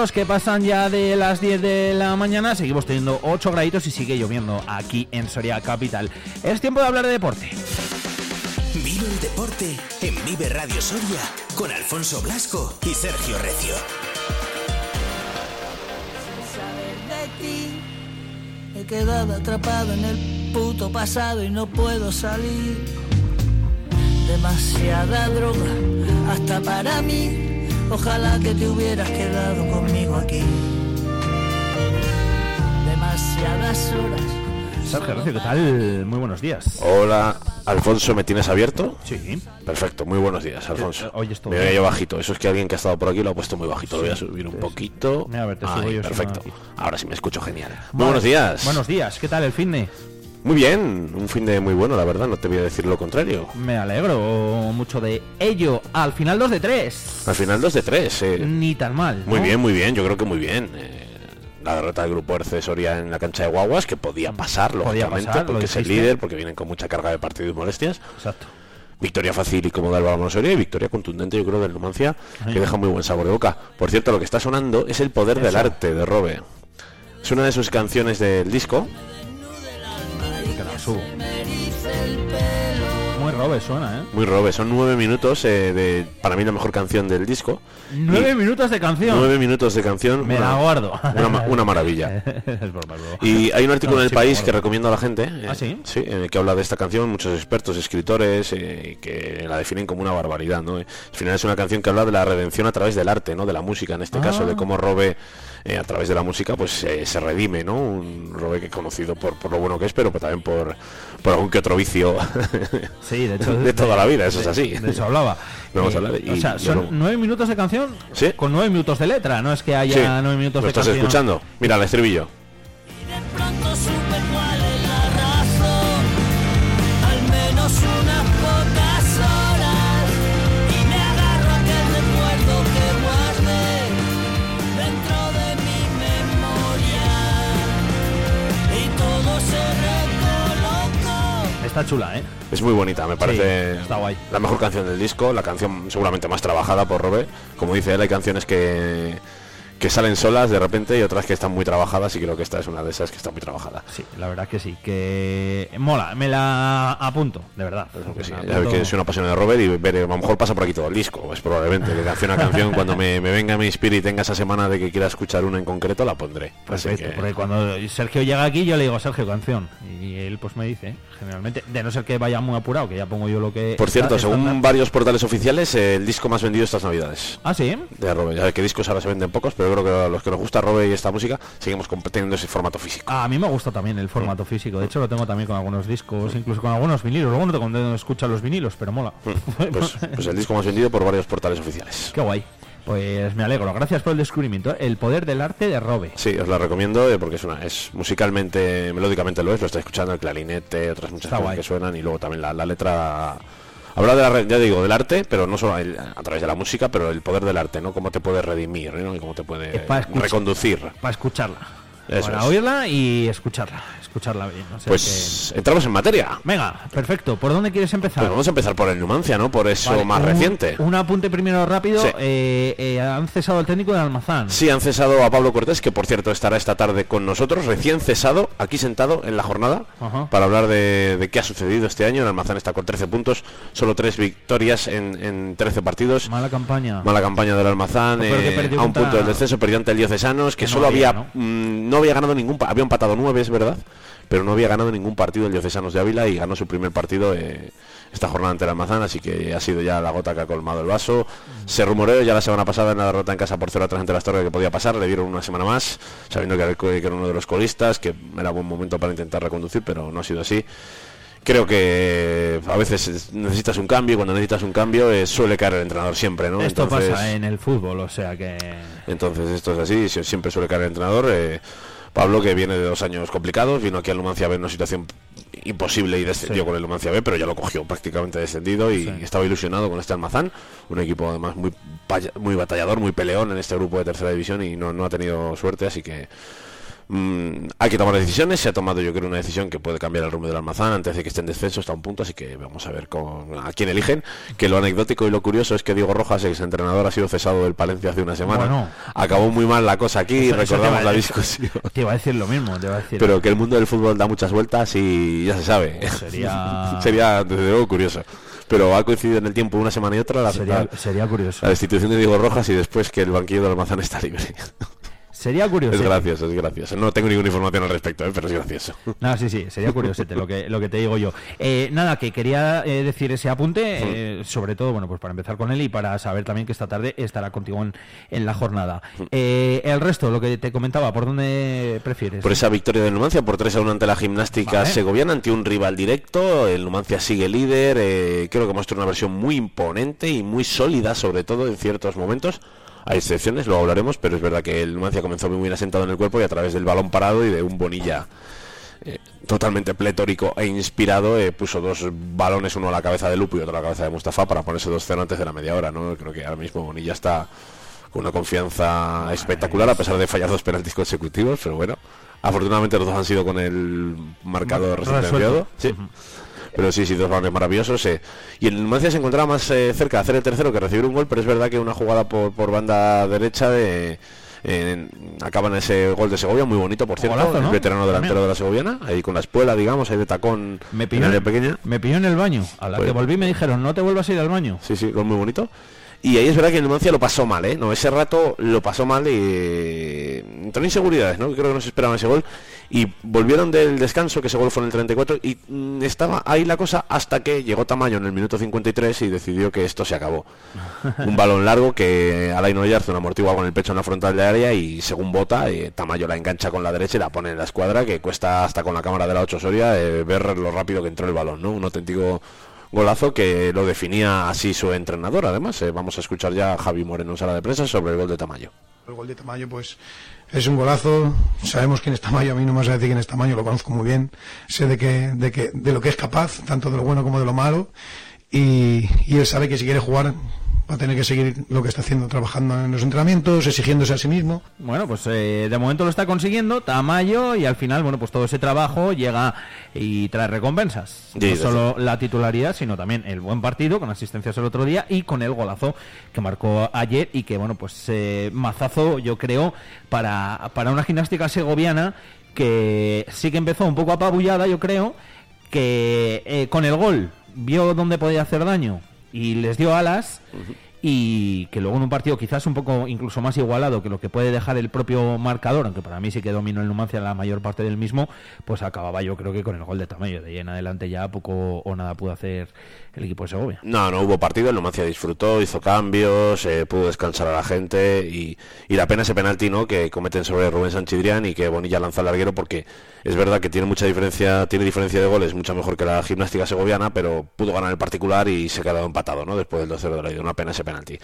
Los que pasan ya de las 10 de la mañana. Seguimos teniendo 8 graditos y sigue lloviendo aquí en Soria Capital. Es tiempo de hablar de deporte. Vive el deporte en Vive Radio Soria con Alfonso Blasco y Sergio Recio. de ti. He quedado atrapado en el puto pasado y no puedo salir. Demasiada droga, hasta para mí. Ojalá que te hubieras quedado conmigo aquí. Demasiadas horas. Sergio Recio, ¿qué tal? Muy buenos días. Hola, Alfonso, ¿me tienes abierto? Sí. Perfecto, muy buenos días, Alfonso. Eh, oyes todo Me veo bien. yo bajito. Eso es que alguien que ha estado por aquí lo ha puesto muy bajito. Lo voy a subir un poquito. Mira, a ver, te Ahí, subo yo, si no, perfecto. Ahora sí me escucho genial. Muy Vale. buenos días. Buenos días, ¿qué tal el fin de? Muy bien, un fin de muy bueno, la verdad, no te voy a decir lo contrario. Me alegro mucho de ello. Al final 2 de 3. Al final 2 de 3, eh. Ni tan mal. Muy ¿no? bien, muy bien, yo creo que muy bien. Eh, la derrota del grupo RC Soria en la cancha de Guaguas, que podía pasar, Podía lógicamente, pasar, lo porque es el líder, porque vienen con mucha carga de partido y molestias. Exacto. Victoria fácil y cómoda del Balonmano Soria y victoria contundente, yo creo, del Numancia, Ahí. que deja muy buen sabor de boca. Por cierto, lo que está sonando es El Poder del. Arte de Robe. Es una de sus canciones del disco. Robe suena, ¿eh? Muy robe, son nueve minutos eh, de, para mí la mejor canción del disco. Nueve minutos de canción. Nueve minutos de canción. Me la guardo. Una, ma- una maravilla. Es broma. Y hay un artículo No, en el sí, país que recomiendo a la gente. eh, ¿Ah, sí? que habla de esta canción, muchos expertos, escritores, eh, que la definen como una barbaridad, ¿no? Eh, Al final es una canción que habla de la redención a través del arte, ¿no? De la música, en este Ah. caso, de cómo Robe eh, a través de la música pues eh, se redime, ¿no? Un Robe que es conocido por, por lo bueno que es, pero también por, por algún que otro vicio Sí, de hecho. de toda la vida, eso es de- así. De eso hablaba. No vamos a Eh, hablar y- o sea, son nueve minutos de canción Sí. con nueve minutos de letra, no es que haya Sí, nueve minutos ¿Lo de estás canción. escuchando? Mira, el estribillo. pronto supe cuál Está chula, ¿eh? Es muy bonita, me parece está guay. la mejor canción del disco, la canción seguramente más trabajada por Robe. Como dice él, hay canciones que, que salen solas de repente y otras que están muy trabajadas y creo que esta es una de esas que está muy trabajada. Sí, la verdad que sí, que mola, me la apunto, de verdad. Que sí, ya ves apunto. que soy una pasión de Robert y veré, a lo mejor pasa por aquí todo el disco, pues probablemente, que canción a canción, cuando me, me venga mi espíritu y tenga esa semana de que quiera escuchar una en concreto, la pondré. Perfecto, que- porque cuando Sergio llega aquí yo le digo Sergio canción y él pues me dice, generalmente, de no ser que vaya muy apurado, que ya pongo yo lo que... Por cierto, está- según varios portales oficiales, el disco más vendido estas navidades. Ah, sí. De Robe. Ya que discos ahora se venden pocos, pero creo que a los que nos gusta Robe y esta música, seguimos teniendo ese formato físico. Ah, a mí me gusta también el formato físico. De hecho, lo tengo también con algunos discos, incluso con algunos vinilos. Luego no te cuando escuchas los vinilos, pero mola. Pues, pues el disco más vendido por varios portales oficiales. Qué guay. Pues me alegro. Gracias por el descubrimiento. El poder del arte de Robe. Sí, os la recomiendo eh, porque es una, es musicalmente, melódicamente lo es, lo estáis escuchando, el clarinete, otras muchas Está cosas guay. que suenan y luego también la, la letra habla de la, ya digo, del arte, pero no solo el- a través de la música, pero el poder del arte, ¿no? Cómo te puede redimir, ¿no? Y cómo te puede Es para escuchar- reconducir. Para escucharla. Eso para es. oírla y escucharla. Escucharla bien. o sea Pues entramos en materia. Venga, perfecto. ¿Por dónde quieres empezar? Pues vamos a empezar por el Numancia, ¿no? Por eso Vale, más un- reciente. Un apunte primero rápido. Sí. Eh, eh, han cesado al técnico de Almazán. Sí, han cesado a Pablo Cortés, que por cierto estará esta tarde con nosotros, recién cesado, aquí sentado en la jornada, Ajá. para hablar de, de qué ha sucedido este año. El Almazán está con 13 puntos, solo 3 victorias en, en 13 partidos. Mala campaña. Mala campaña del Almazán, eh, a un punto del descenso, perdió ante el Diocesanos, que, Que no solo había, había, mm, no había ganado ningún, había empatado 9, es verdad, pero no había ganado ningún partido el Diocesanos de Ávila y ganó su primer partido eh, esta jornada ante el Almazán, así que ha sido ya la gota que ha colmado el vaso. Se rumoreó ya la semana pasada en la derrota en casa por 0 a 3 ante las Torres que podía pasar, le dieron una semana más, sabiendo que era, que era uno de los colistas, que era buen momento para intentar reconducir, pero no ha sido así. Creo que a veces es- necesitas un cambio y cuando necesitas un cambio eh, suele caer el entrenador siempre, ¿no? Esto Entonces- pasa en el fútbol, o sea que. entonces esto es así, si- siempre suele caer el entrenador. eh, Pablo, que viene de dos años complicados, vino aquí al Numancia B en una situación imposible y descendió Sí. con el Numancia B, pero ya lo cogió prácticamente descendido y Sí. estaba ilusionado con este Almazán, un equipo además muy, muy batallador, muy peleón en este grupo de tercera división y no, no ha tenido suerte, así que mm, hay que tomar decisiones. Se ha tomado, yo creo, una decisión que puede cambiar el rumbo del Almazán antes de que esté en descenso. Está a un punto, así que vamos a ver con, a quién eligen. Que lo anecdótico y lo curioso es que Diego Rojas, ex entrenador, ha sido cesado del Palencia hace una semana. Bueno. Acabó muy mal la cosa aquí, Eso- recordamos la discusión. Te iba a decir lo mismo, te iba a decir. Pero que el mundo del fútbol da muchas vueltas y ya se sabe. Sería- Sería, desde luego, curioso. Pero ha coincidido en el tiempo una semana y otra la, Sería, la- sería curioso. la destitución de Diego Rojas y después que el banquillo del Almazán está libre. Sería curioso. Es gracioso, es gracioso. No tengo ninguna información al respecto, ¿eh? pero es gracioso. No, sí, sí, sería curiosete lo que, lo que te digo yo. Eh, nada, que quería eh, decir ese apunte, eh, sobre todo, bueno, pues para empezar con él y para saber también que esta tarde estará contigo en, en la jornada. Eh, el resto, lo que te comentaba, ¿por dónde prefieres? Por esa victoria del Numancia, por 3 a 1 ante la gimnástica Vale. segoviana, ante un rival directo. El Numancia sigue líder. eh, creo que muestra una versión muy imponente y muy sólida, sobre todo en ciertos momentos. Hay excepciones, luego hablaremos, pero es verdad que el Numancia comenzó muy bien asentado en el cuerpo y a través del balón parado y de un Bonilla eh, totalmente pletórico e inspirado, eh, puso dos balones, uno a la cabeza de Lupo y otro a la cabeza de Mustafa para ponerse dos 0 antes de la media hora. ¿no? Creo que ahora mismo Bonilla está con una confianza espectacular a pesar de fallar dos penaltis consecutivos, pero bueno, afortunadamente los dos han sido con el marcador Resuelto. sentenciado. Sí. Pero sí, sí, dos balones maravillosos. eh. Y el Numancia se encontraba más eh, cerca de hacer el tercero que recibir un gol, pero es verdad que una jugada por, por banda derecha de En- acaban ese gol de Segovia, muy bonito, por cierto, Golazo, el ¿no? veterano delantero de la Segoviana, ahí con la espuela, digamos, ahí de tacón Me en pilló, área pequeña. me pilló en el baño. A la Pues- que volví me dijeron, no te vuelvas a ir al baño. Sí, sí, gol muy bonito. Y ahí es verdad que el Numancia lo pasó mal, ¿eh? No, ese rato lo pasó mal y entró en inseguridades, ¿no? Creo que no se esperaban ese gol. Y volvieron del descanso, que ese gol fue en el 34, y mm, estaba ahí la cosa hasta que llegó Tamayo en el minuto 53 y decidió que esto se acabó. Un balón largo que Alain Oyarzun amortigua con el pecho en la frontal de área y según bota, eh, Tamayo la engancha con la derecha y la pone en la escuadra, que cuesta hasta con la cámara de la 8 Soria eh, ver lo rápido que entró el balón, ¿no? Un auténtico golazo que lo definía así su entrenador. Además, eh, vamos a escuchar ya a Javi Moreno en sala de prensa sobre el gol de Tamayo. El gol de Tamayo, pues es un golazo. Sabemos quién es Tamayo. A mí no me a decir quién es Tamayo, lo conozco muy bien. Sé de, que, de, que, de lo que es capaz, tanto de lo bueno como de lo malo. Y, y él sabe que si quiere jugar va a tener que seguir lo que está haciendo, trabajando en los entrenamientos, exigiéndose a sí mismo. Bueno, pues eh, de momento lo está consiguiendo, Tamayo, y al final, bueno, pues todo ese trabajo llega y trae recompensas. Sí, no solo la titularidad, sino también el buen partido, con asistencias el otro día, y con el golazo que marcó ayer, y que, bueno, pues eh, mazazo, yo creo, para, para una gimnástica segoviana que sí que empezó un poco apabullada, yo creo, que eh, con el gol vio dónde podía hacer daño y les dio alas y que luego en un partido quizás un poco incluso más igualado que lo que puede dejar el propio marcador, aunque para mí sí que dominó el Numancia la mayor parte del mismo, pues acababa yo creo que con el gol de Tamayo. De ahí en adelante ya poco o nada pudo hacer el equipo de Segovia. No, no hubo partido, el Numancia disfrutó, hizo cambios, eh, pudo descansar a la gente y, y la pena ese penalti ¿no? que cometen sobre Rubén Sanchidrián y que Bonilla lanza al larguero porque es verdad que tiene mucha diferencia, tiene diferencia de goles, mucho mejor que la gimnástica segoviana, pero pudo ganar el particular y se quedó empatado ¿no? después del 2-0 de la ida, una pena ese penalti.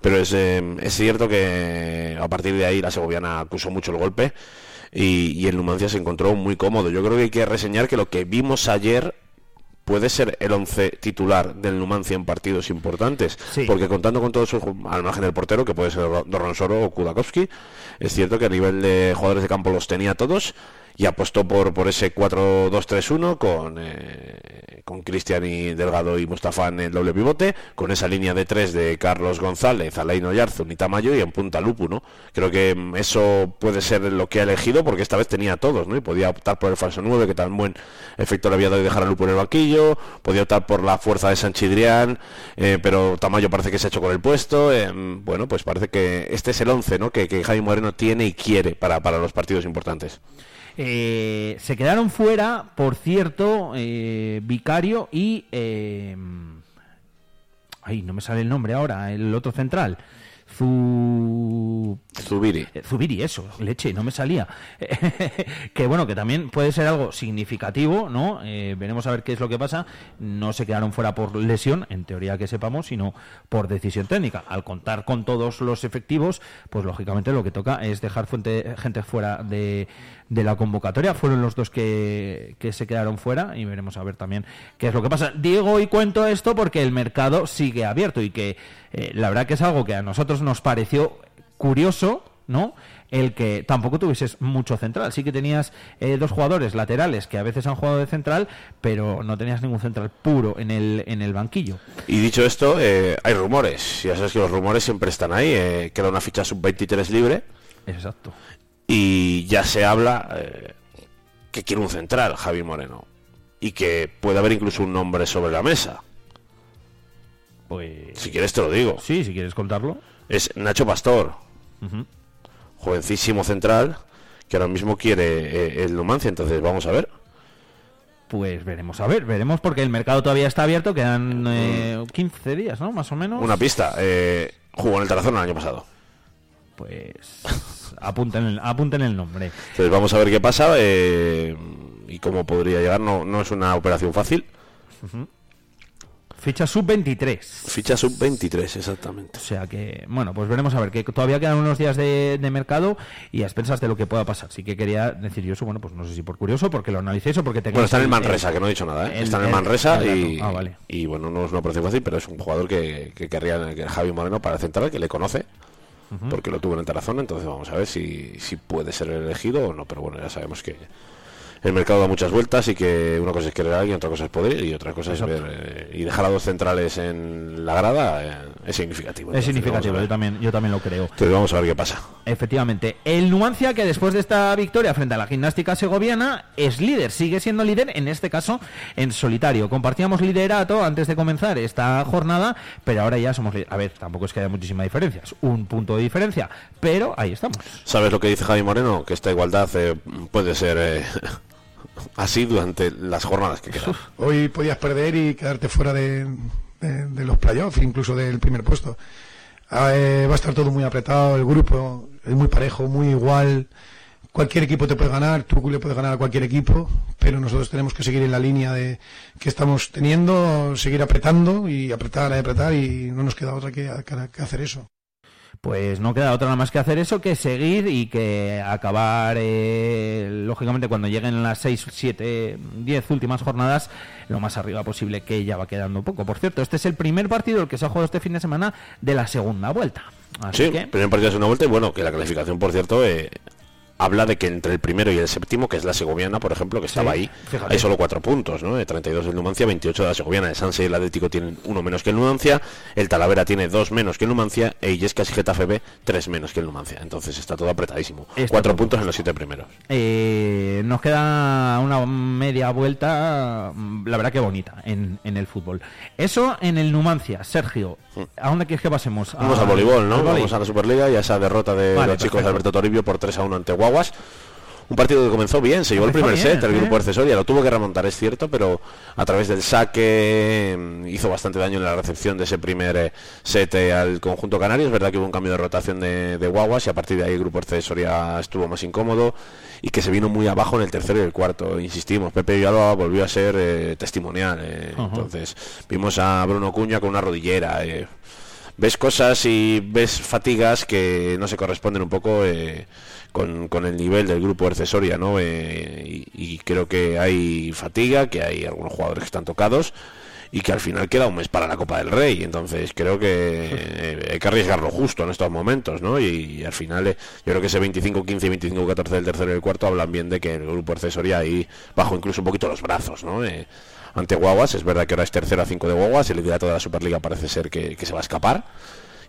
Pero es, eh, es cierto que a partir de ahí la segoviana acusó mucho el golpe y, y el Numancia se encontró muy cómodo. Yo creo que hay que reseñar que lo que vimos ayer puede ser el once titular del Numancia en partidos importantes, porque contando con todo su ju- al margen del portero, que puede ser Dorronsoro o Kudakowski, es cierto que a nivel de jugadores de campo los tenía todos y apostó por, por ese 4-2-3-1 con, eh, con Cristian y Delgado y Mustafa en el doble pivote, con esa línea de tres de Carlos González, Alain Oyarzun y Tamayo y en punta Lupu, ¿no? Creo que mm, eso puede ser lo que ha elegido porque esta vez tenía todos, ¿no? Y podía optar por el falso 9, que tan buen efecto le había dado y dejar a Lupu en el banquillo, podía optar por la fuerza de Sanchidrián, eh, pero Tamayo parece que se ha hecho con el puesto, eh, bueno, pues parece que este es el 11, ¿no? Que, que Javi Moreno tiene y quiere para, para los partidos importantes. Eh, se quedaron fuera, por cierto, eh, Vicario y... eh, ay, no me sale el nombre ahora, el otro central. Zu... Zubiri. Eh, Zubiri, eso, leche, no me salía. que bueno, que también puede ser algo significativo, ¿no? Eh, veremos a ver qué es lo que pasa. No se quedaron fuera por lesión, en teoría que sepamos, sino por decisión técnica. Al contar con todos los efectivos, pues lógicamente lo que toca es dejar fuente- gente fuera de, de la convocatoria. Fueron los dos que, que se quedaron fuera y veremos a ver también qué es lo que pasa. Digo y cuento esto porque el mercado sigue abierto y que eh, la verdad que es algo que a nosotros nos pareció curioso, ¿no? El que tampoco tuvieses mucho central. Sí que tenías eh, dos jugadores laterales que a veces han jugado de central, pero no tenías ningún central puro en el, en el banquillo. Y dicho esto, eh, hay rumores. Ya sabes que los rumores siempre están ahí. eh, queda una ficha sub-23 libre. Exacto. Y ya se habla eh, que quiere un central, Javi Moreno. Y que puede haber incluso un nombre sobre la mesa. Pues. Si quieres te lo digo. Sí, si quieres contarlo. Es Nacho Pastor. Ujú. Jovencísimo central. Que ahora mismo quiere eh, el Numancia. Entonces vamos a ver. Pues veremos, a ver, veremos porque el mercado todavía está abierto, quedan eh, 15 días, ¿no? Más o menos. Una pista. eh, jugó en el Tarazona el año pasado. Pues apunten el, apunten el nombre. Entonces vamos a ver qué pasa eh, y cómo podría llegar. No, no es una operación fácil. Ficha sub-23. Ficha sub-23, exactamente. O sea que, bueno, pues veremos a ver, que todavía quedan unos días de, de mercado y a expensas de lo que pueda pasar. Sí que quería decir yo eso, bueno, pues no sé si por curioso, porque lo analicéis o porque tengáis... Bueno, está en el Manresa, el- que no he dicho nada. ¿eh? el- está en el el- Manresa y. Ah, vale. y bueno, no es una operación fácil, pero es un jugador que, que querría que Javi Moreno para central, que le conoce, Porque lo tuvo en el Tarazona, entonces vamos a ver si, si puede ser elegido o no, pero bueno, ya sabemos que el mercado da muchas vueltas y que una cosa es querer a alguien, otra cosa es poder y otra cosa es Exacto. ver eh, y dejar a dos centrales en la grada eh, es significativo. Es significativo, yo también, yo también lo creo. Entonces vamos a ver qué pasa. Efectivamente, el Numancia que después de esta victoria frente a la gimnástica segoviana es líder, sigue siendo líder, en este caso en solitario. Compartíamos liderato antes de comenzar esta jornada, pero ahora ya somos líderes. A ver, tampoco es que haya muchísima diferencia, es un punto de diferencia, pero ahí estamos. ¿Sabes lo que dice Javi Moreno? Que esta igualdad eh, puede ser así durante las jornadas que quedan. Hoy podías perder y quedarte fuera de, de- los playoffs, incluso del primer puesto. Ah, eh, va a estar todo muy apretado, el grupo es muy parejo, muy igual. Cualquier equipo te puede ganar, tú le puedes ganar a cualquier equipo, pero nosotros tenemos que seguir en la línea de que estamos teniendo, seguir apretando y apretar, y apretar y no nos queda otra que hacer eso. Pues no queda otra nada más que hacer eso que seguir y que acabar, eh, lógicamente, cuando lleguen las 6, 7, 10 últimas jornadas, lo más arriba posible, que ya va quedando poco. Por cierto, este es el primer partido el que se ha jugado este fin de semana de la segunda vuelta. Así Sí, que, primer partido de segunda vuelta y bueno, que la clasificación, por cierto, eh, habla de que entre el primero y el séptimo, que es la segoviana, por ejemplo, que estaba ahí, fíjate. hay solo cuatro puntos, ¿no? De 32 del Numancia, 28 de la segoviana. El Sanse y el Atlético tienen uno menos que el Numancia, el Talavera tiene dos menos que el Numancia, e Illescas y Getafe B tres menos que el Numancia. Entonces está todo apretadísimo. Está cuatro todo puntos en los siete primeros. eh, nos queda una media vuelta, mm, la verdad que bonita, en, en el fútbol. Eso en el Numancia. Sergio, ¿a dónde quieres que pasemos? Vamos A- al voleibol, ¿no? Vamos a la Superliga y a esa derrota de Vale, los chicos de. Alberto Toribio por 3 a 1 ante Guaguas. Un partido que comenzó bien, se llevó el primer bien, set, el ¿eh? grupo accesoria, lo tuvo que remontar, es cierto, pero a través del saque mm, hizo bastante daño en la recepción de ese primer eh, set eh, al conjunto canario. Es verdad que hubo un cambio de rotación de, de Guaguas y a partir de ahí el grupo accesoria estuvo más incómodo y que se vino muy abajo en el tercero y el cuarto. Insistimos, Pepe Villalba volvió a ser eh, testimonial. eh. Entonces vimos a Bruno Cuña con una rodillera. eh, ves cosas y ves fatigas que no se corresponden un poco eh, con, con el nivel del grupo accesoria, ¿no? Eh, y, creo que hay fatiga, que hay algunos jugadores que están tocados y que al final queda un mes para la Copa del Rey. Entonces creo que eh, hay que arriesgarlo justo en estos momentos, ¿no? Y, al final eh, yo creo que ese 25-15 y 25-14 del tercero y el cuarto hablan bien de que el grupo accesoria ahí bajo incluso un poquito los brazos, ¿no? Eh, ante Guaguas, es verdad que ahora es tercero a 5 de Guaguas, el liderato de la Superliga parece ser que, se va a escapar.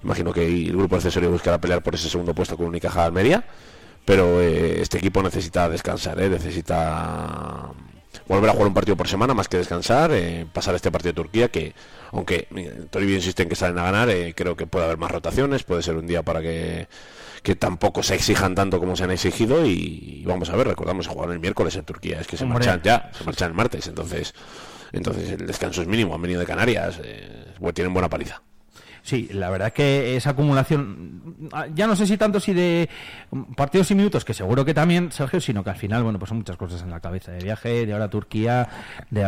Imagino que el grupo accesorio buscará pelear por ese segundo puesto con Unicaja Almería, pero eh, este equipo necesita descansar, ¿eh? necesita volver a jugar un partido por semana más que descansar, eh, pasar este partido de Turquía que, aunque Toribio insiste en que salen a ganar, eh, creo que puede haber más rotaciones, puede ser un día para que, que tampoco se exijan tanto como se han exigido y, vamos a ver, recordamos que jugaron el miércoles en Turquía, es que se Hombre. marchan ya, se marchan el martes, entonces entonces el descanso es mínimo, han venido de Canarias, eh, bueno, tienen buena paliza. Sí, la verdad que esa acumulación, ah, ya no sé si tanto si de partidos y minutos, que seguro que también, Sergio, sino que al final, bueno, pues son muchas cosas en la cabeza, de viaje, de ahora a Turquía, de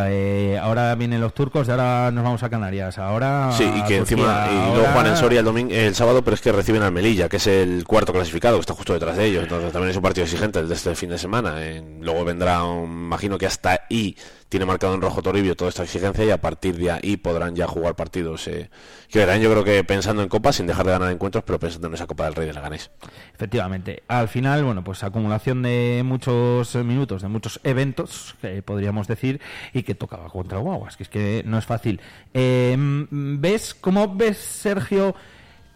eh, ahora vienen los turcos, de ahora nos vamos a Canarias, ahora Sí, y que encima, y luego juegan en Soria el, domingo, el sábado, pero es que reciben al Melilla, que es el cuarto clasificado, que está justo detrás de ellos, entonces también es un partido exigente el de este fin de semana. eh, luego vendrá, un- imagino que hasta ahí tiene marcado en rojo Toribio toda esta exigencia y a partir de ahí podrán ya jugar partidos eh, que verán, yo creo que pensando en Copa, sin dejar de ganar encuentros, pero pensando en esa Copa del Rey de Leganés. Efectivamente. Al final, bueno, pues acumulación de muchos minutos, de muchos eventos, que podríamos decir, y que tocaba contra Guaguas, que es que no es fácil. Eh, ¿Ves, cómo ves, Sergio,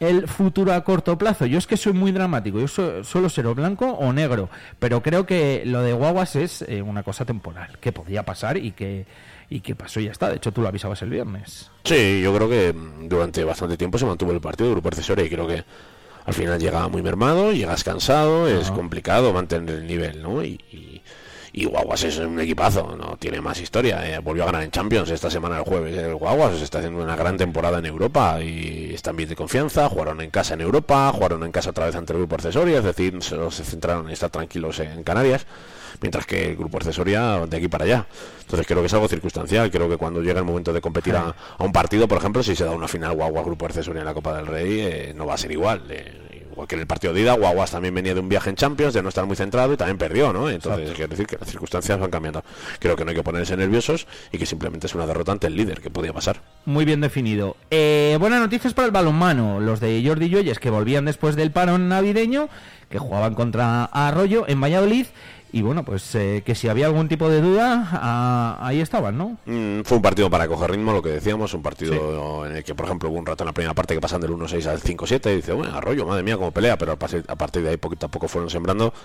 el futuro a corto plazo? Yo es que soy muy dramático, yo su- suelo ser o blanco o negro, pero creo que lo de Guaguas es eh, una cosa temporal, que podía pasar y que, y que pasó y ya está. De hecho, tú lo avisabas el viernes. Sí, yo creo que durante bastante tiempo se mantuvo el partido del grupo accesorio y creo que al final llega muy mermado, llegas cansado, es complicado mantener el nivel, ¿no? Y, y, y Guaguas es un equipazo, no tiene más historia. eh, volvió a ganar en Champions esta semana el jueves. El Guaguas está haciendo una gran temporada en Europa y están bien de confianza. Jugaron en casa en Europa, jugaron en casa otra vez ante el grupo accesorio, es decir, solo se centraron en estar tranquilos en Canarias mientras que el grupo accesoria de aquí para allá. Entonces creo que es algo circunstancial, creo que cuando llega el momento de competir a, a un partido, por ejemplo, si se da una final Guaguas grupo accesoria en la Copa del Rey, eh, no va a ser igual. eh, igual que en el partido de ida, Guaguas también venía de un viaje en Champions, de no estar muy centrado y también perdió, ¿no? Entonces quiero decir que las circunstancias van cambiando. Creo que no hay que ponerse nerviosos y que simplemente es una derrota ante el líder, que podía pasar. Muy bien definido. Eh, buenas noticias para el balonmano. Los de Jordi Lloyes que volvían después del parón navideño, que jugaban contra Arroyo en Valladolid Y bueno, pues eh, que si había algún tipo de duda, ah, ahí estaban, ¿no? Mm, fue un partido para coger ritmo, lo que decíamos, un partido en el que, por ejemplo, hubo un rato en la primera parte que pasan del 1-6 al 5-7 y dice, bueno, arroyo, madre mía, como pelea, pero a partir, de ahí poquito a poco fueron sembrando.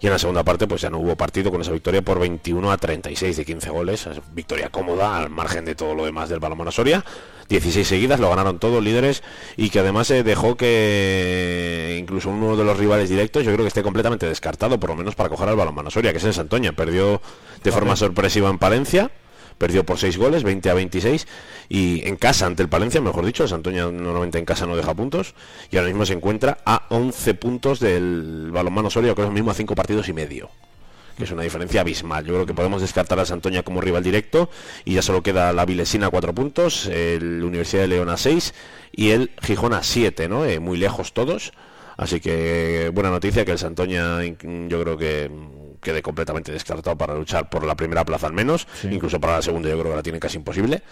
Y en la segunda parte, pues ya no hubo partido con esa victoria por 21 a 36 de 15 goles. Es victoria cómoda al margen de todo lo demás del balonmano Soria. 16 seguidas, lo ganaron todos líderes y que además se dejó que incluso uno de los rivales directos yo creo que esté completamente descartado, por lo menos para coger al balonmano Soria, que es en Santoña. Perdió de forma sorpresiva en Palencia perdió por 6 goles, 20 a 26, y en casa ante el Palencia, mejor dicho, el Santoña normalmente en casa no deja puntos, y ahora mismo se encuentra a 11 puntos del balonmano Soria, que es lo mismo a 5 partidos y medio que es una diferencia abismal. Yo creo que podemos descartar a Santoña como rival directo y ya solo queda la Vilesina a 4 puntos, el Universidad de León a 6 y el Gijón a 7, ¿no? Eh, muy lejos todos. Así que buena noticia que el Santoña yo creo que mm, quede completamente descartado para luchar por la primera plaza al menos, incluso para la segunda yo creo que la tiene casi imposible.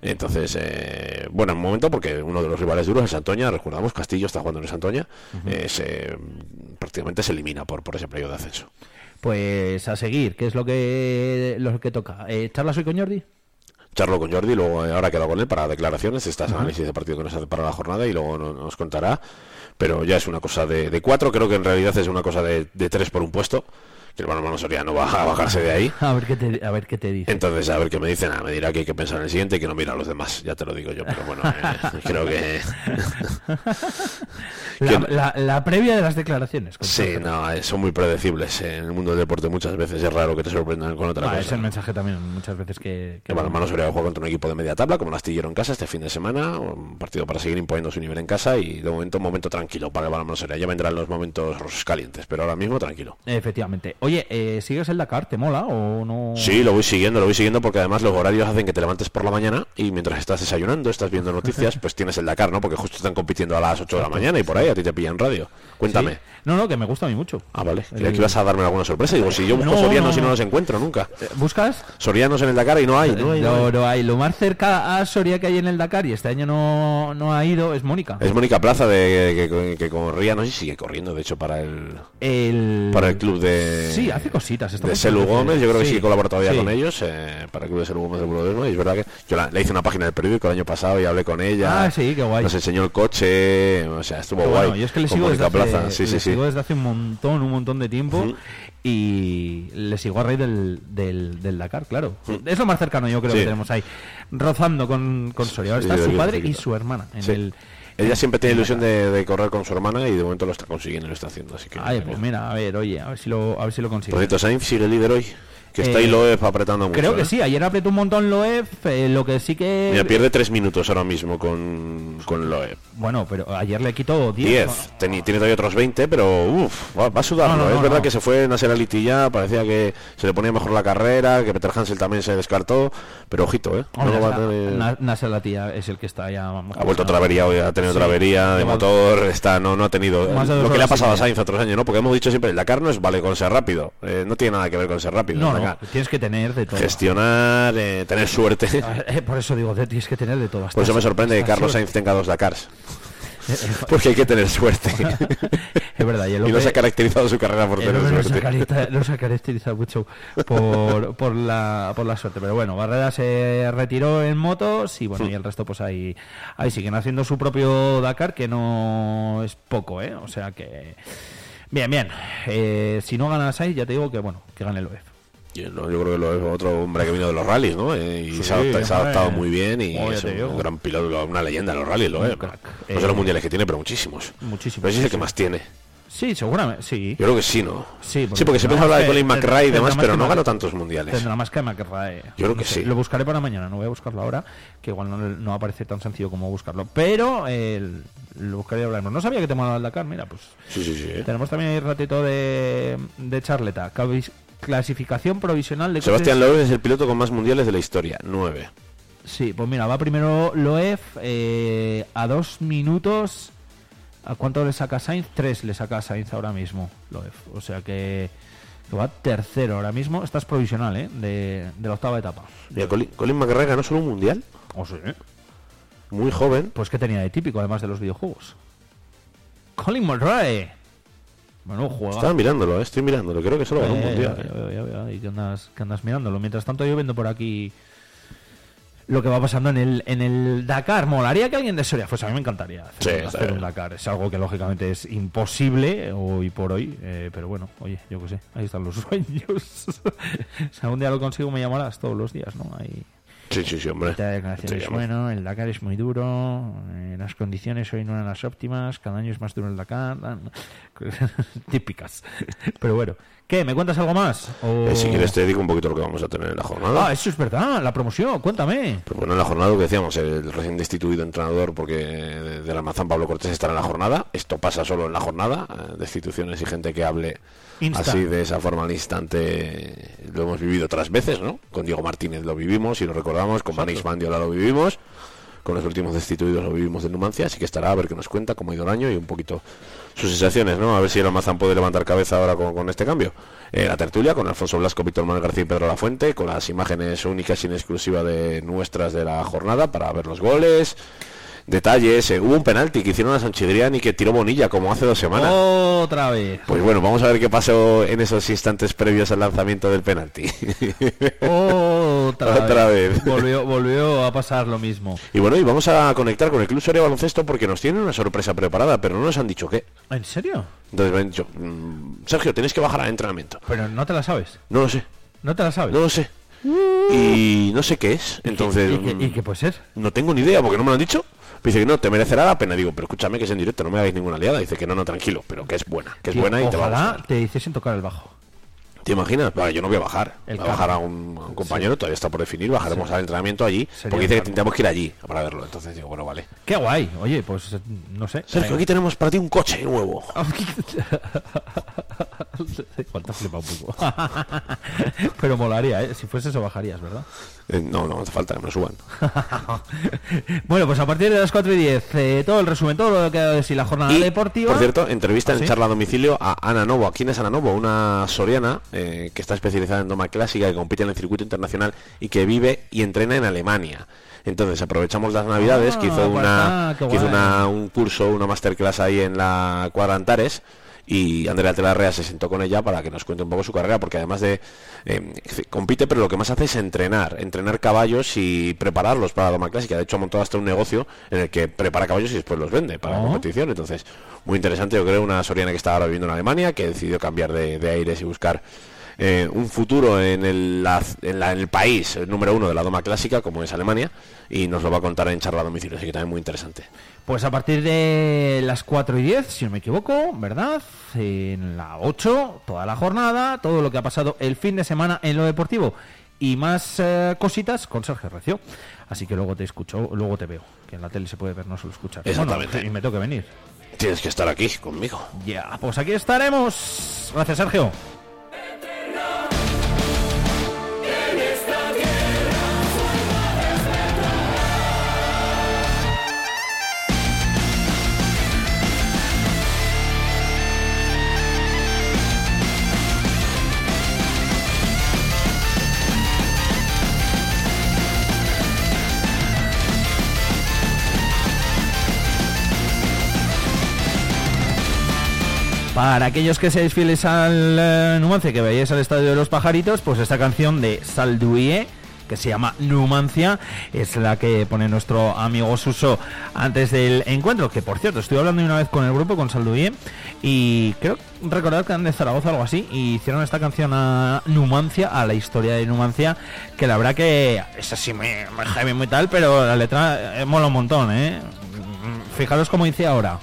Entonces, eh, bueno, momento porque uno de los rivales duros es Santoña, recordamos, Castillo está jugando en Santoña, eh, se- prácticamente se elimina por, por ese periodo de ascenso. Pues a seguir, ¿qué es lo que lo que toca? Eh, ¿Charlas hoy con Jordi? charlo con Jordi, luego eh, ahora queda con él para declaraciones, estas análisis de partido que nos hace para la jornada y luego no- nos contará. Pero ya es una cosa de, de cuatro, creo que en realidad es una cosa de, de tres por un puesto, que el balonmano Soria no va a bajarse de ahí. A ver qué te, a ver qué te dice. Entonces, a ver qué me dicen, ah, me dirá que hay que pensar en el siguiente y que no mira a los demás, ya te lo digo yo, pero bueno, eh, creo que... La, que- la- la previa de las declaraciones. Sí, no, eh, son muy predecibles. eh, En el mundo del deporte muchas veces es raro que te sorprendan con otra Ah, es cosa. el mensaje también muchas veces que... Balonmano Soria juega contra un equipo de media tabla, como el Astillero en casa este fin de semana, un partido para seguir imponiendo su nivel en casa y de momento un momento tranquilo para el Balonmano Soria. Ya vendrán los momentos calientes, pero ahora mismo tranquilo. Efectivamente. Oye, eh, ¿sigues el Dakar? ¿Te mola o no? Sí, lo voy siguiendo, lo voy siguiendo porque además los horarios hacen que te levantes por la mañana y mientras estás desayunando, estás viendo noticias, pues tienes el Dakar, ¿no? Porque justo están compitiendo a las 8 de la mañana y por ahí a ti te pillan radio. Cuéntame. Sí. No, no, que me gusta a mí mucho. Ah, vale. Creía que ibas a darme alguna sorpresa. Digo, si yo busco No, sorianos no, y no los encuentro nunca. ¿Buscas? Sorianos en el Dakar y no hay, no hay. no hay. hay. Lo más cerca a Soria que hay en el Dakar y este año no, no ha ido es Mónica. Es Mónica Plaza de, que, que corría, no sé si sigue corriendo, de hecho, para el, El... para el club de, Sí, hace cositas. de Selu. Gómez. Yo creo que sí, colabora todavía con ellos, eh, para el club de Selu Gómez de Burodesmo. Y es verdad que yo la- le hice una página del periódico el año pasado y hablé con ella. Ah, sí, qué guay. Nos enseñó el coche, o sea, estuvo Pero guay. bueno, yo es que le sigo, desde hace. Sí, le sigo desde hace un montón, un montón de tiempo y le sigo a raíz del, del, del Dakar, claro. Es lo más cercano yo creo que tenemos ahí, rozando con, con Soria. Ahora está su padre y su hermana en el... Ella siempre tiene ilusión de, de correr con su hermana y de momento lo está consiguiendo, lo está haciendo. Así que, Ay, pues mira, a ver, oye, a ver si lo, a ver si lo consigue. Por cierto, Sainz sigue líder hoy, que está Eh, ahí Loeb apretando mucho. Creo que ¿eh? sí, ayer apretó un montón Loef, eh, lo que sí que... Mira, pierde tres minutos ahora mismo con, con Loeb. Bueno, pero ayer le quitó 10. 10. ¿no? Teni- tiene todavía otros 20, pero uff, va, va a sudarlo. No, no, es verdad que se fue Nasser Ali ya, parecía que se le ponía mejor la carrera, que Peter Hansel también se descartó, pero ojito, ¿eh? Hombre, No va a tener- Na- Nasser la tía es el que está ya... Ha vuelto otra avería hoy, ha tenido otra Sí, avería de motor, está, no, no ha tenido lo que le ha pasado a. Sainz otros años, ¿no? Porque hemos dicho siempre, el Dakar no es vale con ser rápido, eh, no tiene nada que ver con ser rápido. Tienes que tener de todo. Gestionar, eh, tener suerte. Eh, por eso digo, tienes que tener de todo. Por eso me sorprende que Carlos. Sainz tenga dos Dakars. Eh, Porque hay que tener suerte. Es verdad, y el no se ha caracterizado su carrera por tener hombre no se, suerte. no se caracteriza mucho por, por, la, por la suerte. Pero bueno, Barrera se retiró en motos y bueno, y el resto pues ahí, ahí siguen haciendo su propio Dakar, que no es poco, ¿eh? O sea que... Bien, bien. Eh, si no gana Sainz, ya te digo que bueno, que gane el OEF. Yo, creo que lo es otro hombre que vino de los rallies, ¿no? Eh, y Sí, se, ha, se adaptado muy bien y Oye, es un, gran piloto, una leyenda de los rallies, lo es. No Eh, sé los mundiales que tiene, pero muchísimos. Muchísimos, Pero ese es el que más tiene. Sí, seguramente, sí. Yo creo que sí, ¿no? Sí, sí porque siempre se habla de Colin McRae y demás, pero no ganó tantos mundiales. Tendrá más que McRae. Yo creo que sé, sí. Lo buscaré para mañana, no voy a buscarlo ahora, que igual no, no aparece tan sencillo como buscarlo. Pero eh, lo buscaré y hablaremos. No sabía que te molaba el Dakar, mira, pues Sí, sí, sí. tenemos también ahí un ratito de, de charleta. Clasificación provisional de Sebastián Loeb es el piloto con más mundiales de la historia, nueve. Sí, pues mira, va primero Loef eh, a dos minutos. ¿A cuánto le saca Sainz? Tres le saca Sainz ahora mismo, Loef. O sea que, que va tercero ahora mismo. Esta es provisional, ¿eh? De, de la octava etapa. Mira, Colin, Colin McRae ganó solo un mundial. ¿O sí? Muy joven. Pues que tenía de típico, además de los videojuegos. Colin McRae. Bueno, juega. Estaba mirándolo, eh, estoy mirándolo. Creo que solo ganó un Eh, mundial. ya ya veo, ahí que andas, que andas mirándolo. Mientras tanto, yo viendo por aquí lo que va pasando en el, en el Dakar. Molaría que alguien de Soria fuese. A mí me encantaría hacer, Sí, hacer un Dakar. Es algo que lógicamente es imposible hoy por hoy. eh, pero bueno, oye, yo qué sé. Ahí están los sueños. si algún día lo consigo, me llamarás todos los días, ¿no? Ahí. Sí, sí, sí, hombre. Llama. bueno, el Dakar es muy duro, eh, las condiciones hoy no eran las óptimas, cada año es más duro el Dakar, típicas. Pero bueno, ¿qué? ¿Me cuentas algo más? O- Eh, si quieres te digo un poquito lo que vamos a tener en la jornada. Ah, eso es verdad, la promoción, cuéntame. Pues bueno, en la jornada lo que decíamos, el recién destituido entrenador porque de- del Almazán Pablo Cortés estará en la jornada. Esto pasa solo en la jornada. eh, Destituciones y gente que hable Insta. así de esa forma al instante lo hemos vivido otras veces, ¿no? Con Diego Martínez lo vivimos y lo recordamos, con Manix Mandiola lo vivimos. Con los últimos destituidos lo vivimos de Numancia, así que estará a ver qué nos cuenta, cómo ha ido el año y un poquito sus sensaciones, ¿no? A ver si el Almazán puede levantar cabeza ahora con, con este cambio. Eh, la tertulia con Alfonso Blasco, Víctor Manuel García y Pedro La Fuente, con las imágenes únicas y en exclusiva de nuestras de la jornada para ver los goles, detalles. Eh, hubo un penalti que hicieron a Sanchidrián y que tiró Bonilla como hace dos semanas. Otra vez. Pues bueno, vamos a ver qué pasó en esos instantes previos al lanzamiento del penalti. Otra, Otra vez. Volvió, volvió a pasar lo mismo. Y bueno, y vamos a conectar con el Club Soria Baloncesto porque nos tienen una sorpresa preparada, pero no nos han dicho qué. ¿En serio? Entonces me han dicho, "Mm, Sergio, tienes que bajar al entrenamiento. Pero no te la sabes. No lo sé, No te la sabes. no lo sé. Y no sé qué es. Entonces, ¿Y qué, y qué puede ser? no tengo ni idea porque no me lo han dicho. Me dice que no, te merecerá la pena. Digo, pero escúchame que es en directo, no me hagáis ninguna liada. Dice que no, no, tranquilo, pero que es buena, que es Tío, buena y te va a ojalá gustar. te hiciesen tocar el bajo. ¿Te imaginas? Vale, yo no voy a bajar. El Voy a bajar a un, a un compañero, todavía está por definir, bajaremos Sí. al entrenamiento allí. Sería porque dice que tendríamos que ir allí para verlo. Entonces digo, bueno, vale. Qué guay. Oye, pues eh, no sé. Sergio, aquí tenemos para ti un coche nuevo. ¿Cuánto flipa un poco? Pero molaría, ¿eh? Si fuese eso bajarías, ¿verdad? Eh, no, no hace falta que me suban. bueno, pues a partir de las 4 y 10, eh, todo el resumen, todo lo que ha de sí la jornada Y, deportiva. Por cierto, entrevista ¿Ah, en sí? charla a domicilio a Ana Novo. ¿Quién es Ana Novo? Una soriana eh, que está especializada en doma clásica, que compite en el circuito internacional y que vive y entrena en Alemania. Entonces aprovechamos las navidades, Ah, que hizo, pues una, que hizo una- un curso, una masterclass ahí en la cuadra Antares y Andrea Telarrea se sentó con ella para que nos cuente un poco su carrera, porque además de eh, compite, pero lo que más hace es entrenar, entrenar caballos y prepararlos para la doma clásica. De hecho, ha montado hasta un negocio en el que prepara caballos y después los vende para la Oh. competición. Entonces, muy interesante, yo creo, una soriana que está ahora viviendo en Alemania, que decidió cambiar de, de aires y buscar eh, un futuro en el, la- en la- en el país el número uno de la doma clásica, como es Alemania, y nos lo va a contar en charla a domicilio, así que también muy interesante. Pues a partir de las 4 y 10, si no me equivoco, ¿verdad? En la 8, toda la jornada, todo lo que ha pasado el fin de semana en lo deportivo y más eh, cositas con Sergio Recio. Así que luego te escucho, luego te veo, que en la tele se puede ver, no solo escuchar. Exactamente. Bueno, y me tengo que venir. Tienes que estar aquí conmigo. Ya, pues aquí estaremos. Gracias, Sergio. Para aquellos que seáis fieles al eh, Numancia, que veáis al Estadio de los Pajaritos, pues esta canción de Salduie, que se llama Numancia, es la que pone nuestro amigo Suso antes del encuentro, que por cierto, estoy hablando una vez con el grupo, con Salduie, y creo recordar que eran de Zaragoza o algo así, y hicieron esta canción a Numancia, a la historia de Numancia, que la verdad que es así muy, muy muy tal, pero la letra eh, mola un montón, ¿eh? Fijaros cómo dice ahora.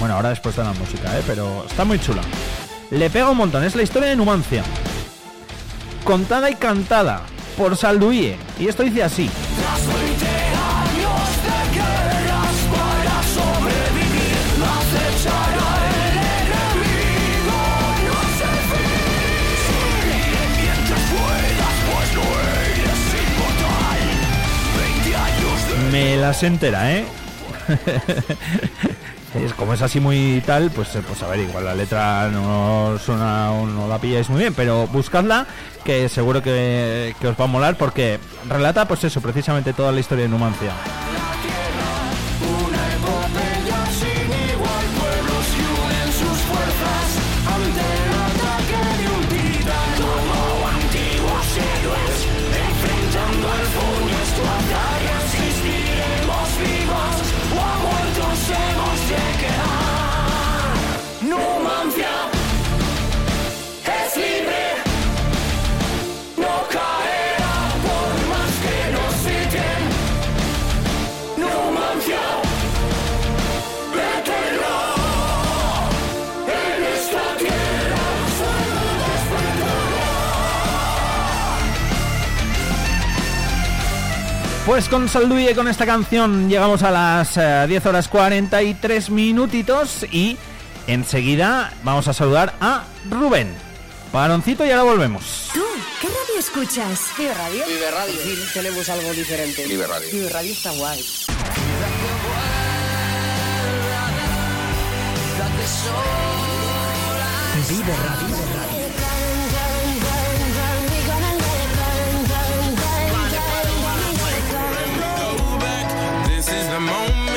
Bueno, ahora después de la música, ¿eh? pero está muy chula. Le pega un montón, es la historia de Numancia. Contada y cantada por Salduie. Y esto dice así. Tras 20 años de guerras para sobrevivir, acechará el enemigo, no se fin. Mientras puedas, no eres inmortal. 20 años de Me las entera, ¿eh? es como es así muy tal, pues, eh, pues a ver, igual la letra no suena o no la pilláis muy bien, pero buscadla, que seguro que, que os va a molar porque relata, pues eso, precisamente toda la historia de Numancia. Pues con Salduye, con esta canción, llegamos a las eh, 10 horas 43 minutitos y enseguida vamos a saludar a Rubén. Paroncito y ahora volvemos. ¿Tú qué radio escuchas? Vive Radio. Vive Radio. Fin tenemos algo diferente. Vive Radio. Vive Radio está guay. Vive Radio. The moment,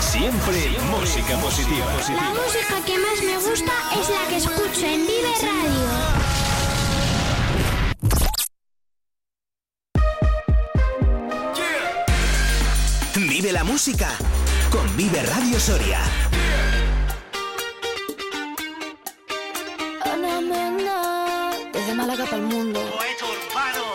Siempre música positiva. La música que más me gusta es la que escucho en Vive Radio. Vive la música con Vive Radio Soria. Desde Málaga para el mundo.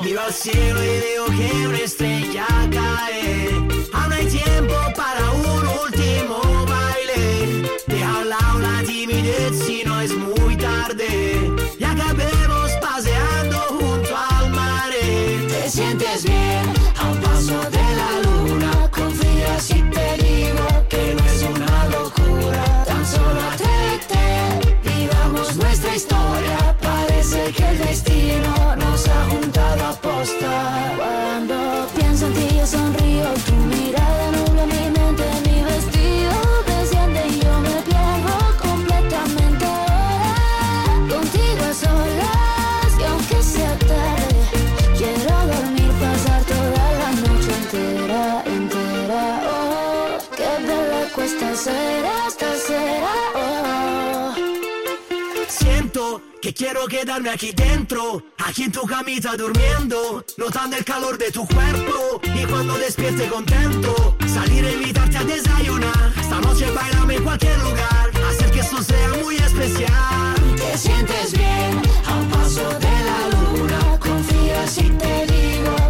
Miro al cielo y veo que una estrella cae. Aún hay tiempo para un último baile. Deja al lado la timidez si no es muy tarde. Y acabemos paseando junto al mar. Te sientes bien a un paso de la luna. Confía si te digo que no es una locura. Tan solo atrévete, vivamos nuestra historia. Parece que el destino nos ha juntado a posta. Que quiero quedarme aquí dentro, aquí en tu camita durmiendo, notando el calor de tu cuerpo y cuando despierte contento, salir a invitarte a desayunar. Esta noche bailame en cualquier lugar, hacer que esto sea muy especial. Te sientes bien a un paso de la luna, confía si te digo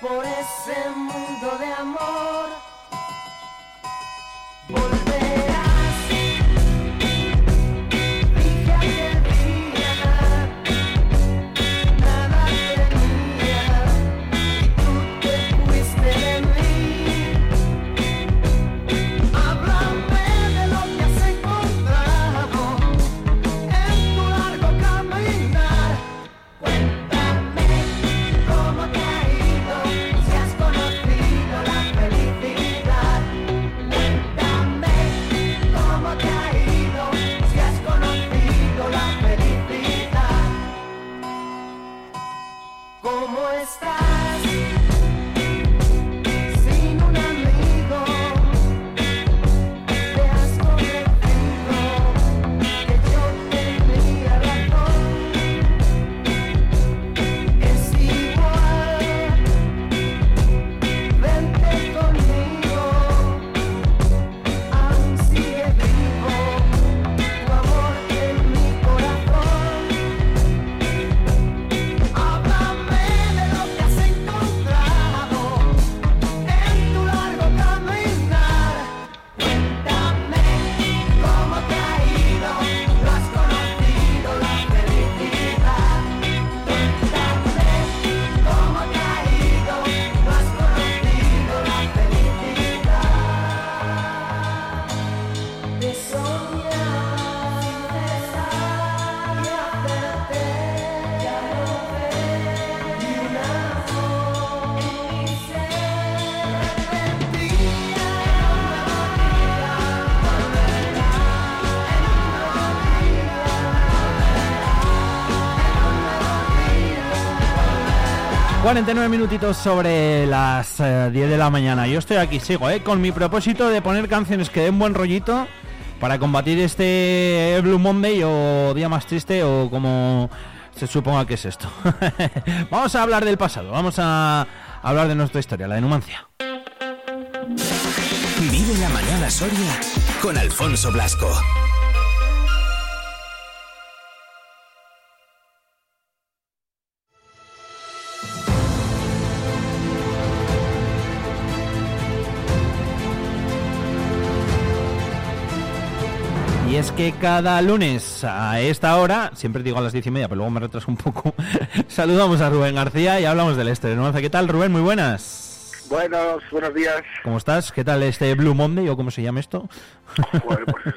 por ese mundo de amor. 49 minutitos sobre las eh, 10 de la mañana. Yo estoy aquí, sigo, ¿eh? Con mi propósito de poner canciones que den buen rollito para combatir este Blue Monday o día más triste o como se suponga que es esto. vamos a hablar del pasado, vamos a hablar de nuestra historia, la de Numancia. Vive la mañana Soria con Alfonso Blasco. Que cada lunes a esta hora, siempre digo a las diez y media, pero luego me retraso un poco, saludamos a Rubén García y hablamos del de Numancia. ¿Qué tal, Rubén? Muy buenas. Buenos, buenos días. ¿Cómo estás? ¿Qué tal este Blue Monday o cómo se llama esto? Joder, pues es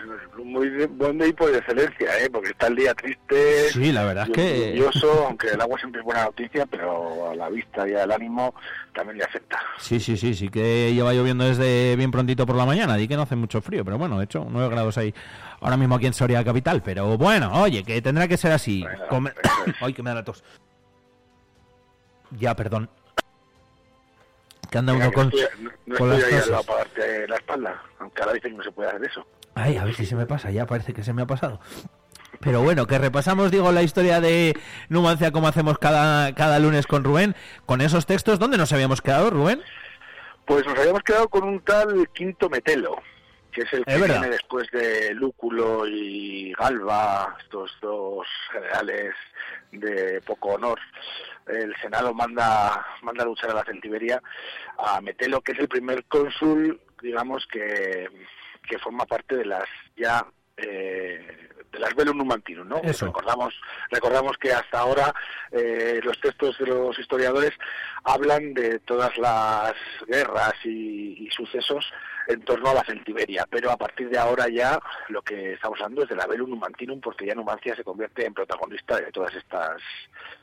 muy buen día y por excelencia, ¿eh? porque está el día triste. Sí, la verdad es que- aunque el agua siempre es buena noticia, pero a la vista y al ánimo también le afecta. Sí, sí, sí, sí que lleva lloviendo desde bien prontito por la mañana, di que no hace mucho frío, pero bueno, de hecho, 9 grados ahí ahora mismo aquí en Soria Capital, pero bueno, oye, que tendrá que ser así. Come- Ay, que me da la tos. Ya, perdón. Que anda uno que con, no estoy, no- con estoy las ahí al lado para darte la espalda, aunque ahora dicen que no se puede hacer eso. Ay, a ver si se me pasa, ya parece que se me ha pasado. Pero bueno, que repasamos, digo, la historia de Numancia como hacemos cada, cada lunes con Rubén, con esos textos. ¿Dónde nos habíamos quedado, Rubén? Pues nos habíamos quedado con un tal Quinto Metelo, que es el que Es viene después de Lúculo y Galba, estos dos generales de poco honor. El Senado manda, manda a luchar a la Centiberia a Metelo, que es el primer cónsul, digamos, que, que forma parte de las ya... eh, de las Velum Numantinum, ¿no? Eso. Recordamos, recordamos que hasta ahora eh, los textos de los historiadores hablan de todas las guerras y, y sucesos en torno a la Celtiberia, pero a partir de ahora ya lo que estamos hablando es de la Velum Numantinum, porque ya Numancia se convierte en protagonista de todas estas,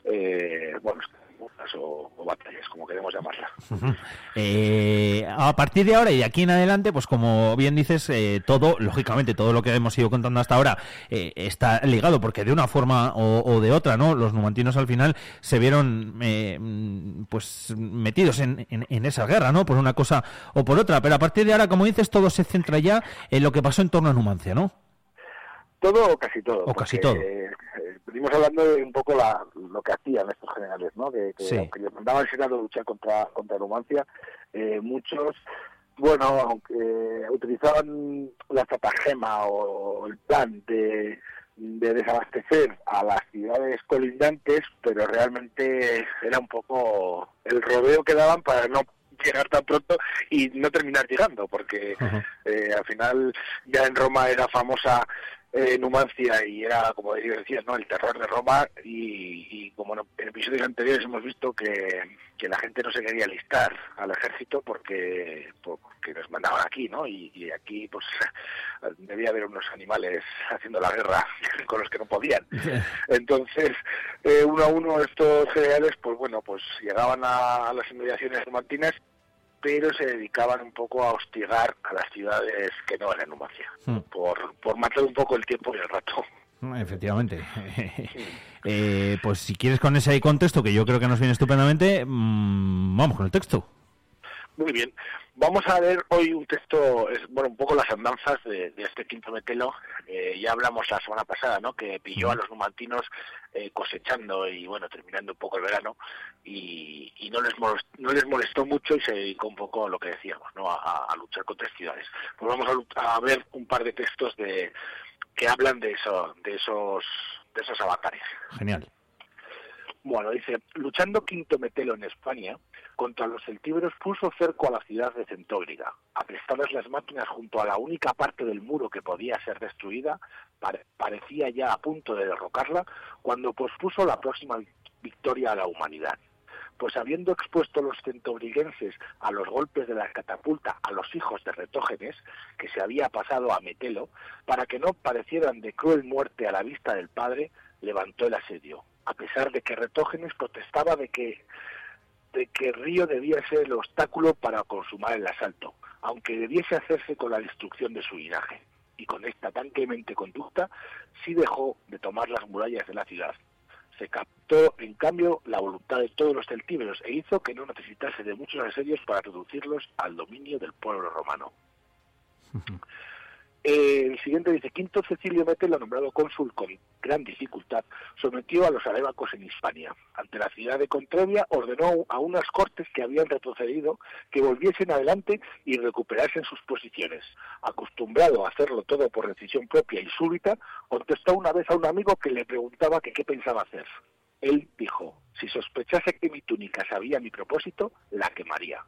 eh, bueno, guerras o, o batallas, como queremos llamarlas. Ujú. Eh, a partir de ahora y de aquí en adelante, pues como bien dices, eh, todo, lógicamente, todo lo que hemos ido contando hasta ahora eh, está ligado, porque de una forma o, o de otra, ¿no? Los numantinos al final se vieron, eh, pues, metidos en, en, en esa guerra, ¿no? Por una cosa o por otra. Pero a partir de ahora, como dices, todo se centra ya en lo que pasó en torno a Numancia, ¿no? Todo o casi todo. O casi todo. Venimos hablando de un poco la, lo que hacían estos generales, ¿no? Que, que Sí. aunque les mandaba el Senado a luchar contra, contra Numancia, eh, muchos, bueno, aunque eh, utilizaban la estratagema o el plan de, de desabastecer a las ciudades colindantes, pero realmente era un poco el rodeo que daban para no llegar tan pronto y no terminar llegando, porque eh, al final ya en Roma era famosa eh, Numancia y era, como decías, ¿no? el terror de Roma y, y como en episodios anteriores hemos visto que, que la gente no se quería alistar al ejército porque, porque nos mandaban aquí, ¿no? Y, y aquí pues debía haber unos animales haciendo la guerra con los que no podían. Entonces, eh, uno a uno estos generales, pues bueno, pues llegaban a, a las inmediaciones numantinas, pero se dedicaban un poco a hostigar a las ciudades que no eran Numancia, Mm. por, por matar un poco el tiempo y el rato. Efectivamente. Eh, pues si quieres con ese contexto, que yo creo que nos viene estupendamente, mm, vamos con el texto. Muy bien. Vamos a ver hoy un texto, es, bueno, un poco las andanzas de, de este quinto metelo. Eh, ya hablamos la semana pasada, ¿no? Que pilló a los numantinos eh, cosechando y, bueno, terminando un poco el verano y, y no les molestó, no les molestó mucho y se dedicó un poco a lo que decíamos, ¿no? A, a luchar contra ciudades. Pues vamos a, a ver un par de textos de que hablan de eso, de esos, de esos avatares. Genial. Bueno, dice, luchando Quinto Metelo en España, contra los celtíberos puso cerco a la ciudad de Centóbriga. Aprestadas las máquinas junto a la única parte del muro que podía ser destruida, pare- parecía ya a punto de derrocarla, cuando pospuso la próxima vic- victoria a la humanidad. Pues habiendo expuesto los centobriguenses a los golpes de la catapulta a los hijos de Retógenes, que se había pasado a Metelo, para que no parecieran de cruel muerte a la vista del padre, levantó el asedio, a pesar de que Retógenes protestaba de que de que Río debía ser el obstáculo para consumar el asalto, aunque debiese hacerse con la destrucción de su linaje. Y con esta tan clemente conducta, sí dejó de tomar las murallas de la ciudad. se captó en cambio la voluntad de todos los celtíberos e hizo que no necesitase de muchos asedios para reducirlos al dominio del pueblo romano. El siguiente dice, Quinto Cecilio Metelo, nombrado cónsul con gran dificultad, sometió a los arebacos en Hispania. Ante la ciudad de Contrevia ordenó a unas cortes que habían retrocedido que volviesen adelante y recuperasen sus posiciones. Acostumbrado a hacerlo todo por decisión propia y súbita, contestó una vez a un amigo que le preguntaba qué pensaba hacer. Él dijo, si sospechase que mi túnica sabía mi propósito, la quemaría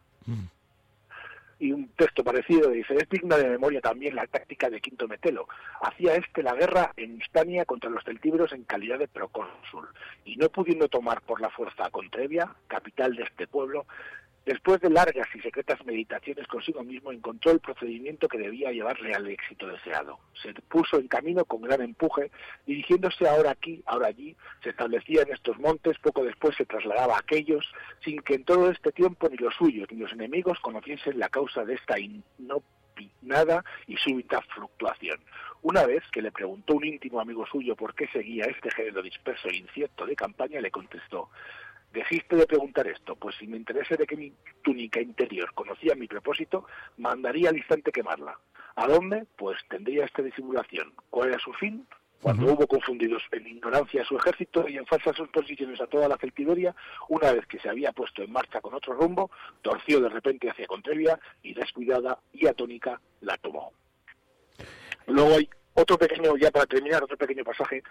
y un texto parecido dice, es digna de memoria también la táctica de Quinto Metelo. Hacía este la guerra en Hispania contra los celtíberos en calidad de procónsul, y no pudiendo tomar por la fuerza a Contrevia, capital de este pueblo, después de largas y secretas meditaciones consigo mismo, encontró el procedimiento que debía llevarle al éxito deseado. Se puso en camino con gran empuje, dirigiéndose ahora aquí, ahora allí, se establecía en estos montes, poco después se trasladaba a aquellos, sin que en todo este tiempo ni los suyos ni los enemigos conociesen la causa de esta inopinada y súbita fluctuación. Una vez que le preguntó un íntimo amigo suyo por qué seguía este género disperso e incierto de campaña, le contestó, Dejiste de preguntar esto, pues si me interesa de que mi túnica interior conocía mi propósito, mandaría al instante quemarla. ¿A dónde? Pues tendría esta disimulación. ¿Cuál era su fin? Cuando hubo confundidos en ignorancia a su ejército y en falsas suposiciones a toda la celtiberia, una vez que se había puesto en marcha con otro rumbo, torció de repente hacia Contrevia y descuidada y atónica la tomó. Luego hay otro pequeño, ya para terminar, otro pequeño pasaje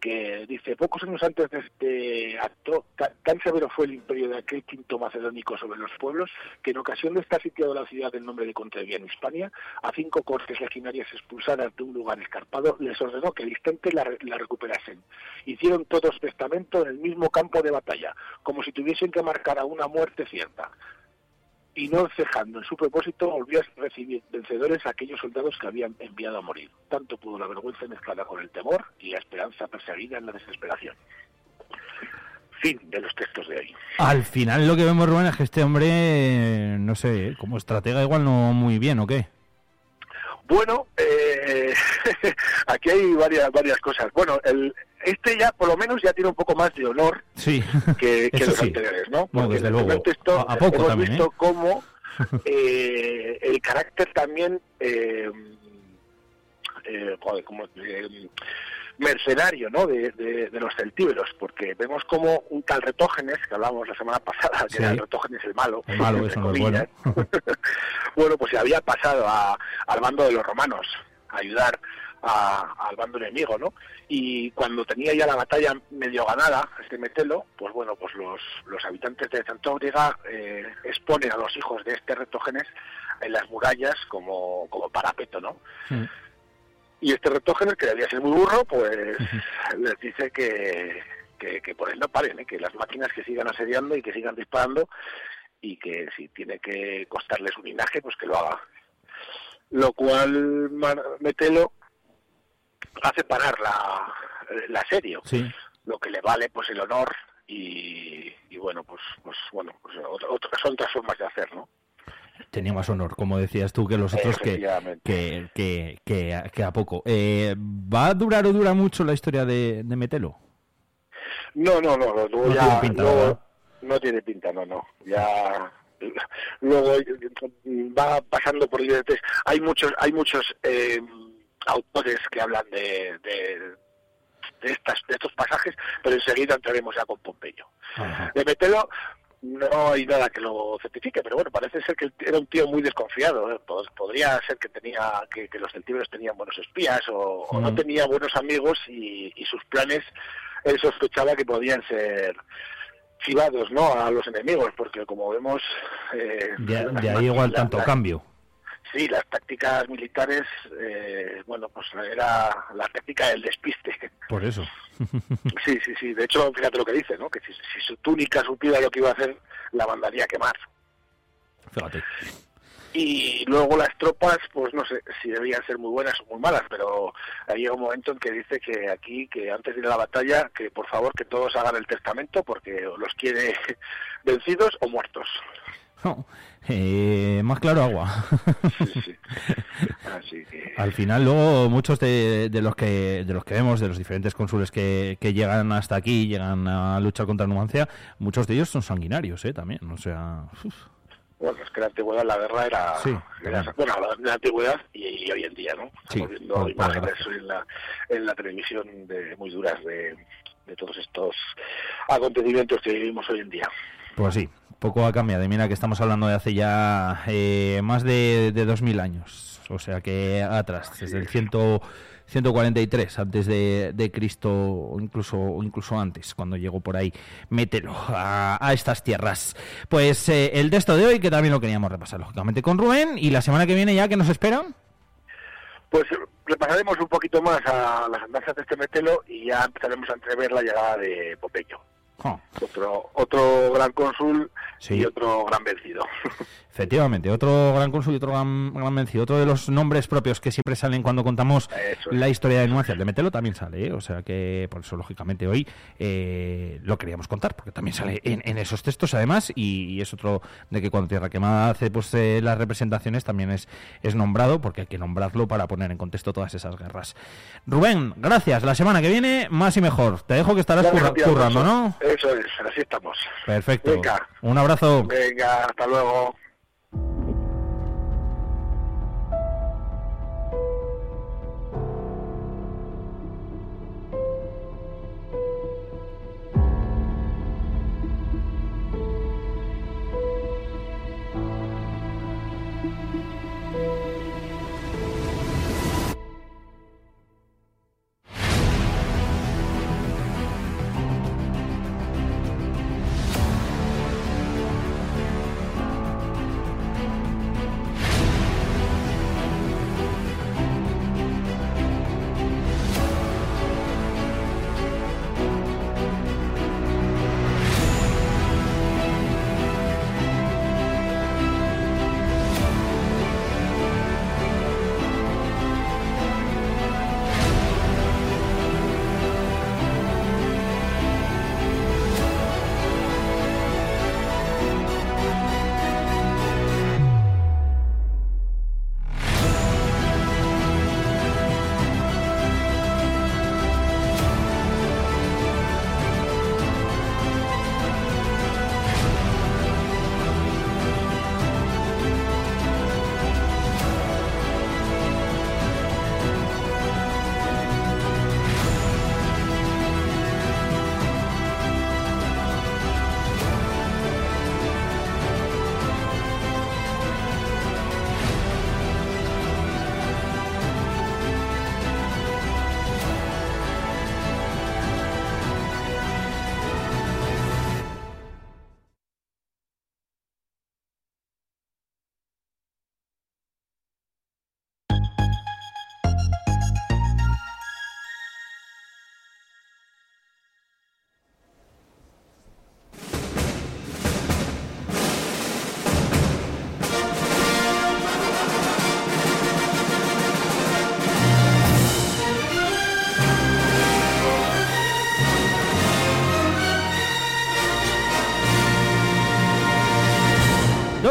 que dice, pocos años antes de este acto, ta- tan severo fue el imperio de aquel quinto macedónico sobre los pueblos, que en ocasión de estar sitiado la ciudad del nombre de Contrevia en Hispania, a cinco cortes legionarias expulsadas de un lugar escarpado, les ordenó que al instante la, la recuperasen. Hicieron todos testamento en el mismo campo de batalla, como si tuviesen que marcar a una muerte cierta y no cejando en su propósito, volvió a recibir vencedores a aquellos soldados que habían enviado a morir. Tanto pudo la vergüenza mezclada con el temor y la esperanza perseguida en la desesperación. Fin de los textos de hoy. Al final lo que vemos, Rubén, es que este hombre, no sé, como estratega igual no muy bien, ¿o qué? Bueno, eh, aquí hay varias varias cosas. Bueno, el, este ya por lo menos ya tiene un poco más de honor Sí. que, que los sí. anteriores, ¿no? No, Porque desde luego. texto A- a poco hemos también, visto ¿eh? cómo eh, el carácter también, eh, eh, joder, como, eh, mercenario, ¿no? De, de- de los celtíberos, porque vemos como un tal Retógenes, que hablábamos la semana pasada, que Sí. era el Retógenes el malo, El malo, eso no es bueno. bueno, pues se había pasado a- al bando de los romanos a ayudar a- al bando enemigo, ¿no? Y cuando tenía ya la batalla medio ganada, este Metelo, pues bueno, pues los, los habitantes de Centóbriga eh, exponen a los hijos de este Retógenes en las murallas como, como parapeto, ¿no? Y este Retógenes, que debía ser muy burro, pues les dice que, que, que por él no paren, ¿eh? que las máquinas que sigan asediando y que sigan disparando y que si tiene que costarles un linaje, pues que lo haga. Lo cual Metelo hace parar la, la Sí. lo que le vale pues el honor y, y bueno, pues, pues bueno, pues otra- son otras formas de hacer, ¿no? Tenía más honor, como decías tú, que los otros que, que, que, que, a- que a poco. Eh, ¿Va a durar o dura mucho la historia de, de Metelo? No, no, no, no, ya, tiene pinta, no tiene pinta, no, no, ya luego va pasando por diferentes, hay muchos, hay muchos eh, autores que hablan de, de, de estas, de estos pasajes, pero enseguida entraremos ya con Pompeyo. De Metelo no hay nada que lo certifique, pero bueno, parece ser que era un tío muy desconfiado. ¿eh? Pod- Podría ser que tenía que, que los celtíberos tenían buenos espías o, o no Mm. tenía buenos amigos y, y sus planes él sospechaba que podían ser chivados ¿no? a los enemigos, porque como vemos... eh, De, de ahí igual tanto la- cambio. Sí, las tácticas militares, eh, bueno, pues era la táctica del despiste. Por eso. Sí, sí, sí. De hecho, fíjate lo que dice, ¿no? Que si, si su túnica supiera lo que iba a hacer, la mandaría a quemar. Fíjate. Y luego las tropas, pues no sé si debían ser muy buenas o muy malas, pero hay un momento en que dice que aquí, que antes de ir a la batalla, que por favor que todos hagan el testamento porque los quiere vencidos o muertos. No, eh, más claro agua. Así que... Al final, luego muchos de, de los que de los que vemos, de los diferentes cónsules que, que llegan hasta aquí, llegan a luchar contra Numancia, muchos de ellos son sanguinarios, ¿eh? También, o sea... uf. Bueno, es que la antigüedad la guerra era... Sí, era- bueno, la- la antigüedad y, y hoy en día, ¿no? Sí, Estamos viendo por- imágenes desgracia. en la, en la televisión de, muy duras de, de todos estos acontecimientos que vivimos hoy en día. Pues sí, poco ha cambiado. Y mira que estamos hablando de hace ya eh, más de, de 2000 años. O sea que atrás, desde el 100, 143 antes de, de Cristo, o incluso, incluso antes, cuando llegó por ahí, mételo a, a estas tierras. Pues eh, el texto de hoy, que también lo queríamos repasar, lógicamente, con Rubén. Y la semana que viene ya, que nos esperan? Pues repasaremos un poquito más a las andanzas de este metelo y ya empezaremos a entrever la llegada de Pompeyo. Oh. Otro, otro gran cónsul Sí. y otro gran vencido. Efectivamente, otro gran cónsul y otro gran, gran vencido. Otro de los nombres propios que siempre salen cuando contamos la historia de Numancia. El de Metelo también sale, ¿eh? o sea que por eso, lógicamente, hoy eh, lo queríamos contar, porque también sale en, en esos textos, además, y, y es otro de que cuando Tierra Quemada hace pues eh, las representaciones también es, es nombrado, porque hay que nombrarlo para poner en contexto todas esas guerras. Rubén, gracias. La semana que viene, más y mejor. Te dejo que estarás curra- currando. ¿no? Eso es, así estamos. Perfecto. Venga. Un abrazo. Venga, hasta luego.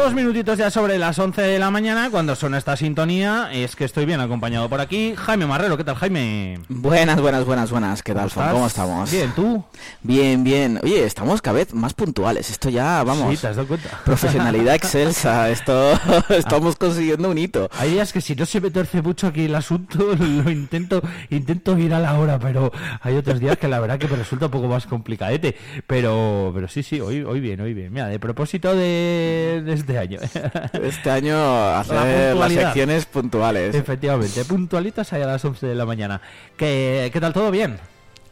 Dos minutitos ya sobre las 11 de la mañana, cuando suena esta sintonía, es que estoy bien acompañado por aquí. Jaime Marrero, ¿qué tal, Jaime? Buenas, buenas, buenas, buenas. ¿Qué tal, estás? ¿Cómo estamos? Bien, ¿tú? Bien, bien. Oye, estamos cada vez más puntuales. Esto ya, vamos. Sí, ¿te has dado cuenta? Profesionalidad excelsa. Esto estamos consiguiendo un hito. Hay días que si no se me torce mucho aquí el asunto, lo intento, intento ir a la hora, pero hay otros días que la verdad que me resulta un poco más complicadete. Pero, pero sí, sí, hoy, hoy bien, hoy bien. Mira, de propósito de, de este año. Este año hacer las secciones puntuales. Efectivamente, puntualitas a las 11 de la mañana. ¿Qué, qué tal todo bien?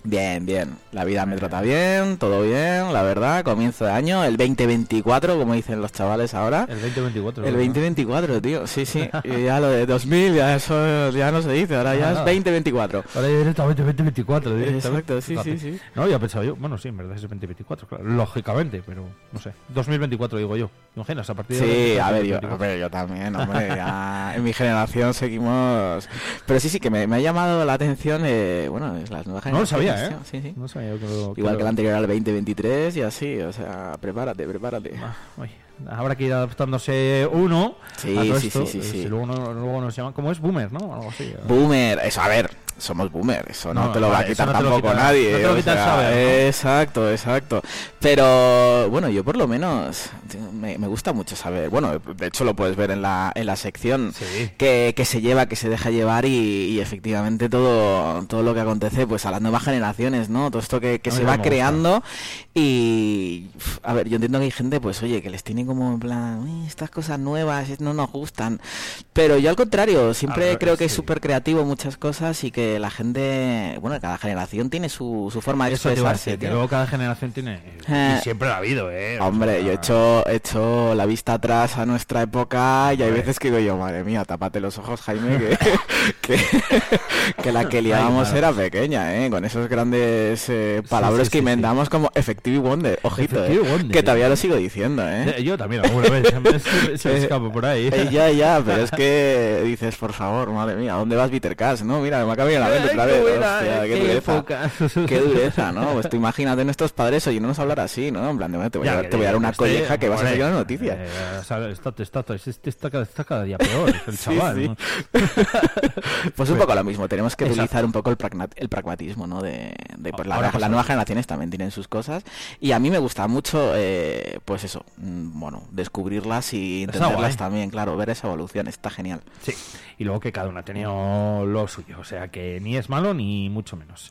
Bien, bien. La vida me trata bien, todo bien, la verdad. Comienzo de año, el 2024, como dicen los chavales ahora. El 2024. El ¿verdad? 2024, tío. Sí, sí. Y ya lo de 2000, ya eso ya no se dice. Ahora ya Ah, es nada. 2024. Ahora ya directamente 2024. directamente. Exacto, sí, sí, sí. No, ya pensaba yo. Bueno, sí, en verdad es el 2024, claro. Lógicamente, pero no sé. 2024 digo yo. ¿Imaginas? A partir de Sí, a ver, yo, 2024. a ver, yo también, hombre, ya en mi generación seguimos... Pero sí, sí, que me, me ha llamado la atención, eh, bueno, es las nuevas No lo generaciones. Sabía, ¿eh? Sí, sí. No sabía que lo- que Igual lo- que el anterior al 2023 y así, o sea, prepárate, prepárate. Oye, habrá que ir adaptándose uno Sí, a todo sí, esto, sí, sí, eh, sí. si luego, no- luego nos llaman, ¿cómo es? Boomer, ¿no? Algo así. Boomer, eso, a ver, somos boomer, eso no, No, te lo va a quitar tampoco quita- nadie. no. Exacto, exacto. Pero bueno, yo por lo menos me, me gusta mucho saber, bueno, de hecho lo puedes ver en la, en la sección que, que se lleva, que se deja llevar y, y efectivamente todo, todo lo que acontece pues a las nuevas generaciones, ¿no? Todo esto que, se va creando y a ver, yo entiendo que hay gente pues oye, que les tiene como en plan, "Uy, estas cosas nuevas no nos gustan, pero yo al contrario, siempre creo que es súper creativo muchas cosas y que la gente, bueno, cada generación tiene su, su forma de Eso expresarse. que luego cada generación tiene... Eh, y siempre lo ha habido, ¿eh? O Hombre, sea, yo he hecho, he hecho la vista atrás a nuestra época y hay veces que digo yo, madre mía, tápate los ojos, Jaime, que, que, que la que liábamos era pequeña, ¿eh? Con esos grandes eh, palabras sí, que sí, sí. inventamos como Effective Wonder, ojito, ¿eh? Wonder, que todavía ¿eh? lo sigo diciendo, ¿eh? Eh, Yo también, alguna vez se me, se me- se me Eh, escapa por ahí. eh, ya, ya, pero es que dices, por favor, madre mía, ¿dónde vas, Peter Cash? No, mira, me acaba a la otra vez. Hostia, eh, qué qué dureza. época. Qué dureza, ¿no? Pues tú imagínate nuestros padres oyéndonos hablar así, ¿no? En plan, de, "Bueno, te voy, Ya, a, te voy a dar una este, colleja que vas a hombre, seguir las noticias. eh, o sea, está, está, está, cada- está cada día peor, el chaval. sí. ¿no? Pues un poco lo mismo, tenemos que Exacto. utilizar un poco el, el pragmatismo, ¿no? De, de, pues, la- las nuevas generaciones también tienen sus cosas y a mí me gusta mucho, eh, pues eso, mm, bueno, descubrirlas y entenderlas también, claro, ver esa evolución, está genial. Sí, y luego que cada uno ha tenido lo suyo, o sea que ni es malo ni mucho menos.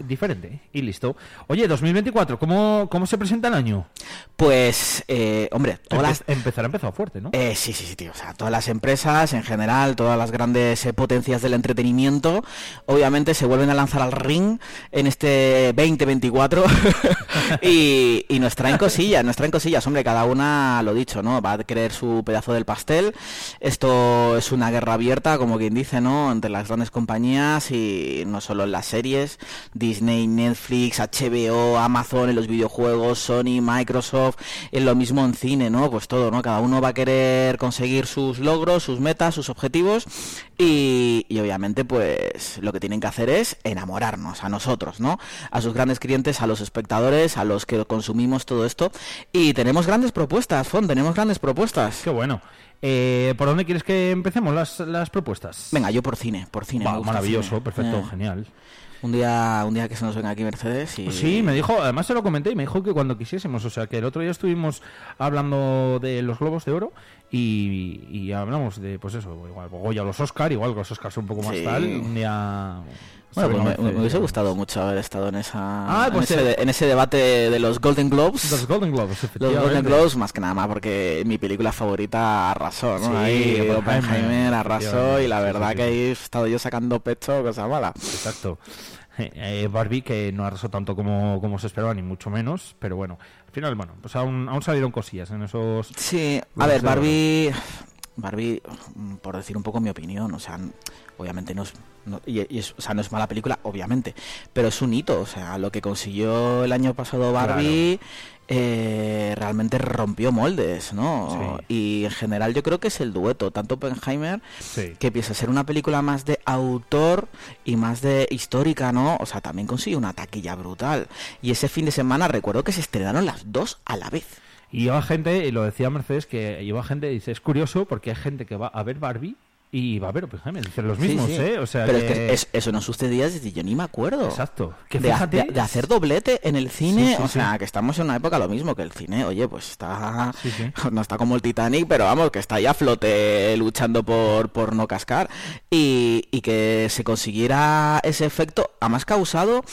Diferente, ¿eh? y listo. Oye, 2024, ¿cómo, cómo se presenta el año? Pues, eh, hombre, todas las, Empe- Empezará empezado fuerte, ¿no? Eh, sí, sí, sí, tío. O sea, todas las empresas en general, todas las grandes eh, potencias del entretenimiento, obviamente se vuelven a lanzar al ring en este 2024 y, y nos traen cosillas, nos traen cosillas. Hombre, cada una, lo dicho, ¿no? Va a querer su pedazo del pastel. Esto es una guerra abierta, como quien dice, ¿no? Entre las grandes compañías y no solo en las series, Disney, Netflix, HBO, Amazon, en los videojuegos, Sony, Microsoft, en lo mismo en cine, ¿no? Pues todo, ¿no? Cada uno va a querer conseguir sus logros, sus metas, sus objetivos y, y obviamente pues lo que tienen que hacer es enamorarnos a nosotros, ¿no? A sus grandes clientes, a los espectadores, a los que consumimos todo esto y tenemos grandes propuestas, Fon, tenemos grandes propuestas. Qué bueno. Eh, ¿Por dónde quieres que empecemos las, las propuestas? Venga, yo por cine, por cine. Maravilloso, cine. perfecto, Eh, genial. Un día, un día que se nos venga aquí Mercedes y... Sí, me dijo, además se lo comenté y me dijo que cuando quisiésemos, o sea, que el otro día estuvimos hablando de los globos de oro y, y hablamos de, pues eso, igual Goya los Oscar, igual que los Oscars un poco más Sí. tal, un día... Bueno, pues me, me hubiese gustado mucho haber estado en esa Ah, en, pues ese, en ese debate de los Golden Globes. Los Golden Globes, Los. Golden Globes, más que nada más porque mi película favorita arrasó, ¿no? Sí, ahí Oppenheimer, Oppenheimer arrasó y la verdad sí, que ahí he estado yo sacando pecho, cosa mala. Exacto. Eh, Barbie que no arrasó tanto como, como se esperaba, ni mucho menos, pero bueno, al final, bueno, pues aún, aún salieron cosillas en esos... Sí, a ver. Barbie, Barbie, por decir un poco mi opinión, o sea, obviamente no es, no- y, y es- o sea, no es mala película, obviamente, pero es un hito, o sea, lo que consiguió el año pasado Barbie eh, realmente rompió moldes, ¿no? Y en general yo creo que es el dueto, tanto Oppenheimer, Sí. que empieza a ser una película más de autor y más de histórica, ¿no? O sea, también consiguió una taquilla brutal. Y ese fin de semana recuerdo que se estrenaron las dos a la vez. Y lleva gente, y lo decía Mercedes, que lleva gente, dice, es curioso porque hay gente que va a ver Barbie y va a ver Oppenheimer, dicen los mismos, sí. ¿eh? O sea Pero que... es que es- eso no sucedía desde yo ni me acuerdo. Exacto. Que de, hacer doblete en el cine, Sí, o sea, que estamos en una época lo mismo que el cine, oye, pues está no está como el Titanic, pero vamos, que está ahí a flote luchando por, por no cascar y, y que se consiguiera ese efecto, además causado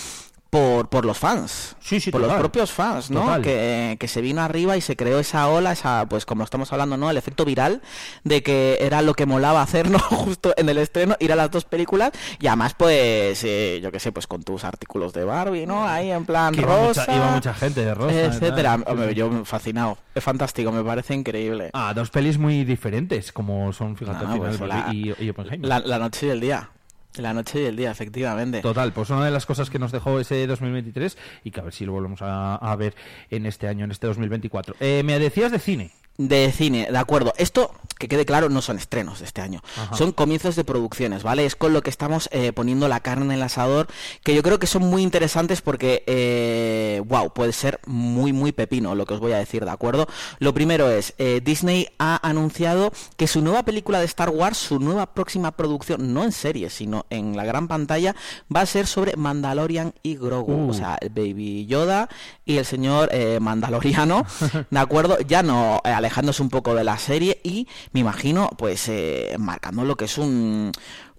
por, por los fans, Sí, sí, por los propios fans, ¿no? Que, que se vino arriba y se creó esa ola, esa, pues como estamos hablando, ¿no? El efecto viral de que era lo que molaba hacer, ¿no? Justo en el estreno, ir a las dos películas y además, pues, eh, yo qué sé, pues con tus artículos de Barbie, ¿no? Ahí en plan Que iba mucha- iba mucha gente de rosa, etcétera. Hombre, yo fascinado, es fantástico, me parece increíble. Ah, dos pelis muy diferentes, como son, fíjate, final, pues la- y, y. La, la noche y el día. La noche y el día, efectivamente. Total, pues una de las cosas que nos dejó ese 2023 y que a ver si lo volvemos a, ver en este año, en este 2024. Eh, me decías de cine. De cine, de acuerdo. Esto, que quede claro, no son estrenos de este año. Ajá. Son comienzos de producciones, ¿vale? Es con lo que estamos eh, poniendo la carne en el asador, que yo creo que son muy interesantes porque, eh, wow, puede ser muy, muy pepino lo que os voy a decir, ¿de acuerdo? Lo primero es, eh, Disney ha anunciado que su nueva película de Star Wars, su nueva próxima producción, no en serie, sino en la gran pantalla, va a ser sobre Mandalorian y Grogu, Uh. o sea, el Baby Yoda y el señor eh, Mandaloriano, ¿de acuerdo? Ya no eh, alejándose un poco de la serie y me imagino, pues, eh, marcando lo que es un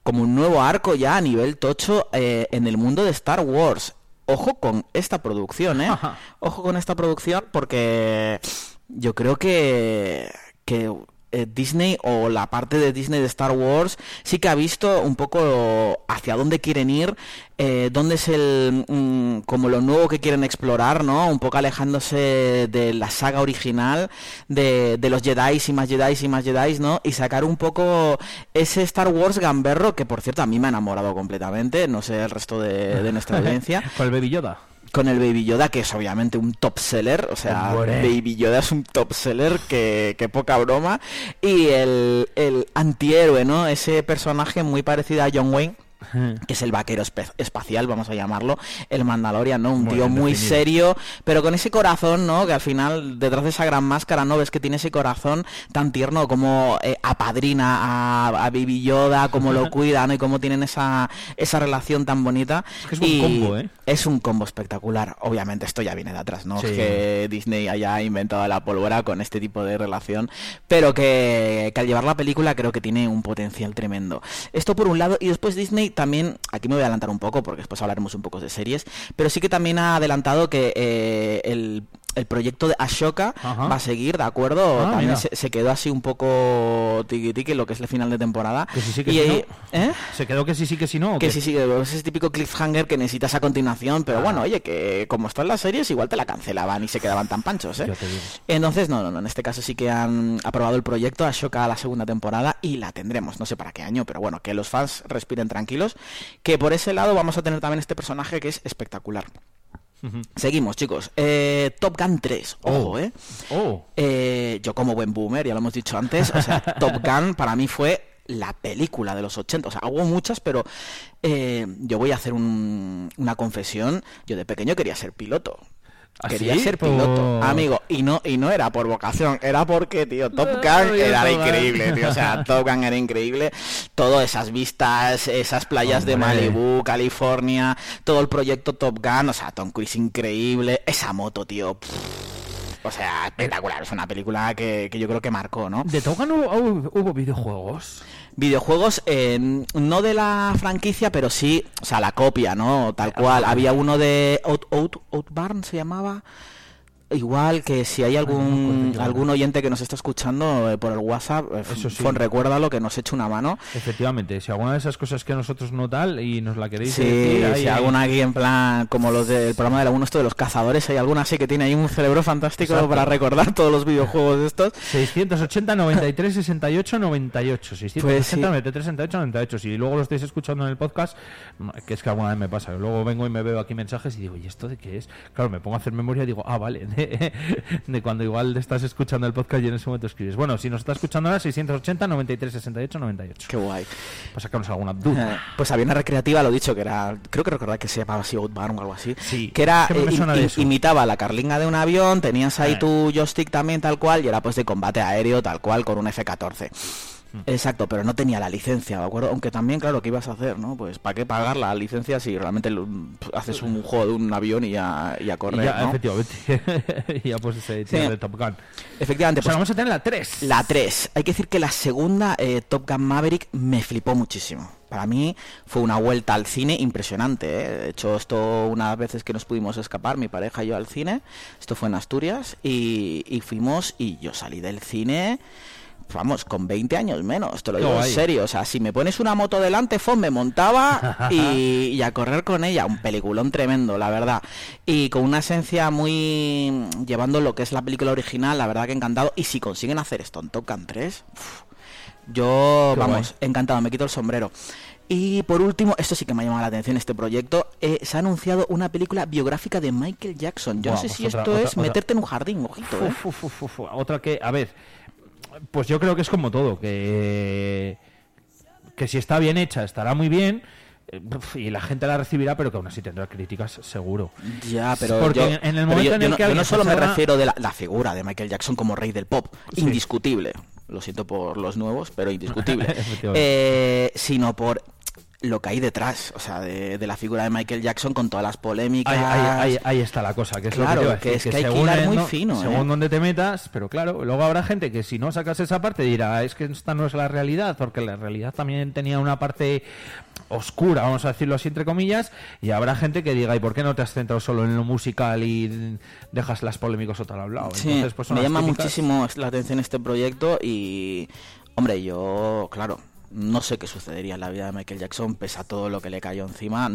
como un nuevo arco ya a nivel tocho eh, en el mundo de Star Wars. Ojo con esta producción, ¿eh? Ojo con esta producción porque yo creo que, que eh, Disney o la parte de Disney de Star Wars sí que ha visto un poco hacia dónde quieren ir, eh, dónde es el mm, como lo nuevo que quieren explorar, ¿no? Un poco alejándose de la saga original, de, de los Jedi y más Jedi y más Jedi, ¿no? Y sacar un poco ese Star Wars gamberro que por cierto a mí me ha enamorado completamente, no sé el resto de, de nuestra audiencia. El Baby Yoda. Con el Baby Yoda, que es obviamente un top seller, o sea, Hombre. Baby Yoda es un top seller, que, que poca broma. Y el, el antihéroe, ¿no? Ese personaje muy parecido a John Wayne, que es el vaquero espacial, vamos a llamarlo, el Mandalorian, ¿no? Un Muy tío muy definido. serio, pero con ese corazón, ¿no? Que al final, detrás de esa gran máscara, ¿no? Ves que tiene ese corazón tan tierno como eh, apadrina a, a Baby Yoda, cómo lo cuida, ¿no? Y cómo tienen esa, esa relación tan bonita. que es un Y combo, ¿eh? Es un combo espectacular. Obviamente esto ya viene de atrás, ¿no? Sí. Es que Disney haya inventado la pólvora con este tipo de relación, pero que, que al llevar la película creo que tiene un potencial tremendo. Esto por un lado, y después Disney también, aquí me voy a adelantar un poco porque después hablaremos un poco de series, pero sí que también ha adelantado que eh, el, el proyecto de Ashoka Ajá. va a seguir, ¿de acuerdo? Ah, también se, se quedó así un poco tiqui tiqui lo que es el final de temporada. Que sí, sí, que Y, sí, eh, no. ¿eh? Se quedó que sí, sí, que sí, no. ¿o Que sí, sí, que es ese típico cliffhanger que necesitas a continuación, pero bueno, oye, que como están las series, igual te la cancelaban y se quedaban tan panchos, ¿eh? Ya te digo. Entonces, no, no, no, en este caso sí que han aprobado el proyecto, Ashoka a la segunda temporada y la tendremos, no sé para qué año, pero bueno, que los fans respiren tranquilos, que por ese lado vamos a tener también este personaje que es espectacular. Seguimos, chicos. Eh, Top Gun 3, ojo, Oh. ¿eh? Oh. Eh, yo como buen boomer, ya lo hemos dicho antes, o sea, Top Gun para mí fue la película de los 80, o sea, hubo muchas, pero eh, yo voy a hacer un- una confesión, yo de pequeño quería ser piloto. ¿Ah, Quería sí? ser piloto, Por- amigo, y no y no era por vocación, era porque, tío, Top Gun era increíble, tío, o sea, Top Gun era increíble, todas esas vistas, esas playas de. Malibu, California, todo el proyecto Top Gun, o sea, Tom Cruise increíble, esa moto, tío, pff, o sea, espectacular, es una película que, que yo creo que marcó, ¿no? ¿De Top Gun hubo, hubo- hubo videojuegos? Videojuegos, eh, no de la franquicia, pero sí, o sea, la copia, ¿no? Tal cual. Había uno de Out, Out, Outbarn, se llamaba. Igual que si hay algún algún oyente que nos está escuchando eh, por el WhatsApp, eh, Eso sí. Recuérdalo que nos eche una mano. Efectivamente, si alguna de esas cosas que nosotros no tal y nos la queréis Sí, decir, si alguna aquí en plan, como los del programa de 1, esto de los cazadores, hay alguna así que tiene ahí un cerebro fantástico Exacto. para recordar todos los videojuegos de estos. 680 93 68 98 680 Pues sí. 93 68 98 si luego lo estáis escuchando en el podcast no, que es que alguna vez me pasa luego vengo y me veo aquí mensajes y digo ¿y esto de qué es? claro me pongo a hacer memoria y digo ah vale de, de cuando igual estás escuchando el podcast y en ese momento escribes bueno si nos está escuchando ahora 680 93 68 98 qué guay para sacarnos alguna duda Eh, Pues había una recreativa, lo dicho, que era, creo que recordar que se llamaba así Outbarn o algo así, Sí, que era, eh, eso. imitaba la carlinga de un avión, tenías ahí Eh. tu joystick también tal cual, y era pues de combate aéreo tal cual con un F-14. Hmm. Exacto, pero no tenía la licencia, ¿de acuerdo? Aunque también, claro, ¿qué ibas a hacer, no? Pues ¿para qué pagar la licencia si realmente haces un juego de un avión y ya, y a Y ya, ¿no? efectivamente ya pues ese tío Sí. de Top Gun Efectivamente, O sea, pues, vamos a tener la 3 la 3. Hay que decir que la segunda, eh, Top Gun Maverick, me flipó muchísimo. Para mí fue una vuelta al cine impresionante. ¿eh? De hecho, esto unas veces que nos pudimos escapar, mi pareja y yo al cine, esto fue en Asturias, y, y fuimos y yo salí del cine, vamos, con 20 años menos, te lo digo en serio. O sea, si me pones una moto delante, Fon, me montaba y, y a correr con ella. Un peliculón tremendo, la verdad. Y con una esencia muy... llevando lo que es la película original, la verdad que encantado. Y si consiguen hacer esto en Top Gun 3, uf, yo, Qué vamos, encantado, me quito el sombrero. Y por último, esto sí que me ha llamado la atención este proyecto, eh, se ha anunciado una película biográfica de Michael Jackson. Yo no sé Vamos, si otra- esto otra- es otra- meterte en un jardín, ojito. ¿eh? Otra que, a ver, pues yo creo que es como todo, que, que si está bien hecha estará muy bien eh, y la gente la recibirá, pero que aún así tendrá críticas seguro. Ya, pero Porque yo, en- en el momento yo- en yo el no, que yo no solo me refiero de la, la figura de Michael Jackson como rey del pop, Sí. indiscutible. Lo siento por los nuevos, pero indiscutible. Eh, sino por lo que hay detrás, o sea, de, de la figura de Michael Jackson con todas las polémicas. Ahí, ahí- ahí- ahí está la cosa, que es Claro, lo que, que es que hay que según hilar el- muy no- fino, ¿eh? Según donde te metas, pero claro, luego habrá gente que si no sacas esa parte dirá, es que esta no es la realidad, porque la realidad también tenía una parte oscura, vamos a decirlo así entre comillas, y habrá gente que diga, ¿y por qué no te has centrado solo en lo musical y dejas las polémicas o tal hablado? Sí, Entonces, pues me llama típicas- muchísimo la atención este proyecto y, hombre, yo, claro, no sé qué sucedería en la vida de Michael Jackson pese a todo lo que le cayó encima.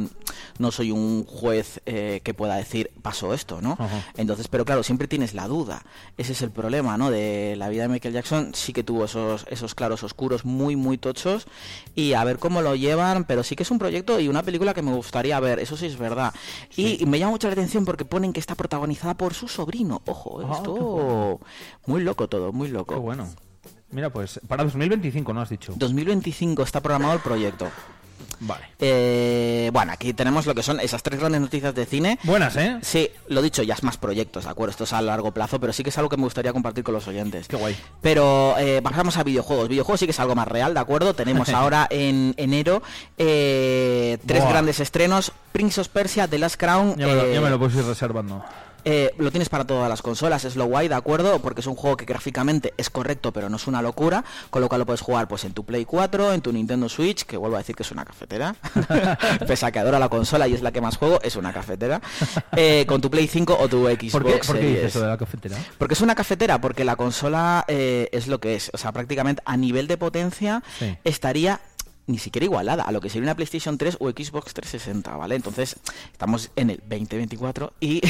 No soy un juez eh, que pueda decir, pasó esto, ¿no? Ajá. Entonces, pero claro, siempre tienes la duda. Ese es el problema, ¿no? De la vida de Michael Jackson sí que tuvo esos, esos claros oscuros muy, muy tochos y a ver cómo lo llevan, pero sí que es un proyecto y una película que me gustaría ver, eso sí es verdad. Y, me llama mucho la atención porque ponen que está protagonizada por su sobrino. Ojo, Ah, esto muy loco todo, muy loco. Qué bueno. Mira, pues para 2025, ¿no has dicho? 2025 está programado el proyecto. Vale. Eh, bueno, aquí tenemos lo que son esas tres grandes noticias de cine. Buenas, ¿eh? Sí, lo dicho, ya es más proyectos, ¿de acuerdo? Esto es a largo plazo, pero sí que es algo que me gustaría compartir con los oyentes. Qué guay. Pero eh, pasamos a videojuegos. Videojuegos sí que es algo más real, ¿de acuerdo? Tenemos ahora en enero eh, tres Buah. grandes estrenos. Prince of Persia, The Last Crown. Ya me, lo, eh, ya me lo puedes ir reservando. Eh, lo tienes para todas las consolas, es lo guay, ¿de acuerdo? Porque es un juego que gráficamente es correcto, pero no es una locura, con lo cual lo puedes jugar pues en tu Play 4, en tu Nintendo Switch, que vuelvo a decir que es una cafetera, pese a que adoro la consola y es la que más juego, es una cafetera, eh, con tu Play 5 o tu Xbox ¿Por qué, ¿por qué Series. dices eso de la cafetera? Porque es una cafetera, porque la consola eh, es lo que es, o sea, prácticamente a nivel de potencia Sí. estaría ni siquiera igualada a lo que sería una PlayStation 3 o Xbox 360, ¿vale? Entonces, estamos en el 2024 y...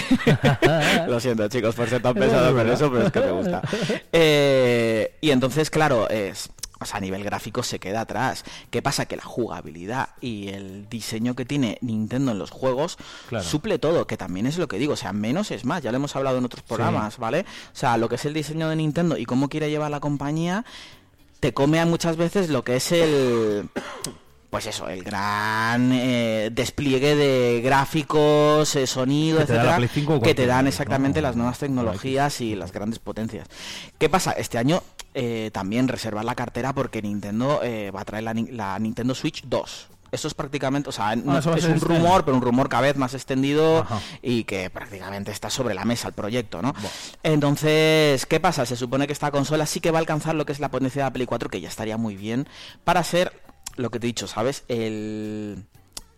lo siento, chicos, por ser tan pesado con eso, pero es que me gusta. Eh, y entonces, claro, es... O sea, a nivel gráfico se queda atrás. ¿Qué pasa? Que la jugabilidad y el diseño que tiene Nintendo en los juegos Claro. suple todo, que también es lo que digo. O sea, menos es más. Ya lo hemos hablado en otros programas, ¿vale? O sea, lo que es el diseño de Nintendo y cómo quiere llevar la compañía, te come muchas veces lo que es el pues eso, el gran eh, despliegue de gráficos, eh, sonido, Que te etcétera, Play 5 o que te dan exactamente ¿no? las nuevas tecnologías y las grandes potencias. ¿Qué pasa? Este año eh, también reservar la cartera porque Nintendo eh, va a traer la, la Nintendo Switch 2. Eso es prácticamente, o sea, no- Ah, es un rumor, pero un rumor cada vez más extendido Ajá. y que prácticamente está sobre la mesa el proyecto, ¿no? Entonces, ¿qué pasa? Se supone que esta consola sí que va a alcanzar lo que es la potencia de la Play 4, que ya estaría muy bien para ser lo que te he dicho, ¿sabes? El,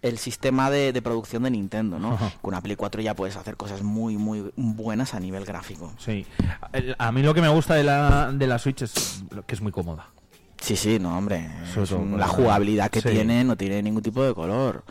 el sistema de, de producción de Nintendo, ¿no? Ajá. Con una Play 4 ya puedes hacer cosas muy, muy buenas a nivel gráfico. Sí. A mí lo que me gusta de la, de la Switch es que es muy cómoda. Sí, sí, no, hombre. Es un- la jugabilidad que sí. tiene no tiene ningún tipo de color.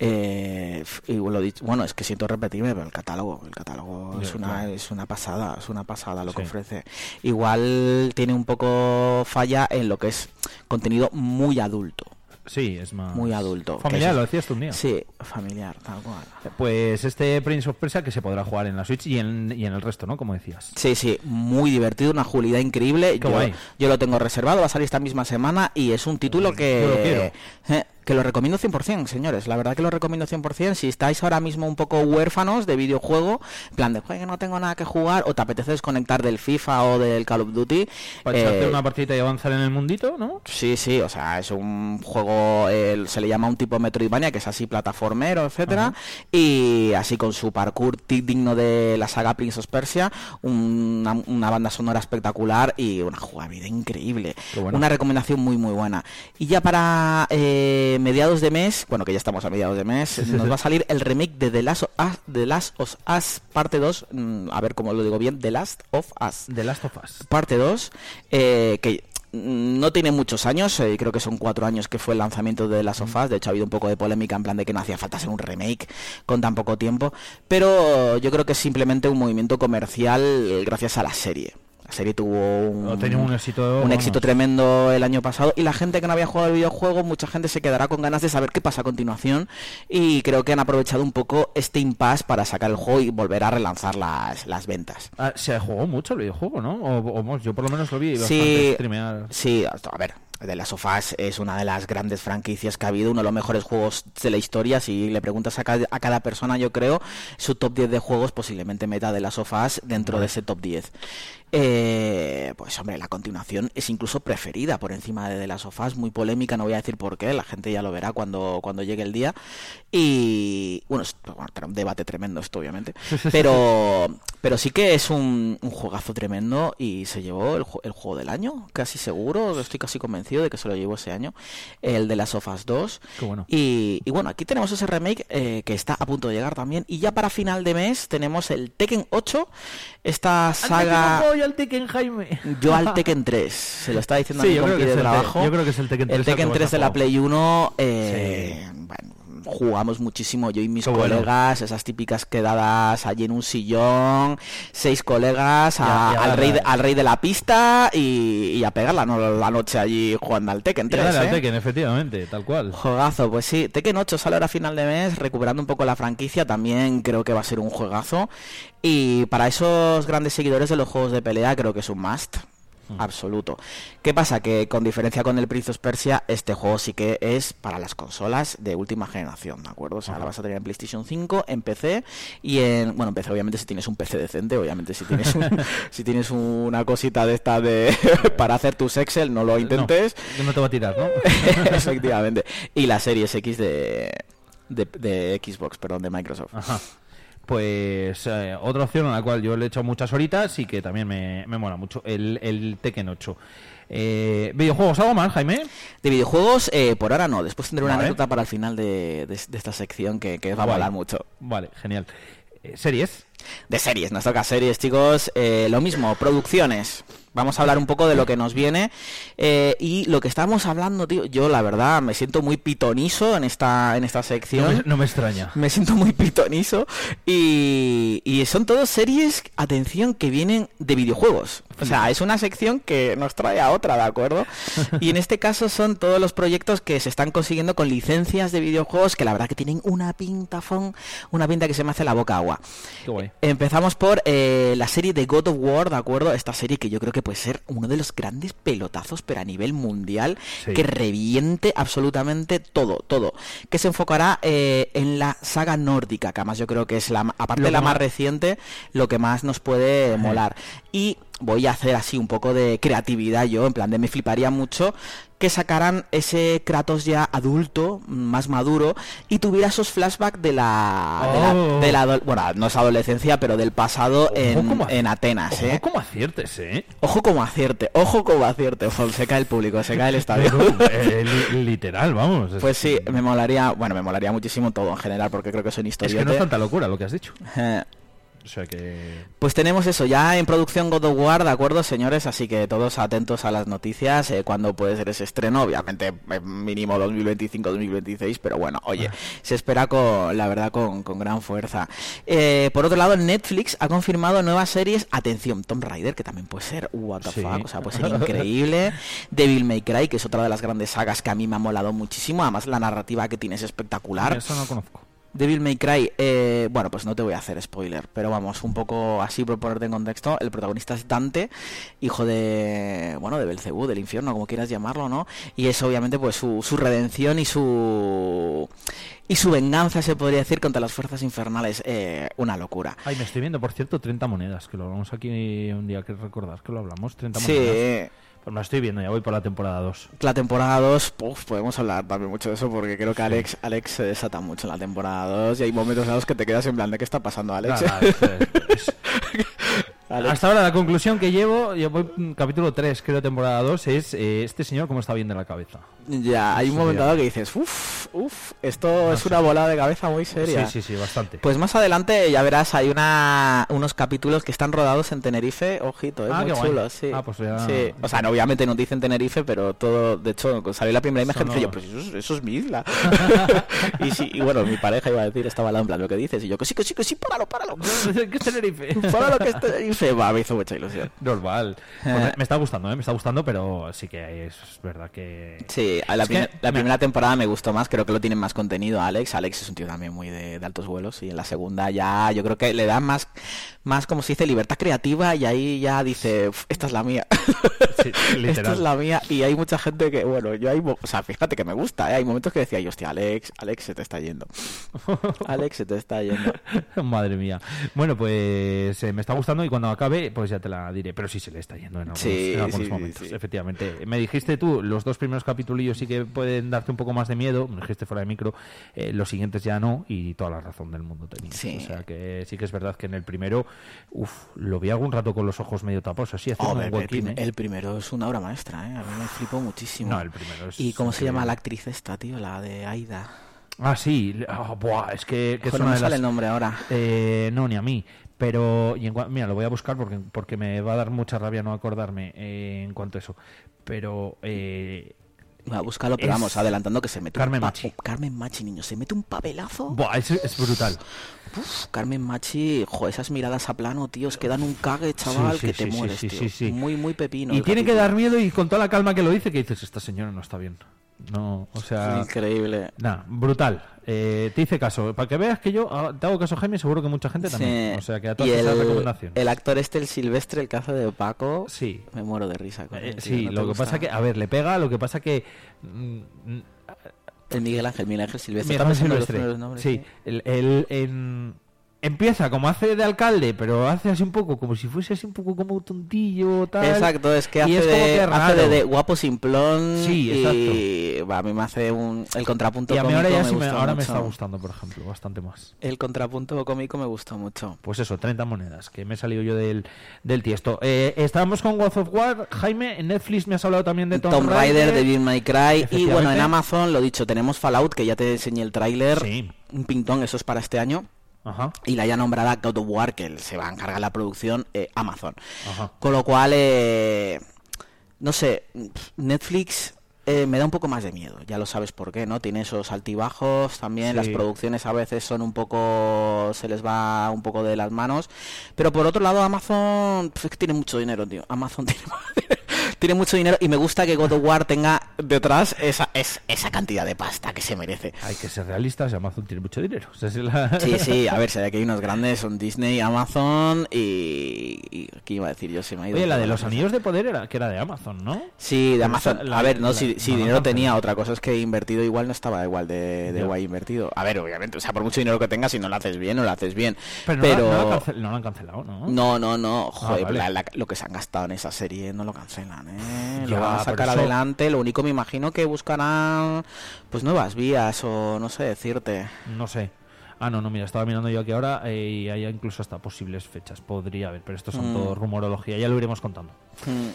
Eh, y lo dicho, bueno, es que siento repetirme, pero el catálogo, el catálogo es una claro. es una pasada, es una pasada lo que ofrece. Igual tiene un poco falla en lo que es contenido muy adulto. Sí, es más... Muy adulto. Familiar, lo decías tú un día. Sí, familiar, tal cual. Pues este Prince of Persia que se podrá jugar en la Switch y en, y en el resto, ¿no? Como decías. Sí, sí, muy divertido, una jugabilidad increíble. Qué yo, guay. yo lo tengo reservado, va a salir esta misma semana y es un título Yo lo quiero. que, eh, que lo recomiendo 100%, señores. La verdad que lo recomiendo 100%. Si estáis ahora mismo un poco huérfanos de videojuego, en plan de, "Joder, que no tengo nada que jugar, o te apetece desconectar del FIFA o del Call of Duty. Para eh, echarte una partida y avanzar en el mundito, ¿no? Sí, sí, o sea, es un juego, eh, se le llama un tipo Metroidvania, que es así plataformero, etcétera, y así con su parkour digno de la saga Prince of Persia, una, una banda sonora espectacular y una jugabilidad increíble. Bueno. Una recomendación muy, muy buena. Y ya para eh, mediados de mes, bueno, que ya estamos a mediados de mes, nos va a salir el remake de The Last of Us, The Last of Us parte 2, mm, a ver cómo lo digo bien, The Last of Us The Last of Us. parte 2, eh, que mm, no tiene muchos años, eh, creo que son cuatro años que fue el lanzamiento de las sofás, de hecho ha habido un poco de polémica en plan de que no hacía falta hacer un remake con tan poco tiempo, pero yo creo que es simplemente un movimiento comercial eh, gracias a la serie. Serie tuvo un, tenido un éxito, un vamos. éxito tremendo el año pasado y la gente que no había jugado el videojuego, mucha gente se quedará con ganas de saber qué pasa a continuación y creo que han aprovechado un poco este impasse para sacar el juego y volver a relanzar las, las ventas. Ah, se jugó mucho el videojuego, ¿no? O, o, yo por lo menos lo vi Sí, streamear. sí, a ver, de las sofás es una de las grandes franquicias que ha habido, uno de los mejores juegos de la historia. Si le preguntas a cada, a cada persona, yo creo, su top 10 de juegos posiblemente meta de las sofás dentro de ese top 10. Eh, pues hombre, la continuación es incluso preferida por encima de, de las sofás, muy polémica, no voy a decir por qué, la gente ya lo verá cuando, cuando llegue el día. Y bueno, es bueno, un debate tremendo esto, obviamente. Pero, pero sí que es un, un juegazo tremendo y se llevó el, ju- el juego del año, casi seguro, estoy casi convencido de que se lo llevó ese año, el de las sofás 2. Qué bueno. Y, y bueno, aquí tenemos ese remake eh, que está a punto de llegar también. Y ya para final de mes tenemos el Tekken 8, esta saga... yo al Tekken Jaime. Yo al Tekken 3, se lo está diciendo Sí, a mi yo creo que de trabajo. yo creo que es el Tekken 3 El Tekken más 3 ha de la. Play 1, eh, bueno, jugamos muchísimo yo y mis Qué bueno. colegas, esas típicas quedadas allí en un sillón, seis colegas, a- al, rey de, al rey de la pista y, y a pegarla no, la noche allí jugando al Tekken Y 3. dale al ¿eh? Tekken, efectivamente, tal cual. Juegazo, pues sí. Tekken 8 sale ahora a final de mes, recuperando un poco la franquicia. También creo que va a ser un juegazo. Y para esos grandes seguidores de los juegos de pelea, creo que es un must. Absoluto. ¿Qué pasa? Que con diferencia con el Prince of Persia, este juego sí que es para las consolas de última generación, ¿de acuerdo? O sea, la vas a tener en PlayStation 5, en PC y en... Bueno, en PC obviamente si tienes un PC decente, obviamente si tienes, un- si tienes una cosita de esta de... para hacer tus Excel, no lo intentes. No, no te va a tirar, ¿no? Efectivamente. Y la Series X de, de, de Xbox, perdón, de Microsoft. Ajá. Pues eh, otra opción a la cual yo le he hecho muchas horitas y que también me, me mola mucho, el, el Tekken 8. Eh, ¿Videojuegos algo más, Jaime? De videojuegos, eh, por ahora no. Después tendré una Vale. anécdota para el final de, de- de esta sección que, va a molar mucho. Vale, genial. Eh, ¿Series? De series, nos toca series, chicos. Eh, lo mismo, producciones. Vamos a hablar un poco de lo que nos viene. eh, y lo que estamos hablando, tío, yo la verdad me siento muy pitonizo en esta, en esta No sección. me, no me extraña. Me siento muy pitonizo. Y, y son todas series, atención, que vienen de videojuegos. O sea, es una sección que nos trae a otra, ¿de acuerdo? Y en este caso son todos los proyectos que se están consiguiendo con licencias de videojuegos que la verdad que tienen una pintafón, una pinta que se me hace la boca agua. Qué guay. Empezamos por eh, la serie de God of War, ¿de acuerdo? Esta serie que yo creo que puede ser uno de los grandes pelotazos, pero a nivel mundial, Sí. que reviente absolutamente todo, todo. Que se enfocará eh, en la saga nórdica, que además yo creo que es la, aparte Lo de la más- reciente, lo que más nos puede molar. Y voy a hacer así un poco de creatividad yo, en plan de me fliparía mucho que sacaran ese Kratos ya adulto, más maduro, y tuviera esos flashbacks de la, de la- Oh. de la bueno, no es adolescencia, pero del pasado en, cómo ac- en Atenas, Ojo, ¿eh? ¿Cómo aciertes, eh? Ojo como acierte, ojo como acierte, Ojo, se cae el público, se cae el estadio. Eh, li- literal, vamos. Pues sí, me molaría, bueno, me molaría muchísimo todo en general, porque creo que son Es historias. que no es tanta locura lo que has dicho. O sea que... Pues tenemos eso, ya en producción God of War, ¿de acuerdo, señores? Así que todos atentos a las noticias, eh, cuando puede ser ese estreno, obviamente eh, mínimo 2025-2026, pero bueno, oye, se espera con, la verdad, con, con gran fuerza. Eh, por otro lado, Netflix ha confirmado nuevas series, atención, Tomb Raider, que también puede ser, what the Sí. fuck, o sea, puede ser increíble, Devil May Cry, que es otra de las grandes sagas que a mí me ha molado muchísimo, además la narrativa que tiene es espectacular. Eso no conozco. Devil May Cry, eh, bueno, pues no te voy a hacer spoiler, pero vamos, un poco así por ponerte en contexto, el protagonista es Dante, hijo de, bueno, de Belcebú, del infierno, como quieras llamarlo, ¿no? Y es obviamente pues su, su redención y su y su venganza, se podría decir, contra las fuerzas infernales, eh, una locura. Ay, me estoy viendo, por cierto, 30 monedas, que lo hablamos aquí un día que recordás que lo hablamos, 30 Sí. Pues me la estoy viendo, ya voy por la temporada 2. La temporada 2, uf, podemos hablar también mucho de eso porque creo que Alex, Alex se desata mucho en la temporada 2 y hay momentos en los que te quedas en plan de qué está pasando, Alex. Nada, es- es- Alex. Hasta ahora la conclusión que llevo, yo voy mm, capítulo 3, creo, temporada 2, es eh, este señor cómo está bien de la cabeza. Ya, hay un momento dado que dices, uff, uff, esto No es sé. una volada de cabeza muy seria. Sí, sí, sí, bastante. Pues más adelante ya verás, hay una, unos capítulos que están rodados en Tenerife, ojito, es Ah, muy chulos, sí. Ah, pues ya- Sí, o sea, no, obviamente no dicen Tenerife, pero todo, de hecho, cuando salió la primera imagen dije yo, pues eso, es- eso es mi isla. y sí, y bueno, mi pareja iba a decir, estaba en plan, lo que dices, y yo, que sí, que sí, que sí, páralo, páralo. ¿Qué es Tenerife? Páralo que es Tenerife. Sé, va, me hizo mucha ilusión. Normal. Pues me, me está gustando, ¿eh? Me está gustando, pero sí que es verdad que... Sí, a la, Es que primer- la me- primera temporada me gustó más, creo que lo tienen más contenido Alex. Alex es un tío también muy de, de altos vuelos y en la segunda ya yo creo que le dan más, más como se dice, libertad creativa y ahí ya dice, "Uf, esta es la mía. esta es la mía y hay mucha gente que, bueno, yo hay, o sea, fíjate que me gusta, ¿eh? hay momentos que decía, yo, hostia, Alex, Alex se te está yendo. Alex se te está yendo. Madre mía. Bueno, pues eh, me está gustando y cuando acabe, pues ya te la diré. Pero sí se le está yendo en algunos, Sí, en algunos sí, sí, momentos, sí. efectivamente. Me dijiste tú, los dos primeros capitulillos sí que pueden darte un poco más de miedo. Me dijiste fuera de micro. eh, los siguientes ya no, y toda la razón del mundo tenías. Sí. O sea que sí que es verdad que en el primero, uff, lo vi algún rato con los ojos medio tapados, así, haciendo Hombre, un el, huequín, prim- ¿eh? el primero es una obra maestra, ¿eh? A mí me flipó muchísimo. No, el primero es ¿Y cómo se llama la actriz esta, tío? La de Aida. Ah, sí. buah, es que, que Joder, no una de sale las- el nombre ahora. Eh, no, ni a mí. Pero, y en cua- mira, lo voy a buscar porque, porque me va a dar mucha rabia no acordarme eh, en cuanto a eso. Pero, eh, Va, búscalo, pero es vamos, adelantando que se mete Carmen un Machi. Carmen Machi, niño, se mete un papelazo. Buah, es, es brutal. Uf, Carmen Machi, jo, esas miradas a plano, tíos, que dan un cague, chaval, Sí, sí, que te sí, mueres, sí, tío. sí, sí. Muy, muy pepino. Y el tiene que dar miedo y con toda la calma que lo dice, que dices, esta señora no está bien. No, o sea... Increíble. Nah, brutal. Eh, te hice caso. Para que veas que yo ah, te hago caso, Jaime, seguro que mucha gente también. Sí. O sea, que a todas esas el, recomendaciones. el actor este, el silvestre, el hace de Paco, sí. me muero de risa. Con Eh, él, sí, ¿no te lo que gusta? pasa que, a ver, le pega, lo que pasa que... mm, mm, El Miguel Ángel, Miguel Ángel Silvestre. Miguel Ángel los Silvestre. sí, el, el- en- empieza como hace de alcalde, pero hace así un poco, como si fuese así un poco como tontillo, tal. Exacto, es que y hace, es de, que hace de, raro. de guapo simplón Sí, y va, a mí me hace un, el contrapunto Y a mí ahora cómico ya me me, ahora me está gustando, por ejemplo, bastante más. El contrapunto cómico me gustó mucho. Pues eso, 30 monedas, que me he salido yo del, del tiesto. Eh, estábamos con God of War, Jaime, en Netflix me has hablado también de Tomb, Tomb Raider, Devil May Cry y bueno, en. Amazon, lo dicho, tenemos Fallout, que ya te enseñé el tráiler, Sí. un pintón, eso es para este año. Ajá. Y la ya nombrada God of War, que se va a encargar la producción, eh, Amazon. Ajá. Con lo cual, eh, no sé, Netflix eh, me da un poco más de miedo, ya lo sabes por qué, ¿no? Tiene esos altibajos, también Sí. las producciones a veces son un poco, se les va un poco de las manos, pero por otro lado Amazon, pues es que tiene mucho dinero, tío, Amazon tiene, tiene mucho dinero y me gusta que God of War tenga detrás esa, es- esa cantidad de pasta que se merece. Hay que ser realistas, Amazon tiene mucho dinero. O sea, es la- Sí, sí, a ver, si aquí hay unos grandes, son Disney, Amazon y... y ¿Qué iba a decir yo? Se me ha ido Oye, la de los anillos de poder era que era de Amazon, ¿no? Sí, de Amazon. la- a ver, no, la- si, si no, no dinero tenía, otra cosa es que invertido igual no estaba igual de, de guay invertido. A ver, obviamente, o sea, por mucho dinero que tengas, si no lo haces bien, no lo haces bien. Pero, Pero, no, la han cancelado, ¿no? no, no, no, joder, vale. la- la- lo que se han gastado en esa serie no lo cancelan, ¿eh? Ya, lo van a sacar eso- adelante, lo único me imagino que buscarán, pues nuevas vías o no sé decirte. No sé. Ah, no, no, mira, estaba mirando yo aquí ahora eh, y hay incluso hasta posibles fechas. Podría haber, pero esto son Mm. todo rumorología, ya lo iremos contando. Mm.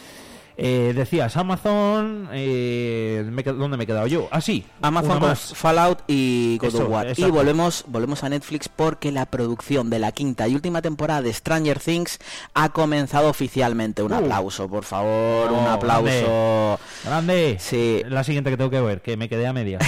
Eh, decías Amazon, eh, me ¿dónde me he quedado yo? Ah, sí, Amazon con. Fallout y God of War. Y volvemos, volvemos a Netflix porque la producción de la quinta y última temporada de Stranger Things ha comenzado oficialmente. Un Uh. aplauso, por favor, un aplauso. Grande. Sí. La siguiente que tengo que ver, que me quedé a media.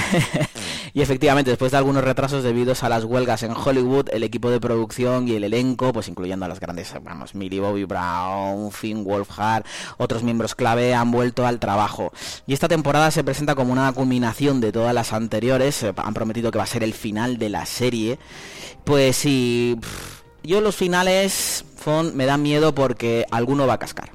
Y efectivamente, después de algunos retrasos debidos a las huelgas en Hollywood, el equipo de producción y el elenco, pues incluyendo a las grandes, vamos, Millie Bobby Brown, Finn Wolfhard, otros miembros clave, han vuelto al trabajo. Y esta temporada se presenta como una culminación de todas las anteriores, eh, han prometido que va a ser el final de la serie. Pues sí, yo los finales son, me dan miedo porque alguno va a cascar.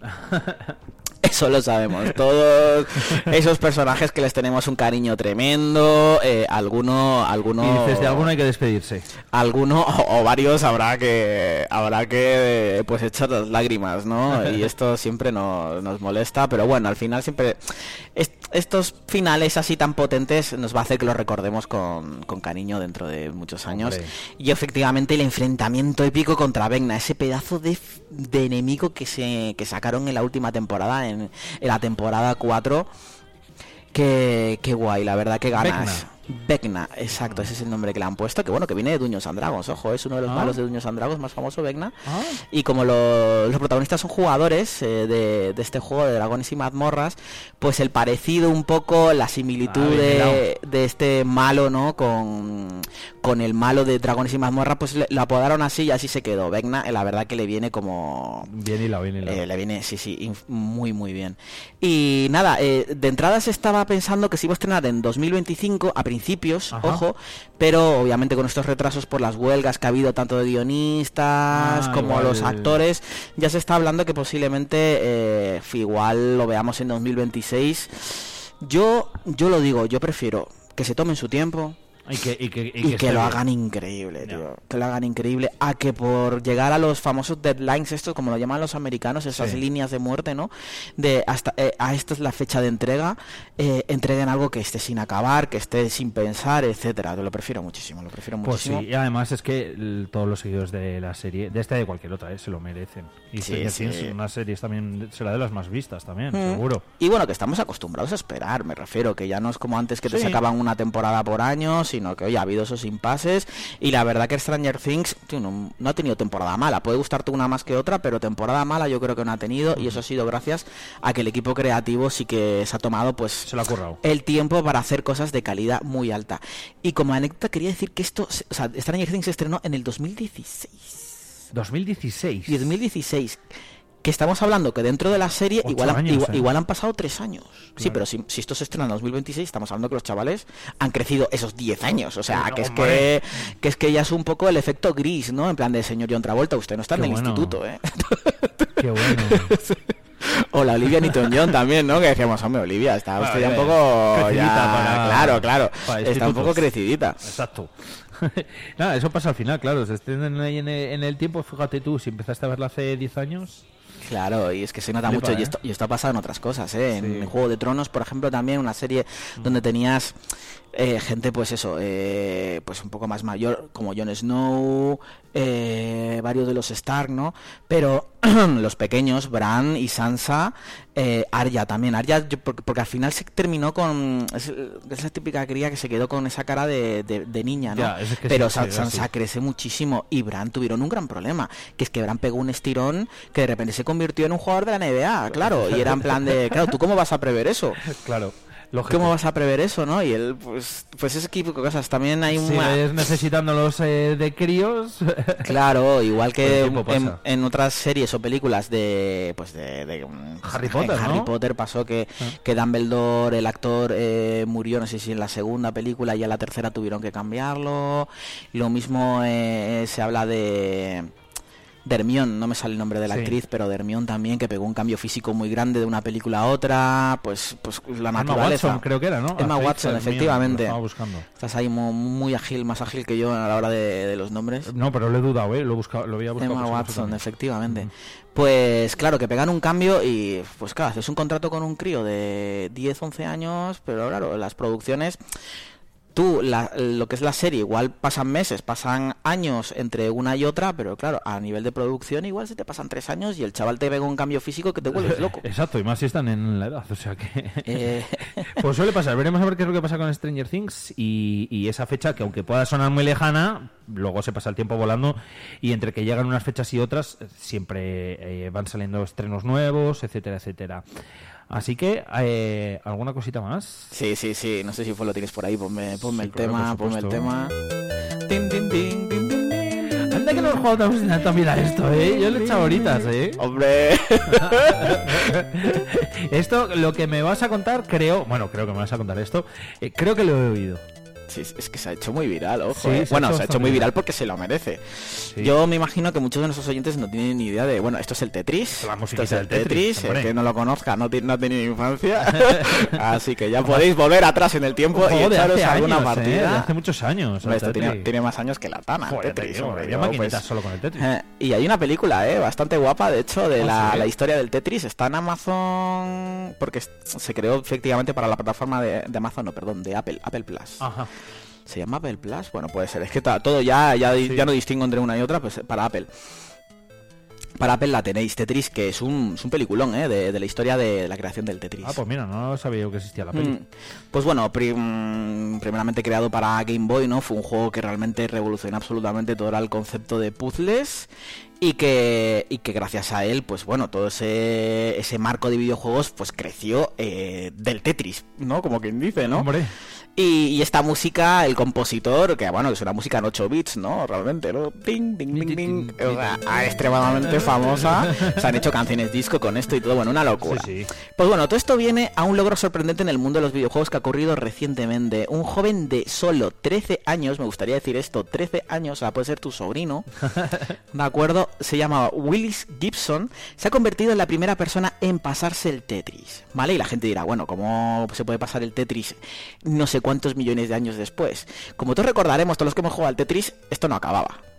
Eso lo sabemos. Todos esos personajes que les tenemos un cariño tremendo, eh, alguno, alguno, Y dices, de alguno hay que despedirse. alguno o, o varios habrá que, habrá que, pues echar las lágrimas, ¿no? Y esto siempre nos, nos molesta, pero bueno, al final siempre estos finales así tan potentes nos va a hacer que los recordemos con, con cariño dentro de muchos años. Hombre. Y efectivamente el enfrentamiento épico contra Vecna, ese pedazo de, de enemigo que se que sacaron en la última temporada, en, en la temporada 4. Que, qué guay, la verdad que ganas. Vecna. Vecna, exacto, ese es el nombre que le han puesto, que bueno, que viene de Dungeons and Dragons, ojo, es uno de los Ah. malos de Dungeons and Dragons más famoso, Vecna. Y como lo- los protagonistas son jugadores eh, de, de este juego de dragones y mazmorras, pues el parecido un poco, la similitud Ah, de, de este malo, ¿no? Con, con el malo de dragones y mazmorras, pues le- lo apodaron así y así se quedó. Vecna, eh, la verdad que le viene como... Bien hilado, bien hilado. Eh, le viene, sí, sí, muy, muy bien. Y nada, eh, de entrada se estaba pensando que se iba a estrenar en 2025, a principios, Ajá. ojo, pero obviamente con estos retrasos por las huelgas que ha habido tanto de guionistas Ah, como igual. los actores, ya se está hablando que posiblemente eh, igual lo veamos en 2026. Yo, yo lo digo, yo prefiero que se tomen su tiempo, Y que, y que, y y que lo hagan increíble, tío. Que lo hagan increíble. A que por llegar a los famosos deadlines, estos como lo llaman los americanos, esas Sí. líneas de muerte, ¿no? De hasta eh, a esta es la fecha de entrega, eh, entreguen algo que esté sin acabar, que esté sin pensar, etcétera. Yo lo prefiero muchísimo, lo prefiero Pues muchísimo. sí, y además es que todos los seguidores de la serie, de esta y de cualquier otra, eh, se lo merecen. Y Sí. Things, una serie también será de las más vistas también, Mm. seguro. Y bueno, que estamos acostumbrados a esperar, me refiero, que ya no es como antes que te sacaban una temporada por año, sino que hoy ha habido esos impases. Y la verdad que Stranger Things tío, no, no ha tenido temporada mala. Puede gustarte una más que otra, pero temporada mala yo creo que no ha tenido. Y eso ha sido gracias a que el equipo creativo sí que se ha tomado pues Se lo ha currado. el tiempo para hacer cosas de calidad muy alta. Y como anécdota quería decir que esto, se- o sea, Stranger Things se estrenó en el 2016. 2016. 2016. Que estamos hablando que dentro de la serie igual, han- años, igual, ¿eh? igual han pasado tres años. Sí, pero si, si esto se estrena en 2026, estamos hablando que los chavales han crecido esos 10 años. O sea, que es que, que es que ya es un poco el efecto gris, ¿no? En plan de señor John Travolta, usted no está Qué en el bueno. instituto, ¿eh? Qué bueno. O la Olivia Newton-John también, ¿no? Que decíamos, hombre, Olivia, está usted ya un poco... Crecidita ya- para- claro, claro. para Está un poco crecidita. Exacto. Nada, eso pasa al final, claro. Se estrenan ahí en el, en el tiempo. Fíjate tú, si empezaste a verla hace 10 años. Claro, y es que se nota Flipa, mucho, y ¿eh? esto, y esto ha pasado en otras cosas, ¿eh? En Sí. Juego de Tronos, por ejemplo, también una serie donde tenías eh, gente, pues eso, eh, pues un poco más mayor, como Jon Snow, eh, varios de los Stark, ¿no? Pero los pequeños, Bran y Sansa, eh, Arya también, Arya, yo- porque, porque al final se terminó con, es, es la típica cría que se quedó con esa cara de, de- de niña, ¿no? Ya, es que Pero sí, Sa- sí, Sansa sí. crece muchísimo y Bran tuvieron un gran problema, que es que Bran pegó un estirón que de repente se convirtió en un jugador de la NBA, claro, y era en plan de, claro, ¿tú cómo vas a prever eso? Claro. ¿Cómo vas a prever eso, no? Y él, pues, pues ese tipo de cosas. También hay una... necesitándolos eh, de críos. Claro, igual que en, otras series o películas de pues de, de, mm, Harry en Potter, Harry ¿no? Potter pasó que, Ah. que Dumbledore, el actor, eh, murió, no sé si en la segunda película y en la tercera tuvieron que cambiarlo. Lo mismo eh, se habla de de Hermione, no me sale el nombre de la Sí. actriz, pero de Hermione también, que pegó un cambio físico muy grande de una película a otra, pues, pues la Emma naturaleza. Watson, creo que era, ¿no? Emma Watson, efectivamente. estaba buscando. Estás ahí mu- muy ágil, más ágil que yo a la hora de, de los nombres. No, pero lo he dudado, ¿eh? Lo, he buscado, lo había buscado. Emma Watson, efectivamente. Pues claro, que pegan un cambio y pues claro, haces un contrato con un crío de 10, 11 años, pero claro, las producciones, tú, la- lo que es la serie, igual pasan meses, pasan años entre una y otra, pero claro, a nivel de producción igual se te pasan tres años y el chaval te pega un cambio físico que te vuelves loco. Exacto, y más si están en la edad, o sea que... Eh. pues suele pasar, veremos a ver qué es lo que pasa con Stranger Things y, y esa fecha que aunque pueda sonar muy lejana, luego se pasa el tiempo volando y entre que llegan unas fechas y otras siempre eh, van saliendo estrenos nuevos, etcétera, etcétera. Así que, eh, ¿alguna cosita más? Sí, sí, sí, no sé si fue lo tienes por ahí, ponme, ponme Sí, el tema, ponme el tema. Tin, tin, tin, tin, tin. Anda que no he jugado también a esto, ¿eh? Yo le he echado horitas, ¿eh? Hombre. esto, lo que me vas a contar, creo... Bueno, creo que me vas a contar esto. eh, creo que lo he oído. Sí, es que se ha hecho muy viral, ojo. Sí, eh. se bueno, se ha hecho muy viral porque se lo merece. Yo me imagino que muchos de nuestros oyentes no tienen ni idea de. Bueno, esto es el Tetris. La esto es el Tetris, Tetris. El que no lo conozca no, no ha tenido infancia. Así que ya podéis volver atrás en el tiempo y echaros alguna años, ¿eh? partida. Hace muchos años. El esto tiene, más años que la Tana. Joder, Tetris, tío, hombre, había yo, maquinitas pues, solo con el Tetris. eh, y hay una película, eh, bastante guapa, de hecho, de ¿Ah, la, historia del Tetris. Está en Amazon porque se creó efectivamente para la plataforma de, de Amazon, no, perdón, de Apple, Apple Plus. Ajá. ¿Se llama Apple Plus? Bueno, puede ser. Es que todo ya, ya, ya no distingo entre una y otra, pues para Apple. Para Apple la tenéis, Tetris, que es un, es un peliculón, ¿eh? De, de la historia de la creación del Tetris. Ah, pues mira, no sabía yo que existía la peli. Mm. Pues bueno, prim- primeramente creado para Game Boy, ¿no? Fue un juego que realmente revolucionó absolutamente todo el concepto de puzzles y que, y que gracias a él, pues bueno, todo ese, ese marco de videojuegos pues creció eh, del Tetris, ¿no? Como quien dice, ¿no? Hombre. Y, y esta música, el compositor, que bueno, es una música en 8 bits, ¿no? Realmente, ¿no? Ding, ding, ding, ding. O sea, extremadamente famosa. Se han hecho canciones disco con esto y todo, bueno, una locura. Pues bueno, todo esto viene a un logro sorprendente en el mundo de los videojuegos que ha ocurrido recientemente. Un joven de solo 13 años, me gustaría decir esto, 13 años, o sea, puede ser tu sobrino, ¿de acuerdo? Se llama Willis Gibson, se ha convertido en la primera persona en pasarse el Tetris, ¿vale? Y la gente dirá, bueno, ¿cómo se puede pasar el Tetris no sé cuántos millones de años después? Como todos recordaremos, todos los que hemos jugado al Tetris, esto no acababa.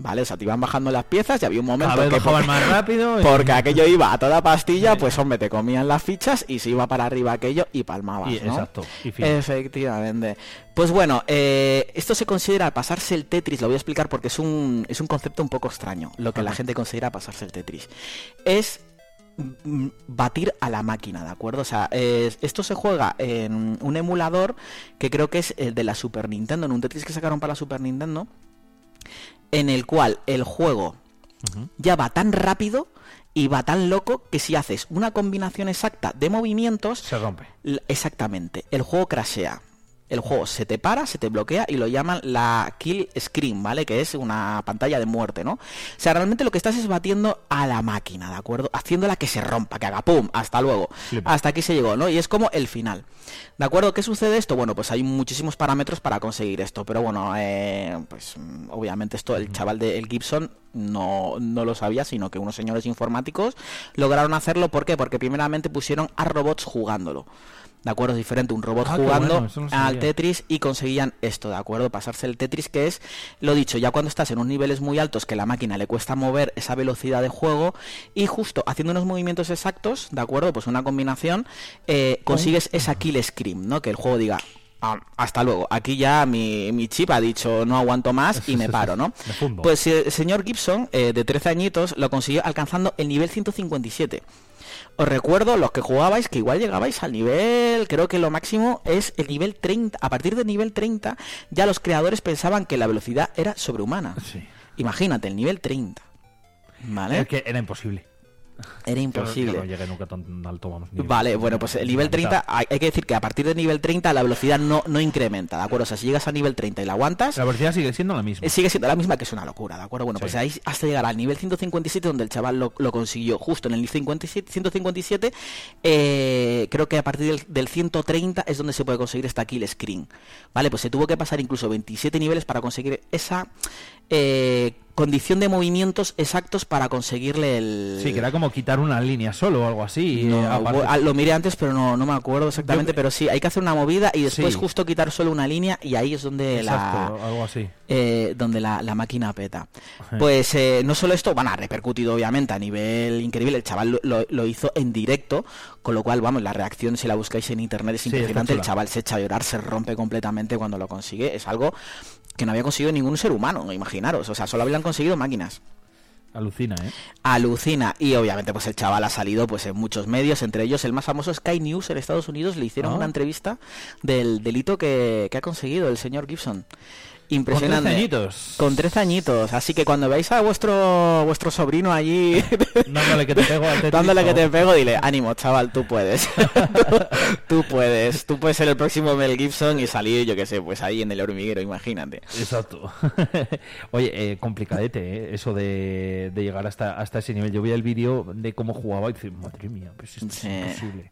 ¿Vale? O sea, te iban bajando las piezas y había un momento Cada vez que porque- más rápido y- Porque aquello iba a toda pastilla, pues hombre, te comían las fichas y se iba para arriba aquello y palmabas, Y- ¿no? exacto, y. Efectivamente. Pues bueno, eh, esto se considera pasarse el Tetris, lo voy a explicar porque es un, es un concepto un poco extraño, lo que la gente considera pasarse el Tetris. Es batir a la máquina, ¿de acuerdo? O sea, es- esto se juega en un emulador que creo que es el de la Super Nintendo, en un Tetris que sacaron para la Super Nintendo, en el cual el juego ya va tan rápido y va tan loco que si haces una combinación exacta de movimientos, Se rompe. Exactamente, el juego crashea. El juego se te para, se te bloquea y lo llaman la kill screen, ¿vale? Que es una pantalla de muerte, ¿no? O sea, realmente lo que estás es batiendo a la máquina, ¿de acuerdo? Haciéndola que se rompa, que haga pum, hasta luego. Hasta aquí se llegó, ¿no? Y es como el final. ¿De acuerdo? ¿Qué sucede esto? Bueno, pues hay muchísimos parámetros para conseguir esto, pero bueno, eh, pues mm, obviamente esto el chaval de el Gibson no, no lo sabía, sino que unos señores informáticos lograron hacerlo. ¿Por qué? Porque primeramente pusieron a robots jugándolo. ¿De acuerdo? Es diferente, un robot Ah, jugando bueno, no al Tetris y conseguían esto, ¿de acuerdo? Pasarse el Tetris, que es, lo dicho, ya cuando estás en unos niveles muy altos que la máquina le cuesta mover esa velocidad de juego y justo haciendo unos movimientos exactos, ¿de acuerdo? Pues una combinación, eh, consigues esa kill scream, ¿no? Que el juego diga, "Ah, hasta luego, aquí ya mi, mi chip ha dicho no aguanto más y me paro, ¿no? Pues eh, el señor Gibson, eh, de 13 añitos, lo consiguió alcanzando el nivel 157. Os recuerdo, los que jugabais, que igual llegabais al nivel, creo que lo máximo es el nivel 30. A partir del nivel 30, ya los creadores pensaban que la velocidad era sobrehumana. Imagínate, el nivel 30. ¿Vale? Es que era imposible. Era imposible. Yo no llegué nunca tan alto, vamos. ni- Vale, bueno, pues el ni nivel la mitad. 30, hay, hay que decir que a partir del nivel 30 la velocidad no, no incrementa, ¿de acuerdo? O sea, si llegas a nivel 30 y la aguantas, La velocidad sigue siendo la misma. eh, sigue siendo la misma, que es una locura, ¿de acuerdo? Bueno, pues ahí hasta llegar al nivel 157, donde el chaval lo, lo consiguió justo en el 57, 157, eh, creo que a partir del, del 130 es donde se puede conseguir esta kill screen, ¿vale? Pues se tuvo que pasar incluso 27 niveles para conseguir esa eh, condición de movimientos exactos para conseguirle el... Sí, que era como quitar una línea solo o algo así. No, eh, aparte- ah, lo miré antes, pero no, no me acuerdo exactamente. Pero sí, hay que hacer una movida y después Sí. justo quitar solo una línea y ahí es donde Exacto, la algo así. eh, donde la, la máquina peta. Ajá. Pues eh, no solo esto, bueno, ha repercutido obviamente a nivel increíble. El chaval lo, lo- hizo en directo, con lo cual, vamos, la reacción si la buscáis en internet es Sí, impresionante. El chaval se echa a llorar, se rompe completamente cuando lo consigue. Es algo que no había conseguido ningún ser humano, imaginaros. O sea, solo habían conseguido máquinas. Alucina, ¿eh? Alucina. Y obviamente pues el chaval ha salido pues en muchos medios, entre ellos el más famoso Sky News en Estados Unidos, le hicieron Ah. una entrevista del delito que, que ha conseguido el señor Gibson. Impresionante. 13 añitos. Con 13 añitos. Así que cuando veáis a vuestro vuestro sobrino allí Dándole que te pego dándole que te pego, dile, ánimo, chaval, tú puedes. tú, tú puedes. Tú puedes ser el próximo Mel Gibson y salir, yo qué sé, pues ahí en el hormiguero, imagínate. Exacto. Oye, eh, complicadete, ¿eh? Eso de, de llegar hasta, hasta ese nivel. Yo vi el vídeo de cómo jugaba y dije, madre mía, pues esto Sí. es imposible.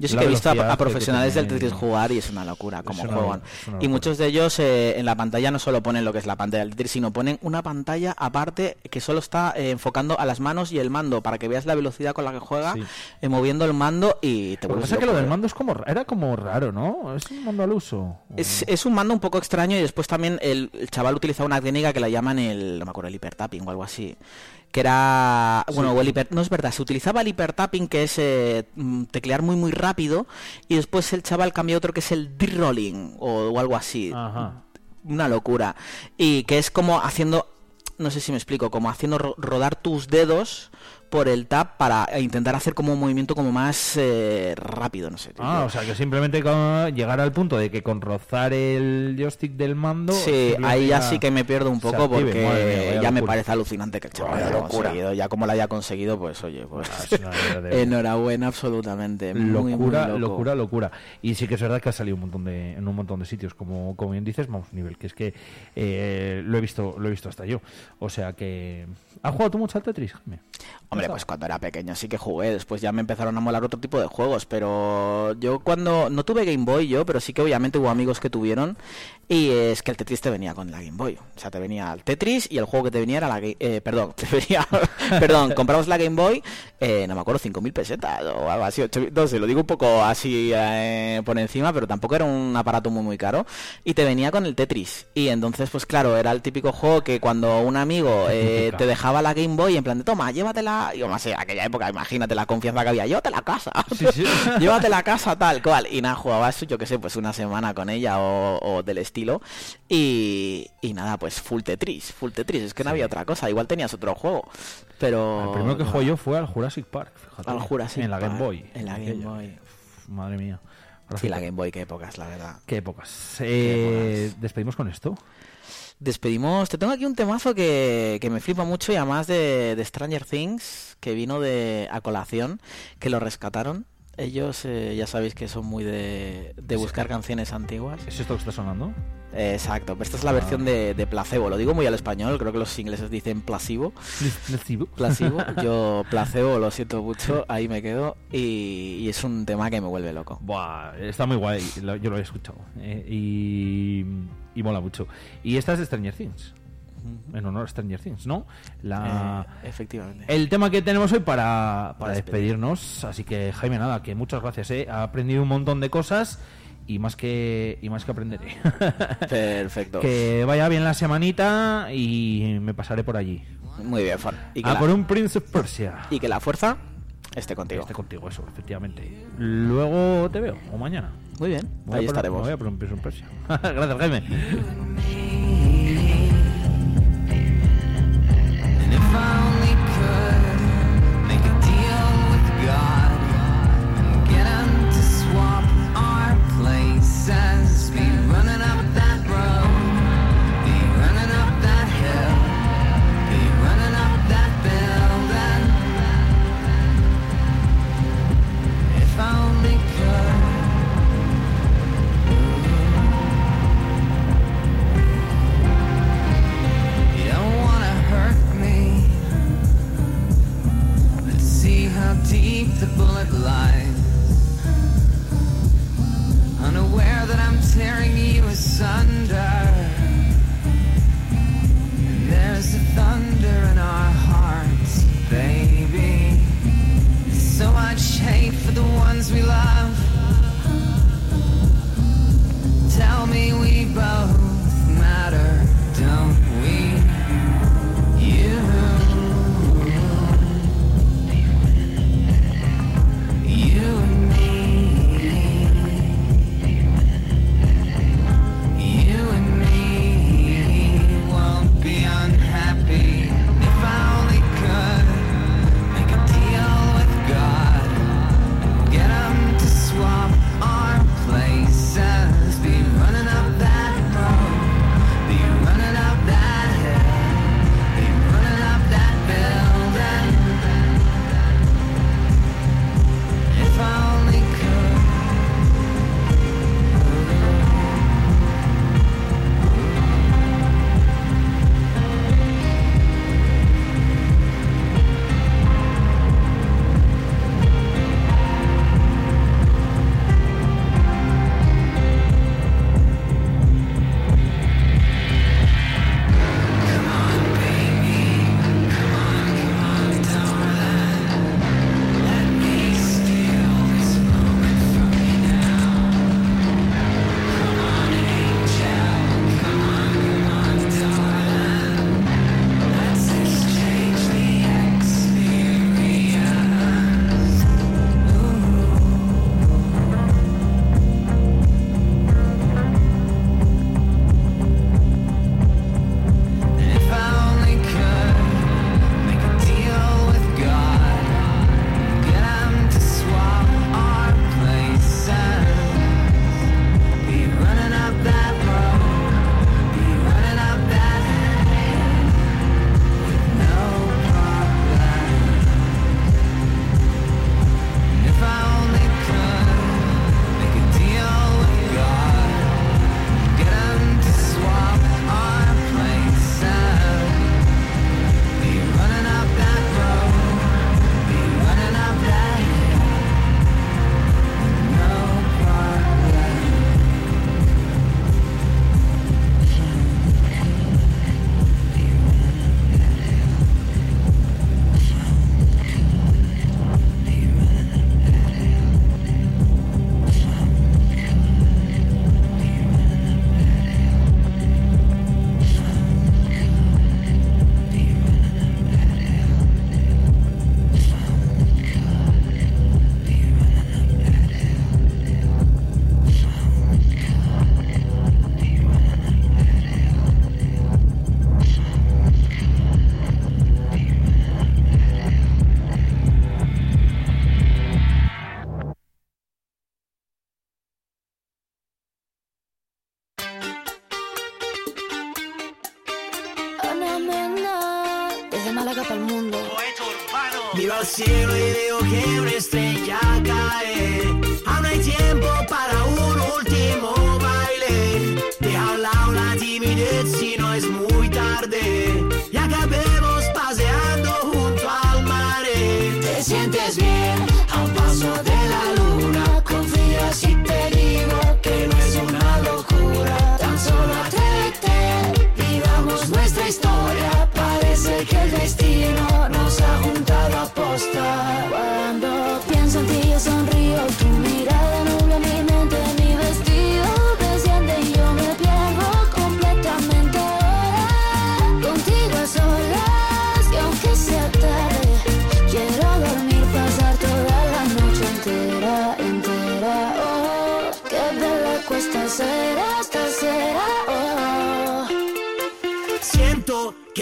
Yo sí que he visto a, profesionales del tiene- Tetris jugar y es una locura una- juegan. Y muchos de ellos eh, en la pantalla no solo ponen lo que es la pantalla del Tetris, sino ponen una pantalla aparte que solo está eh, enfocando a las manos y el mando para que veas la velocidad con la que juega, Sí. eh, moviendo el mando y te Lo que pasa es que lo del mando es como, era como raro, ¿no? Es un mando al uso. Es, es un mando un poco extraño y después también el, el chaval utiliza una técnica que la llaman el, no me acuerdo, el hipertapping o algo así. Que era, bueno, o el hiper- no es verdad, se utilizaba el hipertapping que es eh, mm, teclear muy muy rápido y después el chaval cambió otro que es el D-rolling o, o algo así. Ajá. Una locura. Y que es como haciendo no sé si me explico, como haciendo ro- rodar tus dedos por el tab para intentar hacer como un movimiento como más eh, rápido, no sé. tío. Ah, o sea que simplemente con llegar al punto de que con rozar el joystick del mando. Sí, ahí ya sí que me pierdo un poco active. porque mía, ya me parece alucinante que el chaval haya locura. conseguido. Ya como lo haya conseguido, pues oye, pues verdadera- enhorabuena absolutamente. Muy, muy locura, locura, locura. Y sí que es verdad que ha salido un montón de, en un montón de sitios, como, como bien dices, vamos, nivel, que es que eh, lo he visto, lo he visto hasta yo. O sea que. ¿Has jugado tú mucho al Tetris, Jaime? Hombre, pues cuando era pequeño sí que jugué, después ya me empezaron a molar otro tipo de juegos, pero yo cuando no tuve Game Boy yo, pero sí que obviamente hubo amigos que tuvieron y es que el Tetris te venía con la Game Boy, o sea, te venía el Tetris y el juego que te venía era la Game, eh, perdón, te venía, perdón, compramos la Game Boy, eh, no me acuerdo, 5.000 pesetas o algo así, 8.000, no sé, lo digo un poco así eh, por encima, pero tampoco era un aparato muy muy caro y te venía con el Tetris. Y entonces pues claro, era el típico juego que cuando un amigo eh, te dejaba la Game Boy en plan de toma, llévatela, yo no sé, aquella época, imagínate la confianza que había, llévatela a casa, llévatela a casa tal cual, y nada, jugaba eso, yo que sé, pues una semana con ella o, o del estilo, y, y nada, pues full Tetris, full Tetris, es que no había otra cosa, igual tenías otro juego, pero... El primero que jugué yo fue al Jurassic Park, fíjate. Al Jurassic En la Game Park, Boy. en la Game aquella. Boy. Uf, Madre mía. Sí, la Game Boy, qué épocas, la verdad. Qué épocas. Eh, ¿Despedimos con esto? Despedimos. Te tengo aquí un temazo que, que me flipa mucho y además de, de Stranger Things, que vino de a colación, que lo rescataron. Ellos eh, ya sabéis que son muy de, de buscar canciones antiguas. ¿Es esto que está sonando? Eh, Exacto, pero esta es la Ah. versión de, de placebo. Lo digo muy al español, creo que los ingleses dicen placebo. Placebo. Placebo. Yo placebo, lo siento mucho, ahí me quedo. Y, y es un tema que me vuelve loco. Buah, está muy guay, yo lo he escuchado. eh, y, y mola mucho. Y esta es de Stranger Things. En honor a Stranger Things, ¿no? La, Eh, efectivamente. El tema que tenemos hoy para, para Para despedir. despedirnos. Así que, Jaime, nada, que muchas gracias. ¿eh? Ha aprendido un montón de cosas y más que, y más que aprenderé. Perfecto. que vaya bien la semanita y me pasaré por allí. Muy bien, Fon. Y que A la- por un Prince of Persia. Y que la fuerza esté contigo. Esté contigo, eso, efectivamente. Luego te veo, o mañana. Muy bien, voy ahí por- estaremos. voy a por un Prince of Persia. Gracias, Jaime. sense.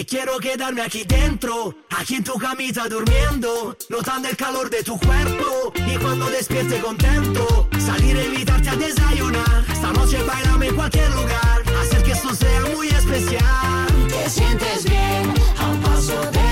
Quiero quedarme aquí dentro, aquí en tu camita durmiendo, notando el calor de tu cuerpo y cuando despierte contento, salir a invitarte a desayunar. Esta noche bailame en cualquier lugar, hacer que esto sea muy especial. Te sientes bien a un paso de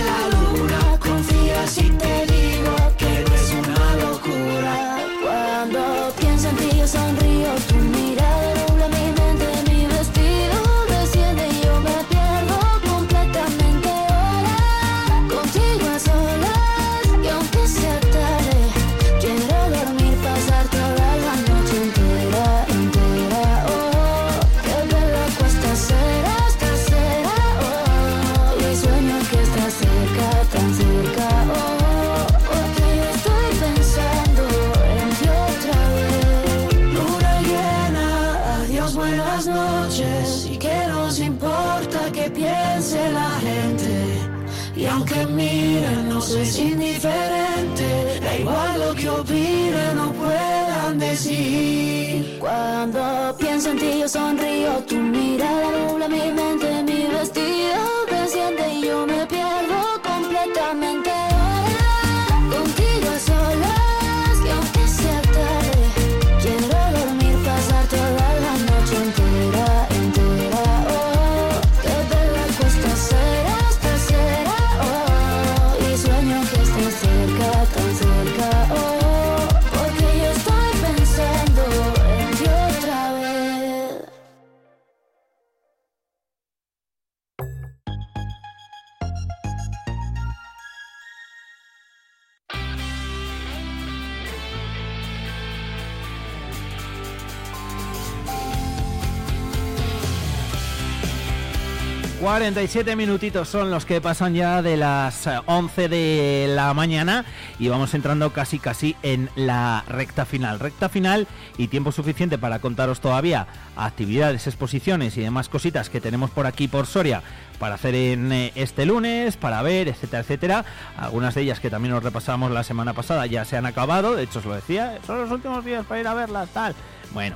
47 minutitos son los que pasan ya de las eh, 11 de la mañana y vamos entrando casi casi en la recta final. Recta final y tiempo suficiente para contaros todavía actividades, exposiciones y demás cositas que tenemos por aquí por Soria para hacer en eh, este lunes, para ver, etcétera, etcétera. Algunas de ellas que también nos repasamos la semana pasada ya se han acabado, de hecho os lo decía, son los últimos días para ir a verlas, tal. Bueno,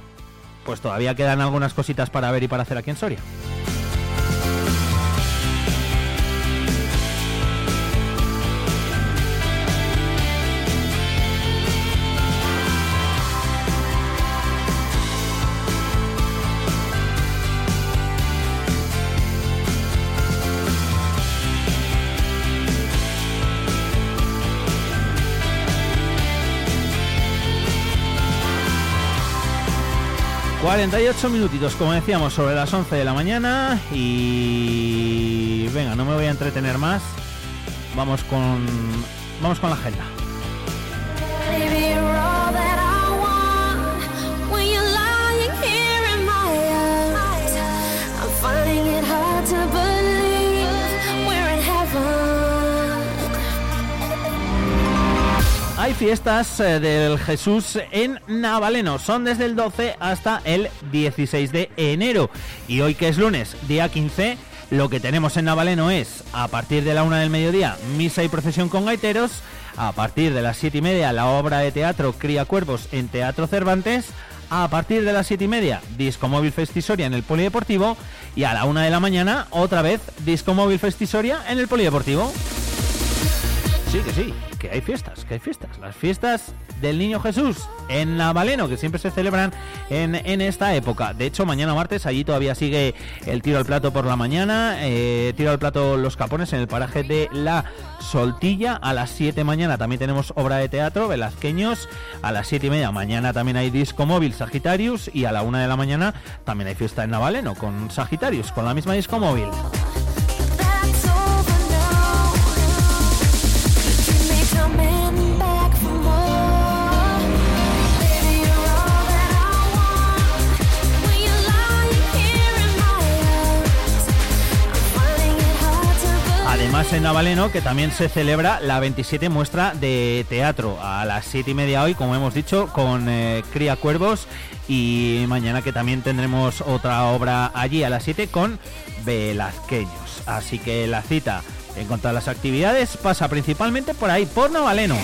pues todavía quedan algunas cositas para ver y para hacer aquí en Soria. 48 minutitos, como decíamos, sobre las 11 de la mañana y venga, no me voy a entretener más. Vamos con vamos con la agenda. Hay fiestas eh, del Jesús en Navaleno. Son desde el 12 hasta el 16 de enero. Y hoy que es lunes, día 15, lo que tenemos en Navaleno es, a partir de la una del mediodía, misa y procesión con gaiteros. A partir de las siete y media, la obra de teatro Cría Cuervos en Teatro Cervantes. A partir de las siete y media, Disco Móvil Festisoria en el Polideportivo. Y a la una de la mañana, otra vez, Disco Móvil Festisoria en el Polideportivo. Sí, que sí, que hay fiestas, que hay fiestas. Las fiestas del Niño Jesús en Navaleno, que siempre se celebran en, en esta época. De hecho, mañana martes allí todavía sigue el tiro al plato por la mañana. eh, tiro al plato Los Capones en el paraje de La Soltilla. A las 7 mañana también tenemos obra de teatro, Velazqueños. A las 7 y media mañana también hay disco móvil Sagitarius. Y a la 1 de la mañana también hay fiesta en Navaleno con Sagitarius, con la misma disco móvil. Además en Navaleno que también se celebra la 27 muestra de teatro a las 7 y media hoy, como hemos dicho, con eh, Cría Cuervos y mañana que también tendremos otra obra allí a las 7 con Velazqueños. Así que la cita en cuanto a las actividades pasa principalmente por ahí, por Navaleno.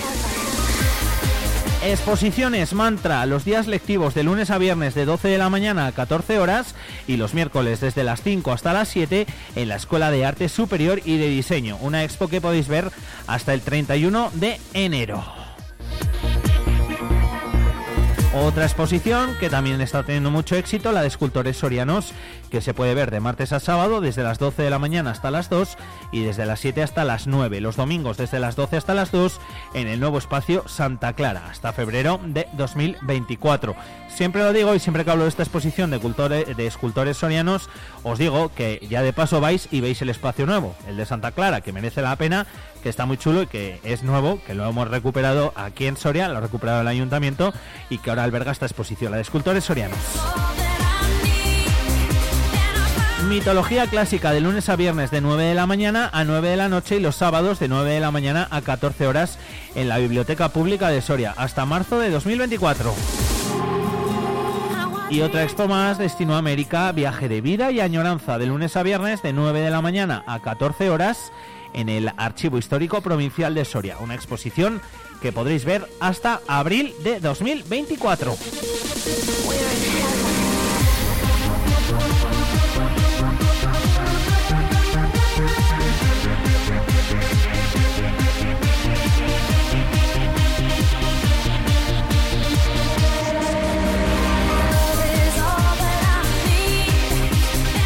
Exposiciones Mantra los días lectivos de lunes a viernes de 12 de la mañana a 14 horas y los miércoles desde las 5 hasta las 7 en la Escuela de Arte Superior y de Diseño. Una expo que podéis ver hasta el 31 de enero. Otra exposición que también está teniendo mucho éxito, la de escultores sorianos, que se puede ver de martes a sábado desde las 12 de la mañana hasta las 2 y desde las 7 hasta las 9. Los domingos desde las 12 hasta las 2 en el nuevo espacio Santa Clara hasta febrero de 2024. Siempre lo digo y siempre que hablo de esta exposición de, cultore- de escultores sorianos, os digo que ya de paso vais y veis el espacio nuevo, el de Santa Clara, que merece la pena, que está muy chulo y que es nuevo, que lo hemos recuperado aquí en Soria, lo ha recuperado el ayuntamiento y que ahora alberga esta exposición, la de escultores sorianos. Mitología clásica de lunes a viernes de 9 de la mañana a 9 de la noche y los sábados de 9 de la mañana a 14 horas en la Biblioteca Pública de Soria hasta marzo de 2024. Y otra expo más, Destino América, viaje de vida y añoranza de lunes a viernes de 9 de la mañana a 14 horas en el Archivo Histórico Provincial de Soria. Una exposición que podréis ver hasta abril de 2024.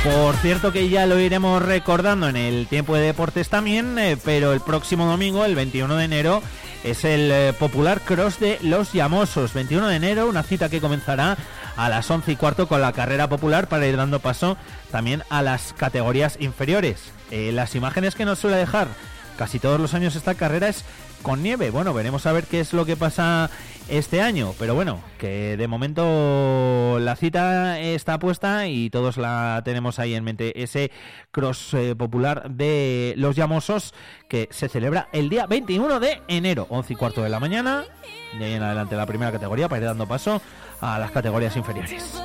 Por cierto que ya lo iremos recordando en el tiempo de deportes también, eh, pero el próximo domingo, el 21 de enero, es el eh, popular cross de los Llamosos. 21 de enero, una cita que comenzará a las 11 y cuarto con la carrera popular para ir dando paso también a las categorías inferiores. Eh, las imágenes que nos suele dejar casi todos los años esta carrera es con nieve. Bueno, veremos a ver qué es lo que pasa este año, pero bueno, que de momento la cita está puesta y todos la tenemos ahí en mente. Ese cross eh, popular de los llamosos que se celebra el día 21 de enero, 11 y cuarto de la mañana. De ahí en adelante la primera categoría para ir dando paso a las categorías inferiores.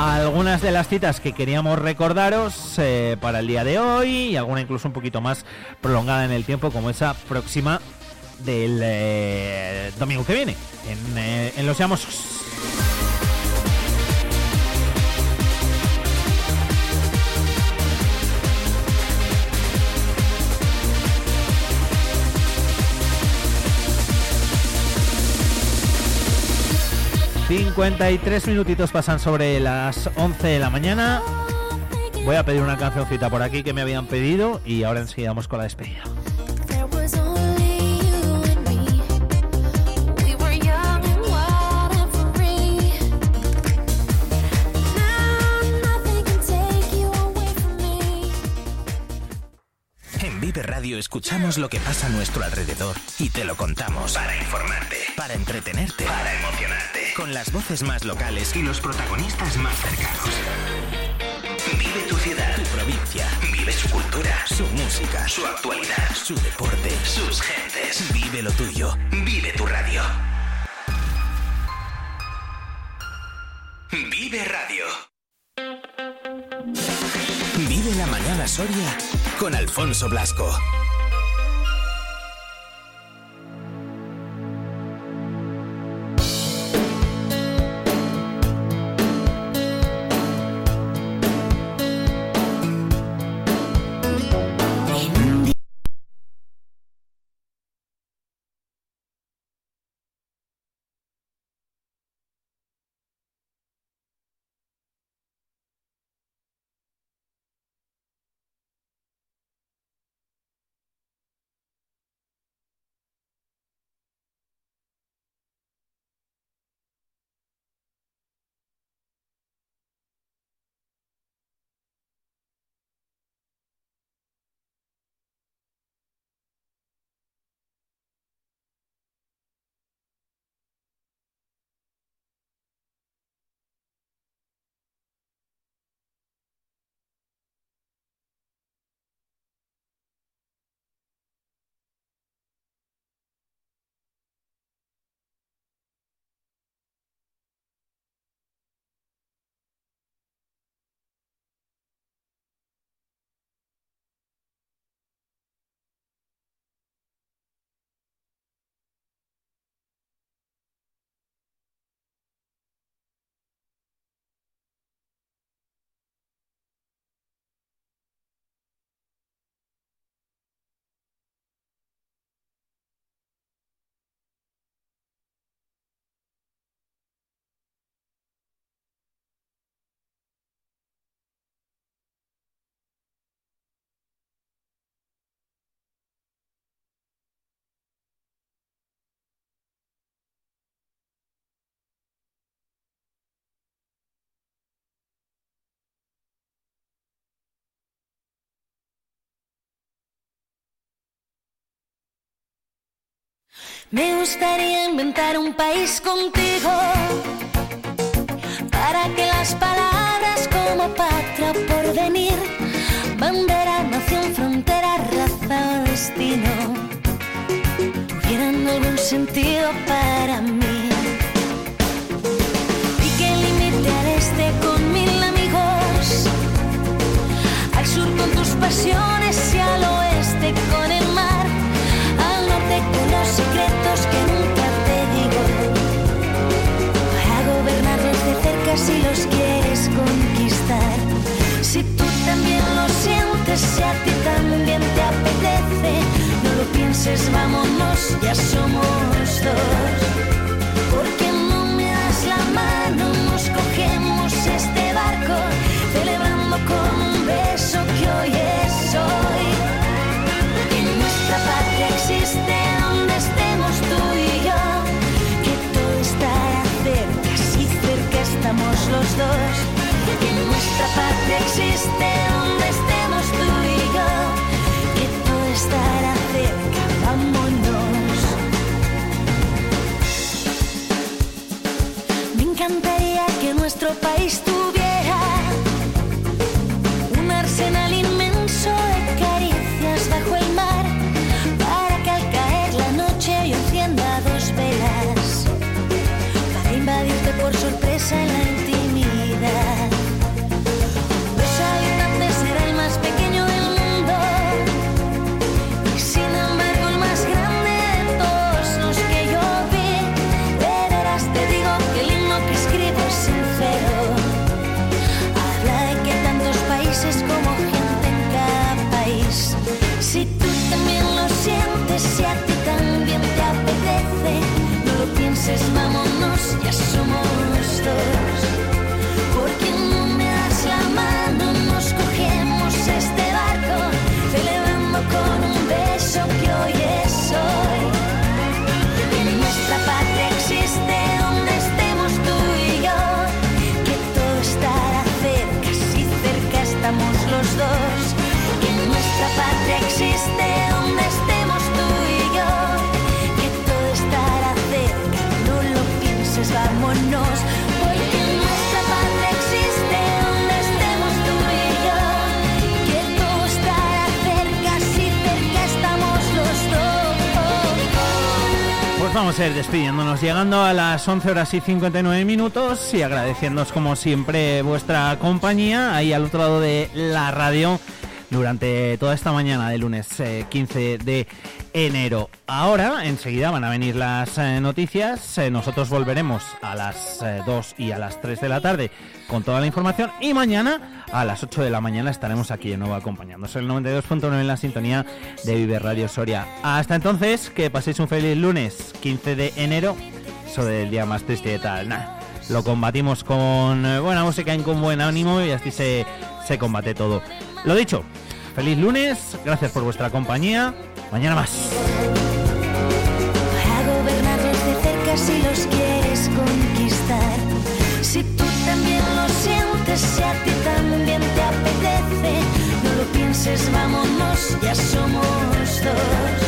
Algunas de las citas que queríamos recordaros eh, para el día de hoy y alguna incluso un poquito más prolongada en el tiempo como esa próxima del eh, domingo que viene en, eh, Los Llamosos. 53 minutitos pasan sobre las 11 de la mañana. Voy a pedir una cancioncita por aquí que me habían pedido y ahora enseguida vamos con la despedida. En Vive Radio escuchamos lo que pasa a nuestro alrededor y te lo contamos. Para informarte, para entretenerte, para emocionarte. Con las voces más locales y los protagonistas más cercanos. Vive tu ciudad, tu provincia. Vive su cultura, su música, su actualidad, su deporte, sus gentes. Vive lo tuyo. Vive tu radio. Vive Radio. Vive la mañana Soria con Alfonso Blasco. Me gustaría inventar un país contigo para que las palabras como patria o porvenir, bandera, nación, frontera, raza o destino tuvieran algún sentido para mí. Y que limite al este con mil amigos, al sur con tus pasiones y al oeste con el si los quieres conquistar. Si tú también lo sientes, si a ti también te apetece, no lo pienses, vámonos, ya somos dos. Porque no me das la mano, nos cogemos este barco, celebrando con un beso que hoy es hoy. Existe donde estemos tú y yo, que todo estará cerca, si cerca estamos los dos. Que nuestra patria existe donde estemos tú y yo, que todo estará cerca, vámonos. Me encantaría que nuestro país tuviera pienses, vámonos, ya somos dos. Vamos a ir despidiéndonos, llegando a las 11 horas y 59 minutos y agradeciéndonos como siempre vuestra compañía ahí al otro lado de la radio durante toda esta mañana de lunes eh, 15 de enero. Ahora, enseguida van a venir las eh, noticias, eh, nosotros volveremos a las eh, 2 y a las 3 de la tarde con toda la información y mañana a las 8 de la mañana estaremos aquí de nuevo acompañándonos el 92.9 en la sintonía de Vive Radio Soria. Hasta entonces, que paséis un feliz lunes 15 de enero, eso del día más triste de tal. Lo combatimos con eh, buena música y con buen ánimo y así se, se combate todo. Lo dicho, feliz lunes, gracias por vuestra compañía, mañana más. Para gobernarlos de cerca si los quieres conquistar. Si tú también lo sientes, si a ti también te apetece, no lo pienses, vámonos, ya somos dos.